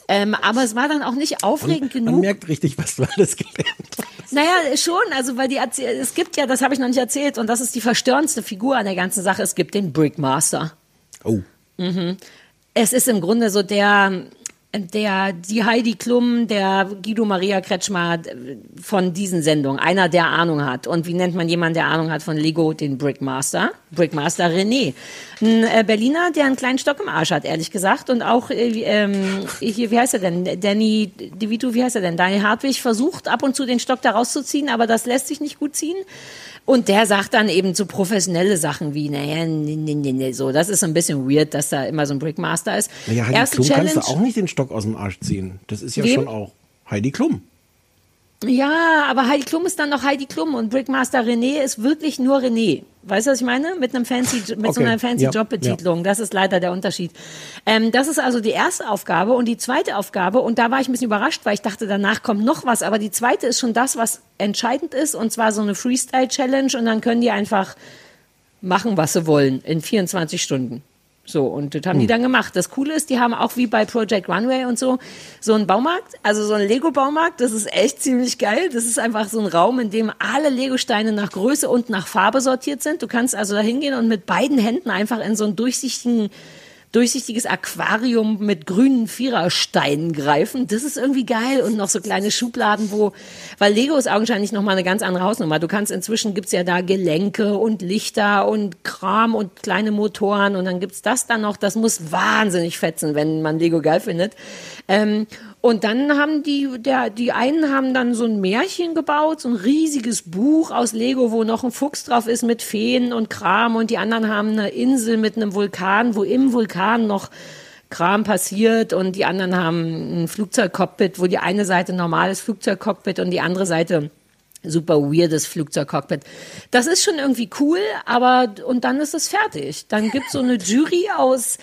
Ähm, aber es war dann auch nicht aufregend Man genug. merkt richtig, was du alles gelernt hast. Naja, schon, also weil die es gibt ja, das habe ich noch nicht erzählt und das ist die verstörendste Figur an der ganzen Sache, es gibt den Brickmaster. Oh. Mhm. Es ist im Grunde so der, der, die Heidi Klum, der Guido Maria Kretschmer äh, von diesen Sendungen, einer, der Ahnung hat. Und wie nennt man jemanden, der Ahnung hat von Lego? Den Brickmaster. Brickmaster René. Ein äh, Berliner, der einen kleinen Stock im Arsch hat, ehrlich gesagt. Und auch, äh, ähm, hier, wie heißt er denn? Danny DeVito, wie heißt er denn? Daniel Hartwig versucht ab und zu den Stock da rauszuziehen, aber das lässt sich nicht gut ziehen. Und der sagt dann eben so professionelle Sachen wie, naja, nee, nee, nee, nee, so. Das ist ein bisschen weird, dass da immer so ein Brickmaster ist. Naja, Heidi Erste Klum Challenge. kannst du auch nicht den Stock aus dem Arsch ziehen. Das ist ja Wem? schon auch Heidi Klum. Ja, aber Heidi Klum ist dann noch Heidi Klum und Brickmaster René ist wirklich nur René. Weißt du, was ich meine? Mit einem fancy, mit so Okay, einer fancy ja, Jobbetitelung. Das ist leider der Unterschied. Ähm, das ist also die erste Aufgabe und die zweite Aufgabe. Und da war ich ein bisschen überrascht, weil ich dachte, danach kommt noch was. Aber die zweite ist schon das, was entscheidend ist. Und zwar so eine Freestyle-Challenge. Und dann können die einfach machen, was sie wollen in 24 Stunden. So, und das haben die dann gemacht. Das Coole ist, die haben auch wie bei Project Runway und so, so einen Baumarkt, also so einen Lego-Baumarkt. Das ist echt ziemlich geil. Das ist einfach so ein Raum, in dem alle Lego-Steine nach Größe und nach Farbe sortiert sind. Du kannst also da hingehen und mit beiden Händen einfach in so einen durchsichtigen durchsichtiges Aquarium mit grünen Vierersteinen greifen. Das ist irgendwie geil. Und noch so kleine Schubladen, wo, weil Lego ist augenscheinlich nochmal eine ganz andere Hausnummer. Du kannst inzwischen gibt's ja da Gelenke und Lichter und Kram und kleine Motoren und dann gibt's das dann noch. Das muss wahnsinnig fetzen, wenn man Lego geil findet. Ähm, und dann haben die, der, die einen haben dann so ein Märchen gebaut, so ein riesiges Buch aus Lego, wo noch ein Fuchs drauf ist mit Feen und Kram. Und die anderen haben eine Insel mit einem Vulkan, wo im Vulkan noch Kram passiert. Und die anderen haben ein Flugzeugcockpit, wo die eine Seite normales Flugzeugcockpit und die andere Seite super weirdes Flugzeugcockpit. Das ist schon irgendwie cool, aber und dann ist es fertig. Dann gibt's so eine Jury aus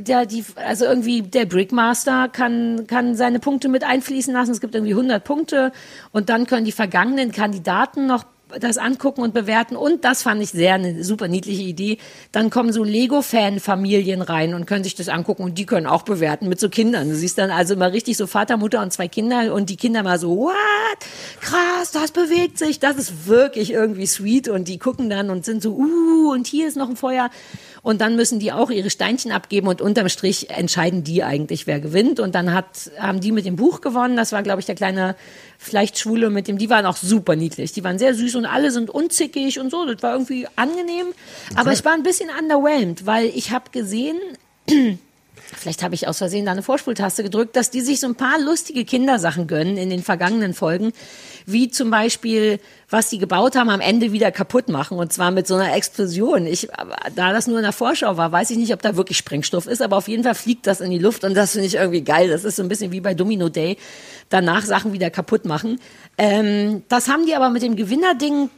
der, die, also irgendwie der Brickmaster kann, kann seine Punkte mit einfließen lassen. Es gibt irgendwie 100 Punkte und dann können die vergangenen Kandidaten noch das angucken und bewerten. Und das fand ich sehr eine super niedliche Idee. Dann kommen so Lego-Fan-Familien rein und können sich das angucken und die können auch bewerten mit so Kindern. Du siehst dann also immer richtig so Vater, Mutter und zwei Kinder und die Kinder mal so, what? Krass, das bewegt sich. Das ist wirklich irgendwie sweet und die gucken dann und sind so, uh, und hier ist noch ein Feuer. Und dann müssen die auch ihre Steinchen abgeben und unterm Strich entscheiden die eigentlich, wer gewinnt. Und dann hat, haben die mit dem Buch gewonnen. Das war, glaube ich, der kleine vielleicht Schwule mit dem, die waren auch super niedlich. Die waren sehr süß und alle sind unzickig und so. Das war irgendwie angenehm. Aber ich war ein bisschen underwhelmed, weil ich habe gesehen, (clears throat) vielleicht habe ich aus Versehen da eine Vorspultaste gedrückt, dass die sich so ein paar lustige Kindersachen gönnen in den vergangenen Folgen, wie zum Beispiel, was sie gebaut haben, am Ende wieder kaputt machen und zwar mit so einer Explosion. Ich, da das nur in der Vorschau war, weiß ich nicht, ob da wirklich Sprengstoff ist, aber auf jeden Fall fliegt das in die Luft und das finde ich irgendwie geil. Das ist so ein bisschen wie bei Domino Day, danach Sachen wieder kaputt machen. Ähm, das haben die aber mit dem Gewinnerding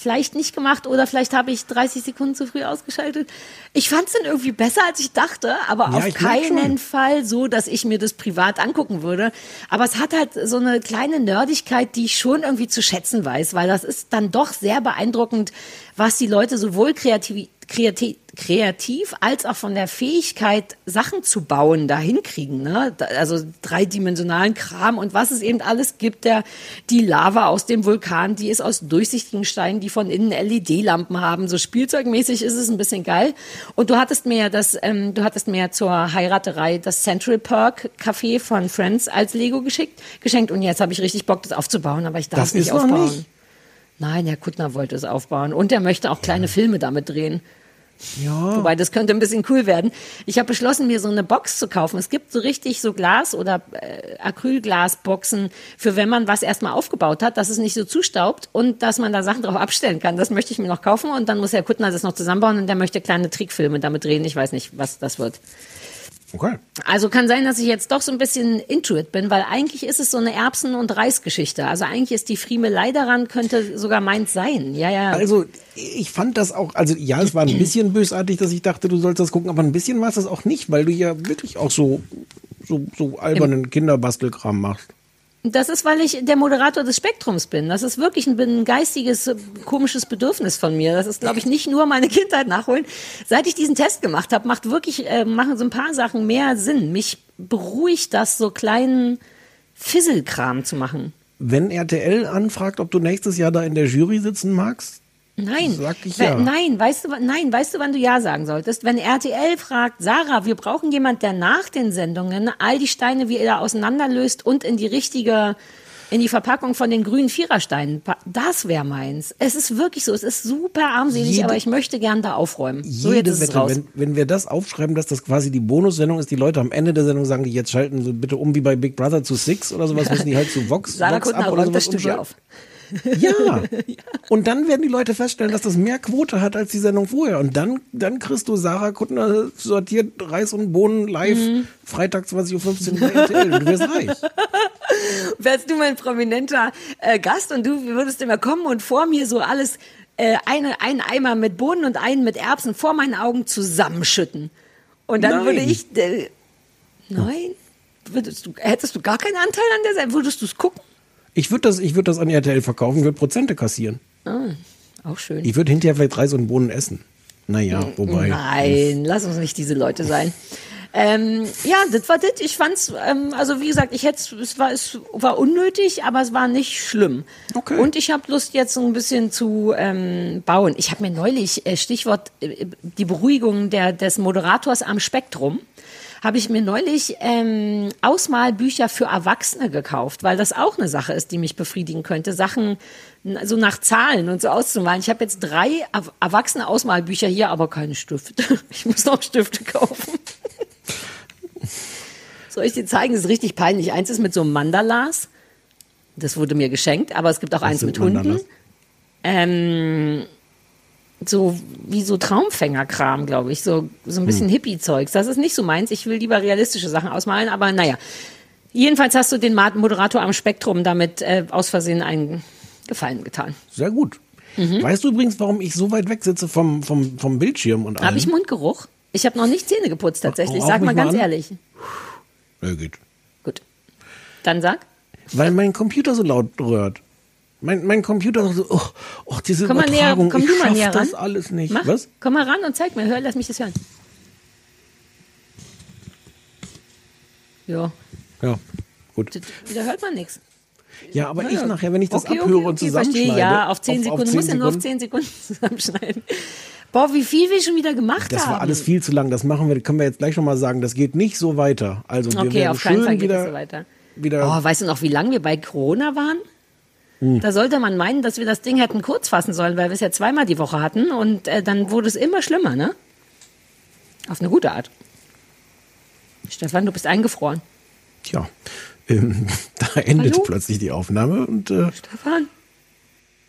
vielleicht nicht gemacht oder vielleicht habe ich 30 Sekunden zu früh ausgeschaltet. Ich fand es dann irgendwie besser, als ich dachte, aber Ja, auf keinen. Fall so, dass ich mir das privat angucken würde. Aber es hat halt so eine kleine Nerdigkeit, die ich schon irgendwie zu schätzen weiß, weil das ist dann doch sehr beeindruckend, was die Leute sowohl kreativ, kreativ, kreativ als auch von der Fähigkeit, Sachen zu bauen, da hinkriegen. Ne? Also dreidimensionalen Kram und was es eben alles gibt. Der, die Lava aus dem Vulkan, die ist aus durchsichtigen Steinen, die von innen LED-Lampen haben. So spielzeugmäßig ist es ein bisschen geil. Und du hattest mir ja das, ähm, du hattest mir ja zur Heiraterei das Central Perk Café von Friends als Lego geschickt, geschenkt. Und jetzt habe ich richtig Bock, das aufzubauen, aber ich darf es nicht aufbauen. nicht. Nein, Herr Kuttner wollte es aufbauen. Und er möchte auch kleine Filme damit drehen. Ja. Wobei, das könnte ein bisschen cool werden. Ich habe beschlossen, mir so eine Box zu kaufen. Es gibt so richtig so Glas- oder äh, Acrylglasboxen für wenn man was erstmal aufgebaut hat, dass es nicht so zustaubt und dass man da Sachen drauf abstellen kann. Das möchte ich mir noch kaufen und dann muss Herr Kuttner das noch zusammenbauen und der möchte kleine Trickfilme damit drehen. Ich weiß nicht, was das wird. Okay. Also kann sein, dass ich jetzt doch so ein bisschen into it bin, weil eigentlich ist es so eine Erbsen- und Reisgeschichte. Also eigentlich ist die Friemelei daran, könnte sogar meins sein. Ja, ja. Also, ich fand das auch, also ja, es war ein bisschen (clears throat) bösartig, dass ich dachte, du sollst das gucken, aber ein bisschen war es das auch nicht, weil du ja wirklich auch so, so, so albernen Kinderbastelkram machst. Das ist, weil ich der Moderator des Spektrums bin. Das ist wirklich ein, ein geistiges, komisches Bedürfnis von mir. Das ist, glaube ich, nicht nur meine (laughs) Kindheit nachholen. Seit ich diesen Test gemacht habe, macht wirklich, äh, machen so ein paar Sachen mehr Sinn. Mich beruhigt das, so kleinen Fisselkram zu machen. Wenn RTL anfragt, ob du nächstes Jahr da in der Jury sitzen magst, Nein, Sag ich ja. nein, weißt du, nein, weißt du, wann du ja sagen solltest? Wenn RTL fragt, Sarah, wir brauchen jemand, der nach den Sendungen all die Steine wieder auseinanderlöst und in die richtige, in die Verpackung von den grünen Vierersteinen. Das wäre meins. Es ist wirklich so. Es ist super armselig, Jede- aber ich möchte gern da aufräumen. So, jetzt Jede es Wette, wenn, wenn wir das aufschreiben, dass das quasi die Bonussendung ist, die Leute am Ende der Sendung sagen, die jetzt schalten sie bitte um wie bei Big Brother zu Six oder sowas, (laughs) müssen die halt zu Vox, Sarah Vox Kuttner ab oder räumt das sowas Studio auf. (laughs) Ja. Und dann werden die Leute feststellen, dass das mehr Quote hat als die Sendung vorher. Und dann, dann kriegst du Sarah Kuttner sortiert Reis und Bohnen live, Mhm. Freitag 20.15 Uhr bei RTL. Und du wirst reich. (laughs) wärst du mein prominenter äh, Gast und du würdest immer kommen und vor mir so alles, äh, eine, einen Eimer mit Bohnen und einen mit Erbsen vor meinen Augen zusammenschütten. Und dann Nein. würde ich, äh, nein, würdest du, hättest du gar keinen Anteil an der Seite, würdest du es gucken? Ich würde das, ich würd das an RTL verkaufen, würde Prozente kassieren. Ah, auch schön. Ich würde hinterher vielleicht Reis und Bohnen essen. Naja, wobei. Nein, lass uns nicht diese Leute sein. Ähm, ja, das war das. Ich fand's, ähm, also wie gesagt, ich hätte, es war, es war unnötig, aber es war nicht schlimm. Okay. Und ich habe Lust jetzt so ein bisschen zu ähm, bauen. Ich habe mir neulich äh, Stichwort äh, die Beruhigung der, des Moderators am Spektrum habe ich mir neulich ähm, Ausmalbücher für Erwachsene gekauft, weil das auch eine Sache ist, die mich befriedigen könnte. Sachen so nach Zahlen und so auszumalen. Ich habe jetzt drei Erw- erwachsene Ausmalbücher hier, aber keine Stifte. (laughs) Ich muss noch Stifte kaufen. (laughs) Soll ich dir zeigen? Das ist richtig peinlich. Eins ist mit so Mandalas. Das wurde mir geschenkt, aber es gibt auch eins sind mit Hunden. Mandalas? Ähm, so wie so Traumfängerkram, glaube ich. So, so ein bisschen Hm. Hippie-Zeugs. Das ist nicht so meins. Ich will lieber realistische Sachen ausmalen, aber naja. Jedenfalls hast du den Moderator am Spektrum damit äh, aus Versehen einen Gefallen getan. Sehr gut. Mhm. Weißt du übrigens, warum ich so weit weg sitze vom, vom, vom Bildschirm und allem? Habe ich Mundgeruch? Ich habe noch nicht Zähne geputzt tatsächlich. Rauch Sag mal mal ganz an. ehrlich. Ja, geht. Gut. Dann sag. Weil mein Computer so laut rührt. Mein, mein Computer so, oh, oh diese Komm mal näher, Übertragung, komm ich schaff näher das alles nicht. Mach, Was? Komm mal ran und zeig mir. Hör, lass mich das hören. Ja, Ja, gut. da hört man nichts. Ja, aber Ja, ich nachher, wenn ich das Okay, abhöre okay, und okay, zusammenschneide. Verstehe, ja, auf 10 Sekunden. Auf, Muss ja nur auf 10 Sekunden (laughs) zusammenschneiden. Boah, wie viel wir schon wieder gemacht Das haben. war alles viel zu lang. Das machen wir, können wir jetzt gleich schon mal sagen. Das geht nicht so weiter. Also wir Okay, werden auf keinen schön Fall geht wieder, so weiter. wieder Oh, weißt du noch, wie lange wir bei Corona waren? Hm. Da sollte man meinen, dass wir das Ding hätten kurz fassen sollen, weil wir es ja zweimal die Woche hatten und äh, dann wurde es immer schlimmer, ne? Auf eine gute Art. Stefan, du bist eingefroren. Tja, ähm, (laughs) da endet Hallo? plötzlich die Aufnahme und äh, Stefan,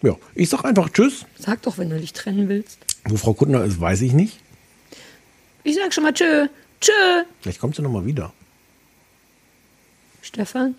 ja, ich sag einfach Tschüss. sag doch, wenn du dich trennen willst. Wo Frau Kuttner ist, weiß ich nicht. Ich sag schon mal tschö. Tschö. Vielleicht kommt sie noch mal wieder. Stefan,